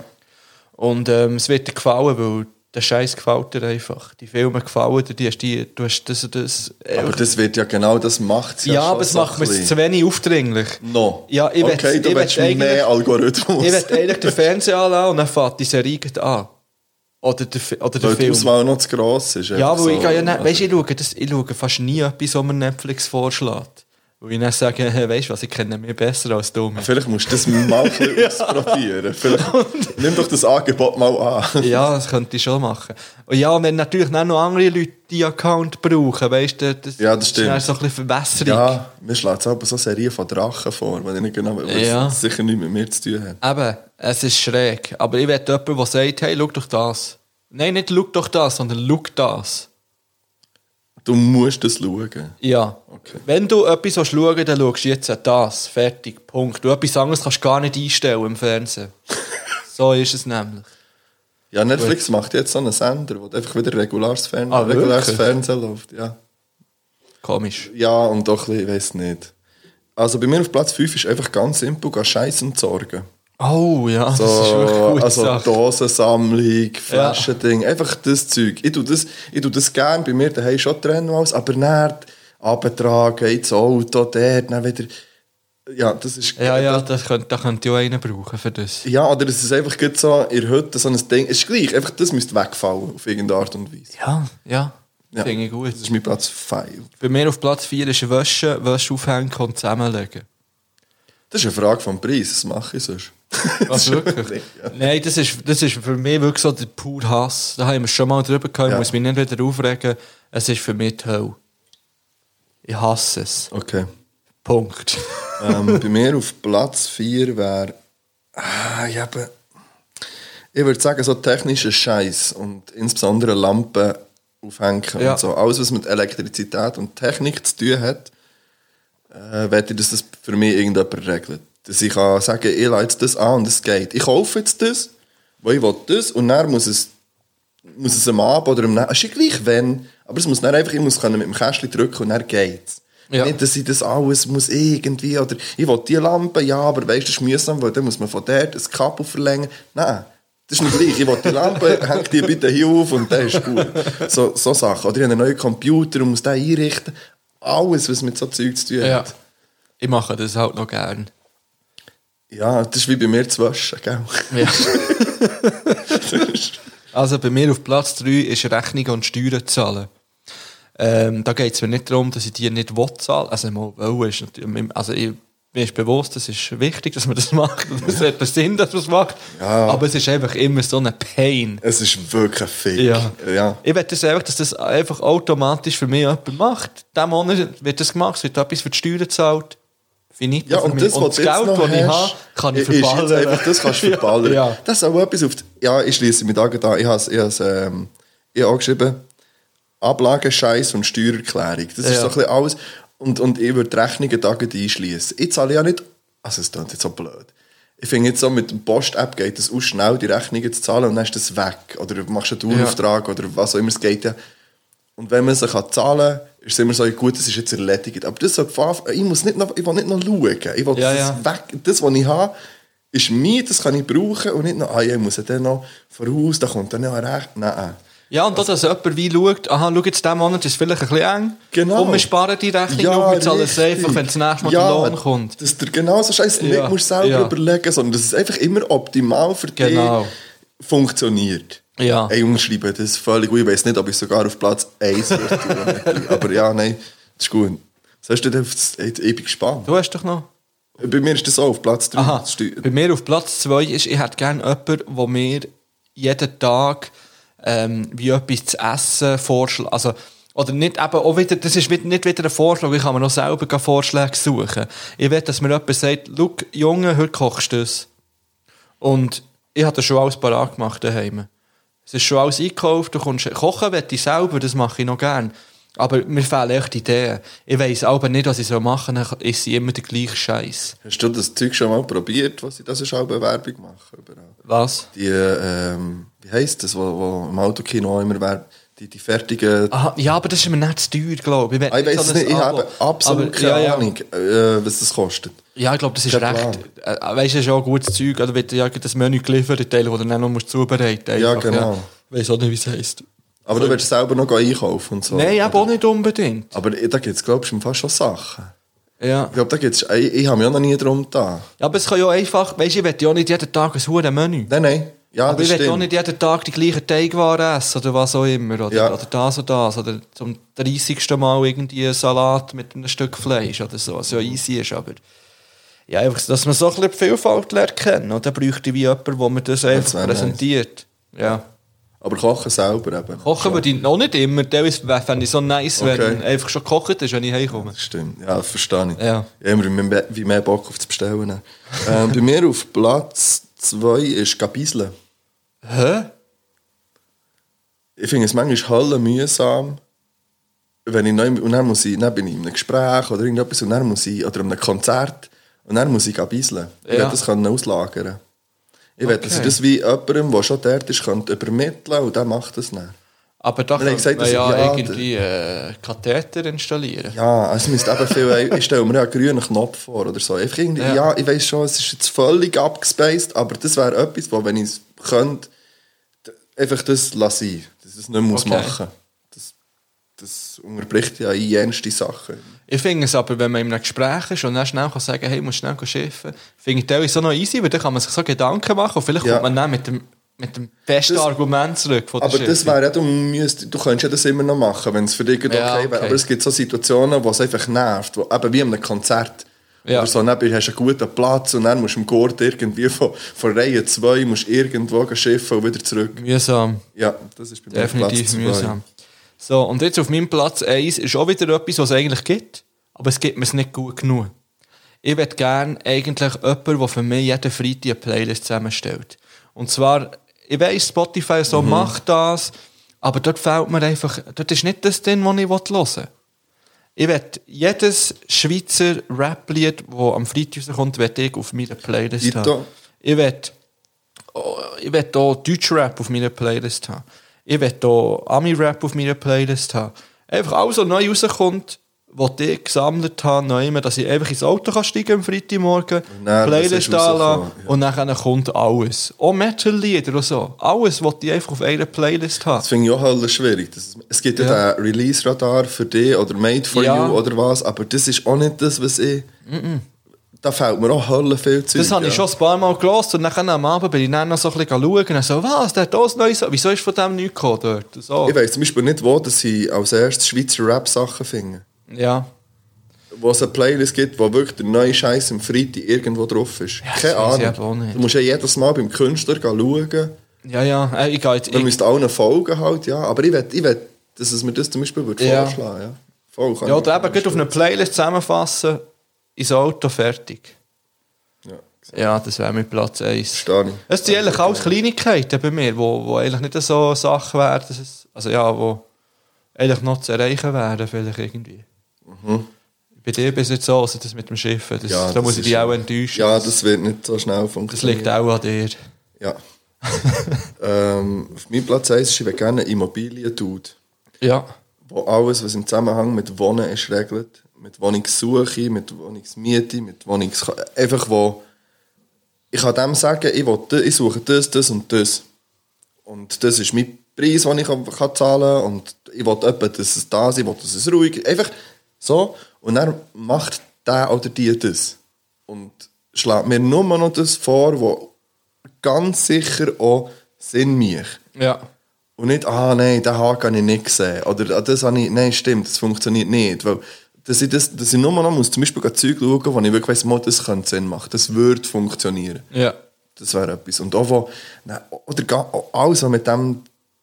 Und ähm, es wird dir gefallen, weil der Scheiß gefällt dir einfach. Die Filme gefallen dir, die hast die, du hast das und das. Aber das wird ja genau das macht ja, ja, aber es macht mir es zu wenig aufdringlich. No. Ja, ich will- okay, du ich willst will mehr Algorithmus. Ich will eigentlich den Fernseher anlassen und dann fährt die Serie an. Oder der, oder der weil die. Auswahl noch zu gross ist. Ja, weil ich, so. gehe ja nicht, weißt, ich, schaue das, ich schaue fast nie etwas, was mir Netflix vorschlägt. Weil ich dann sage, hey, weißt du was, ich kenne mich besser als du. Vielleicht musst du das mal ein ausprobieren. Vielleicht, nimm doch das Angebot mal an. Ja, das könnte ich schon machen. Und ja, wenn natürlich dann noch andere Leute die Account brauchen, weißt du, das, Ja, das ist stimmt. so ein bisschen Verbesserung. Ja, mir schlägt es aber so eine Serie von Drachen vor, weil ich nicht genau weiß, Ja. sicher nichts mit mir zu tun hat. Eben, es ist schräg. Aber ich will jemanden, der sagt, hey, schau doch das. Nein, nicht schau doch das, sondern schau das. Du musst das schauen. Ja. Okay. Wenn du etwas schauen willst, dann schaust du jetzt das. Fertig. Punkt. Du etwas anderes kannst du gar nicht einstellen im Fernsehen. so ist es nämlich. Ja, Netflix macht jetzt so einen Sender, wo einfach wieder reguläres, Fern Ah, reguläres wirklich? Fernsehen läuft. Ja. Komisch. ja, und doch ein bisschen, ich weiß nicht. Also bei mir auf Platz 5 ist einfach ganz simpel, Scheiß entsorgen. Oh ja, das ist wirklich So, gute also Sache. Dosensammlung, Flaschending, einfach das Zeug. Ich tue das, ich tue das gerne bei mir daheim schon trennen aus, aber dann abtragen, ins Auto, dort, dann wieder. Ja, das ist. Ja, ja, das könnte, da könnte ich auch einen brauchen für das. Ja, oder es ist einfach so in der Hütte so ein Ding. Es ist gleich, einfach das müsste wegfallen, auf irgendeine Art und Weise. Ja, ja. Ja. Finde ich gut. Das ist mein Platz 5. Bei mir auf Platz 4 ist Wäsche, Wäsche aufhängen und zusammenlegen. Das ist eine Frage vom Preis, das mache ich sonst. Was wirklich? Nein, das ist, das ist für mich wirklich so der pure Hass. Da haben wir schon mal drüber gehabt, ich Ja. muss mich nicht wieder aufregen. Es ist für mich die Hölle. Ich hasse es. Okay. Punkt. ähm, bei mir auf Platz 4 wäre. Ah, ich, habe, ich würde sagen, so technischer Scheiß und insbesondere Lampen aufhängen Ja. und so. Alles, was mit Elektrizität und Technik zu tun hat, äh, wette dass das für mich irgendjemand regelt. Dass ich kann sagen, ich leite jetzt das an und es geht. Ich kaufe jetzt das, weil ich will das und dann muss es, muss es am Abend oder am Nächsten, ist ja gleich wenn, aber es muss dann einfach, ich muss können mit dem Kästchen drücken und dann geht's. Ja. Nicht, dass ich das alles muss irgendwie, oder ich will die Lampe, ja, aber weißt du, das ist mühsam, weil dann muss man von dort das Kabel verlängern. Nein, das ist nicht gleich. Ich will die Lampe, häng die bitte hier auf und dann ist gut. So, so Sachen. Oder ich habe einen neuen Computer und muss den einrichten. Alles, was mit so Zeug zu tun Ja. hat. Ich mache das halt noch gern. Ja, das ist wie bei mir zu waschen, gell? Ja. also bei mir auf Platz 3 ist Rechnungen und Steuern zahlen. Ähm, da geht es mir nicht darum, dass ich die nicht will zahlen. Also mal wollen ist natürlich, also ich, mir ist bewusst, es ist wichtig, dass man das macht. und Es hat einen Sinn, dass man es macht. Ja. Aber es ist einfach immer so ein Pain. Es ist wirklich ein Fick. Ja. ja. Ich will das einfach, dass das einfach automatisch für mich jemand macht. Diesen Monat wird das gemacht, es wird etwas für die Steuern gezahlt. Finito Ja, und das, was das Geld, noch das ich habe, kann ich ist verballern. einfach, das kannst du verballern. Ja. Das ist auch etwas auf die, Ja, ich schließe mich da an. Ich habe ich has, ähm, ich habe auch geschrieben, Ablagenscheiß und Steuererklärung. Das ist Ja. so ein bisschen alles. Und, und ich würde die Rechnungen gerade einschließen. Ich zahle ja nicht... Also, es klingt jetzt so blöd. Ich finde jetzt so, mit der Post-App geht es auch schnell, die Rechnungen zu zahlen und dann ist das weg. Oder du machst einen Dauerauftrag oder was auch immer, es geht ja... Und wenn man sie kann zahlen kann, ist es immer so, gut, das ist jetzt erledigt. Aber das ich muss nicht noch, ich will nicht noch schauen. Ich will Ja, das ja. weg. Das, was ich habe, ist mir, das kann ich brauchen und nicht noch, ah, ja, ich muss ja dann noch voraus, da kommt dann noch recht. Nein. Ja, und auch, dass jemand wie schaut, aha, schau jetzt, diesen Monat ist vielleicht ein bisschen eng. Genau. Und wir sparen die Rechnung und wir zahlen es einfach, wenn das nächste Mal ja, der Lohn kommt. Dass du genau so Scheiß Ja, nicht musst selber ja. überlegen, sondern dass es einfach immer optimal für Genau. dich funktioniert. Ja. Ey, Jungs schreiben das völlig gut. Ich weiß nicht, ob ich sogar auf Platz 1 würde. Aber ja, nein, das ist gut. Was hast du denn auf das, ich bin gespannt. Du hast doch noch... Bei mir ist das auch auf Platz 3. Aha, Das bei mir auf Platz 2 ist, ich hätte gerne jemanden, der mir jeden Tag ähm, wie etwas zu essen vorschlägt. Also, oder nicht, eben auch wieder, das ist wieder- nicht wieder ein Vorschlag, ich kann mir noch selber Vorschläge suchen. Ich will, dass mir jemand sagt, schau, Junge, heute kochst du das. Und ich habe das schon alles parat gemacht daheim. Es ist schon alles eingekauft, du kommst, kochen will ich selber, das mache ich noch gern. Aber mir fehlen echt Ideen. Ich weiss aber nicht, was ich so machen soll, ist sie immer der gleiche Scheiß. Hast du das Zeug schon mal probiert, was ich das ist auch Bewerbung machen? Überall? Was? Die, ähm, wie heisst das, wo, wo im Autokino immer wär, die, die fertigen. Aha, ja, aber das ist mir nicht zu teuer, glaube ich. will Ah, ich weiß es so nicht, ich habe absolut Aber, keine ja, ja. Ahnung, äh, was das kostet. Ja, ich glaube, das ist Kein recht. Äh, weißt du, das ist auch gutes Zeug. Oder wird ja das Menü geliefert, Teil, das du dann noch musst zubereiten musst. Ja, genau. Ich weiß auch nicht, wie es heisst. Aber du willst selber noch einkaufen und so. Nein, oder? auch nicht unbedingt. Aber da gibt es, glaube ich, fast schon Sachen. Ja. Ich glaube, da gibt's, ich, ich habe mich auch noch nie drum da. ja, aber es kann ja einfach, weißt du, ich will ja auch nicht jeden Tag ein hure Menü. Nein, nein. Ja, aber das ich will auch nicht jeden Tag die gleichen Teigwaren essen oder was auch immer. Oder, Ja. oder das oder das. Oder zum 30. Mal irgendwie einen Salat mit einem Stück Fleisch oder so, was ja easy ist. Aber ja, einfach, dass man so ein bisschen die Vielfalt lernt kennen. Und dann bräuchte ich wie jemand, der mir das einfach wär präsentiert. Ja. Aber kochen selber eben. Kochen würde ich noch nicht immer. Teilweise fände ich so nice, Okay. wenn einfach schon gekocht ist, wenn ich heimkomme. Das stimmt, ja, das verstehe ich. Ja. Ich habe immer mehr- wie mehr Bock auf das Bestellen. ähm, bei mir auf Platz 2 ist Gabisle. Hä? Ich finde es manchmal hölle mühsam, wenn ich neu, und dann, muss ich, dann bin ich in einem Gespräch oder irgendetwas und dann muss ich, oder an einem Konzert und dann muss ich. Ich Ja. will das können auslagern. Ich will, dass ich Okay. das wie jemandem, der schon dort ist, könnte übermitteln und der macht das dann. Aber da könnte man dass- ja, ja, irgendwie äh, Katheter installieren. Ja, also es müsste eben viel, ich stelle mir ja einen grünen Knopf vor oder so. Einfach irgendwie, Ja. ja. ich weiß schon, es ist jetzt völlig abgespaced, aber das wäre etwas, wo, wenn ich es könnte, einfach das lasse ich, dass es nicht muss Okay. machen das, das unterbricht ja jenste Sachen. Ich finde es aber, wenn man in einem Gespräch ist und dann schnell kann sagen hey, muss schnell schiffen, finde ich teilweise so noch easy, weil dann kann man sich so Gedanken machen und vielleicht Ja. kommt man dann mit dem, mit dem besten Das- Argument zurück von der Aber das Schiffung. wäre ja, du, müsst, du könntest ja das immer noch machen, wenn es für dich okay, Ja, wäre. okay. Aber es gibt so Situationen, wo es einfach nervt, wo, eben wie an einem Konzert. Ja. Oder so, dann hast du einen guten Platz und dann musst du im Gurt irgendwie von, von Reihe 2 musst du irgendwo schiffen und wieder zurück. Mühsam. Ja, das ist bei mir Definitiv Platz zwei. mühsam. So, und jetzt auf meinem Platz 1 ist auch wieder etwas, was es eigentlich gibt, aber es gibt mir es nicht gut genug. Ich würde gerne eigentlich jemanden, der für mich jeden Freitag eine Playlist zusammenstellt. Und zwar, ich weiss, Spotify so macht das, aber dort fehlt mir einfach, dort ist nicht das drin, was ich hören will. Ich will jedes Schweizer Rap-Lied, das am Freitag rauskommt, will ich auf meiner Playlist Dito. haben. Ich will, oh, ich will auch Deutsch-Rap auf meiner Playlist haben. Ich will auch Ami-Rap auf meiner Playlist haben. Einfach alles, was neu rauskommt, was ich gesammelt habe, noch immer, dass ich einfach ins Auto kann steigen am Freitagmorgen, was Playlist ist anlassen ja. und dann kommt alles. Auch Metal-Lieder und so. Alles, was ich einfach auf einer Playlist habe. Das finde ich auch halt schwierig. Das, es gibt ja, Ja. den Release-Radar für dich oder Made for Ja. You oder was, aber das ist auch nicht das, was ich... Da fällt mir auch Hölle viel Zeug. Das habe ich schon ein paar Mal gelesen und dann am Abend bin ich dann noch so ein bisschen schauen und so, was, der hat das Neues, wieso ist von dem nichts gekommen dort? So. Ich weiss zum Beispiel nicht, wo dass ich als erstes Schweizer Rap-Sachen finde. Ja. Wo es eine Playlist gibt, wo wirklich der neue Scheiß im Freitag irgendwo drauf ist. das Keine Ahnung. Du musst ja jedes Mal beim Künstler schauen. Ja, ja, äh, ich gehe jetzt, Man müsste allen folgen halt, ja. Aber ich will, ich will dass es mir das zum Beispiel würde Ja. vorschlagen ja. Voll, kann ja, oder eben gleich auf eine Playlist zusammenfassen, ins Auto, fertig. Ja, Ja, das wäre mein Platz 1. verstehe ich. Es sind eigentlich alles Kleinigkeiten bei mir, wo, wo eigentlich nicht so Sachen wären, also ja, wo eigentlich noch zu erreichen wären, vielleicht irgendwie. Bei dir bist es nicht so, also das mit dem Schiff, das, Mhm. Ja, da das muss ich dich auch enttäuschen. Ja, das wird nicht so schnell das funktionieren. liegt auch an dir. Ja. ähm, auf meinem Platz 1 ist, ich will gerne Immobilien-Dude. Ja. wo alles, was im Zusammenhang mit Wohnen ist, regelt. Mit Wohnungssuche, mit Wohnungsmiete, mit Wohnungs... Einfach wo... Ich kann dem sagen, ich, will, das- ich suche das, das und das. Und das ist mein Preis, den ich kann, zahlen kann. Und ich will etwa, dass es da ist, ich will, dass es ruhig ist. Einfach so. Und dann macht der oder die das. Und schlägt mir nur noch das vor, was ganz sicher auch Sinn macht. Ja. Und nicht, ah nein, den Haken habe ich nicht gesehen. Oder ah, das habe ich, nein, stimmt, das funktioniert nicht. Weil, dass ich, das, dass ich nur noch muss, zum Beispiel Zeug schauen, wo ich wirklich weiss, mal, das könnte Sinn machen. Das würde funktionieren. Ja. Das wäre etwas. Und auch wo, nein, oder alles, was mit dem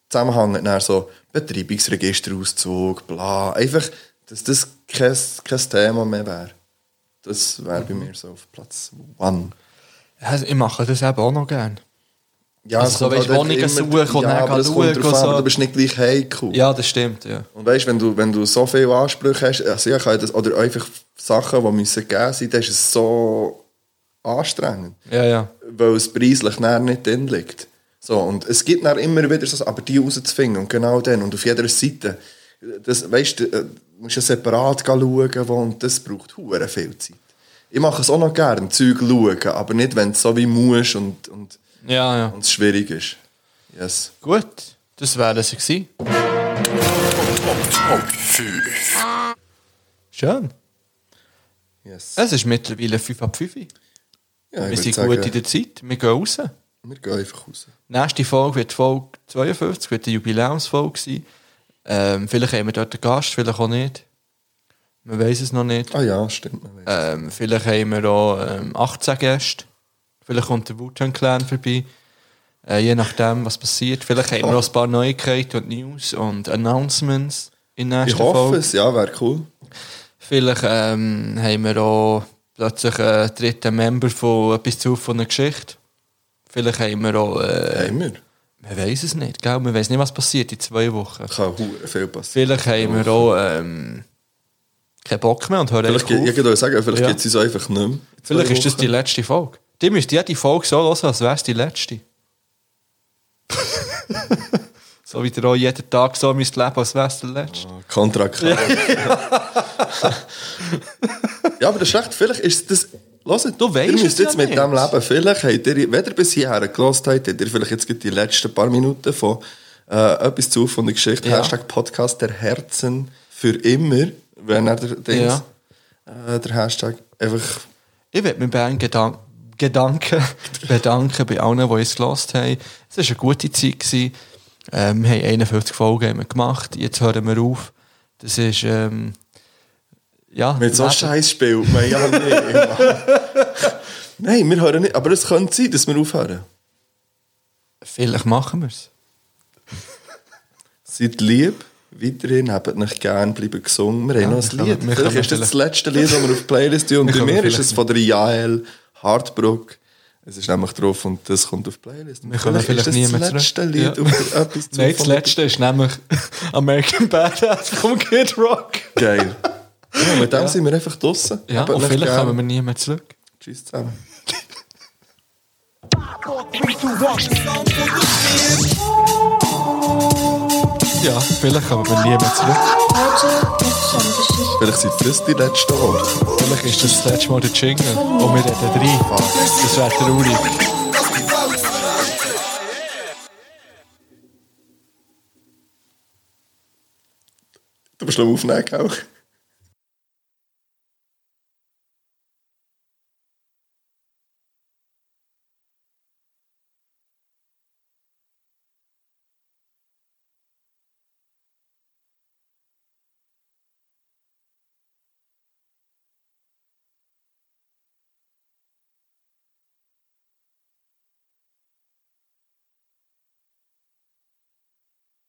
zusammenhängt, so Betreibungsregisterauszug, bla. Einfach, dass das kein, kein Thema mehr wäre. Das wäre bei mir so auf Platz one. ja. Ich mache das eben auch noch gerne. Ja, Also so, weisst, halt Wohnungen suchen und ja, dann schauen drauf so. du bist nicht gleich heikel. Ja, das stimmt, ja. Und weißt, wenn du, wenn du so viele Ansprüche hast, also ich das, oder einfach Sachen, die müssen gegeben sein, dann ist es so anstrengend, Ja, ja. weil es preislich nicht drin liegt. So, und es gibt dann immer wieder so, aber die rauszufinden und genau dann und auf jeder Seite, das, weißt äh, du musst ja separat schauen, wo, und das braucht hure viel Zeit. Ich mache es auch noch gerne, Zeug schauen, aber nicht, wenn es so wie musst und, und, Ja, ja. und es schwierig ist. Yes. Gut, das wäre es gewesen. Schön. yes. Es ist mittlerweile 5 ab 5. Ja, Wir sind sagen, gut in der Zeit. Wir gehen raus. Wir gehen einfach raus. Nächste Folge wird Folge 52, wird eine Jubiläumsfolge sein. Ähm, vielleicht haben wir dort einen Gast, vielleicht auch nicht. Man weiß es noch nicht. Ah ja, stimmt. Ähm, vielleicht haben wir auch ähm, 18 Gäste. Vielleicht kommt der Wu-Tang Clan vorbei. Äh, je nachdem, was passiert. Vielleicht haben wir auch ein paar Neuigkeiten und News und Announcements in der Ich nächsten hoffe Folge. es, ja, wäre cool. Vielleicht ähm, haben wir auch plötzlich einen dritten Member von etwas zu von einer Geschichte. Vielleicht haben wir auch... Äh, Haben wir. Man weiß es nicht, gell? Man weiß nicht, was passiert in zwei Wochen. Kann viel passieren. Vielleicht haben wir auch ähm, keinen Bock mehr und hören Vielleicht, einfach gibt- ich auf. würde sagen, vielleicht Ja. gibt es uns einfach nicht mehr. Vielleicht ist das die letzte Folge. Die müsst jede Folge so hören, als wäre es die letzte. so wie ihr auch jeden Tag so müsst leben, als wäre es der letzte. Kontrakt. Ja. ja, aber das ist recht. Vielleicht ist das. Hört, Du weisst ihr müsst jetzt ja mit dem nicht. leben. Vielleicht habt ihr, wenn ihr bis hierher gelost habt, habt ihr vielleicht jetzt die letzten paar Minuten von äh, etwas zu von der Geschichte. Ja. Hashtag Podcast der Herzen für immer. Wenn er der, Dings, äh, der Hashtag einfach. Ich würde mich bei allen Gedan Gedanken bedanken bei allen, die es gelost haben. Es war eine gute Zeit. Gewesen. Ähm, wir haben 51 Folgen haben wir gemacht. Jetzt hören wir auf. Das ist... Ähm, ja, Mit so Leben. Scheiß spielt man ja nicht. Nein, wir hören nicht. Aber es könnte sein, dass wir aufhören. Vielleicht machen wir es. Seid lieb, weiterhin, habt euch gern, bleiben gesungen. Wir haben noch ein Lied. können- Vielleicht können ist das das vielleicht- letzte Lied, das wir auf die Playlist tun. Und bei können mir ist vielleicht- es von der Jael Hartbruck. Es ist nämlich drauf und das kommt auf die Playlist. Wir kommen vielleicht ist nie das das letzte zurück. Lied Ja. oder etwas zu Nein, das letzte ist nämlich American Badass vom Kid Rock. Geil. Ja, mit dem sind wir einfach draussen. Ja, Habt und vielleicht gern. kommen wir nie mehr zurück. Tschüss zusammen. Ja, vielleicht kommen wir nie mehr zurück. Vielleicht sind das die letzten Worte. Vielleicht ist das das letzte Mal der Jingle und wir reden rein. Das wäre traurig. Du musst noch aufnehmen, auch.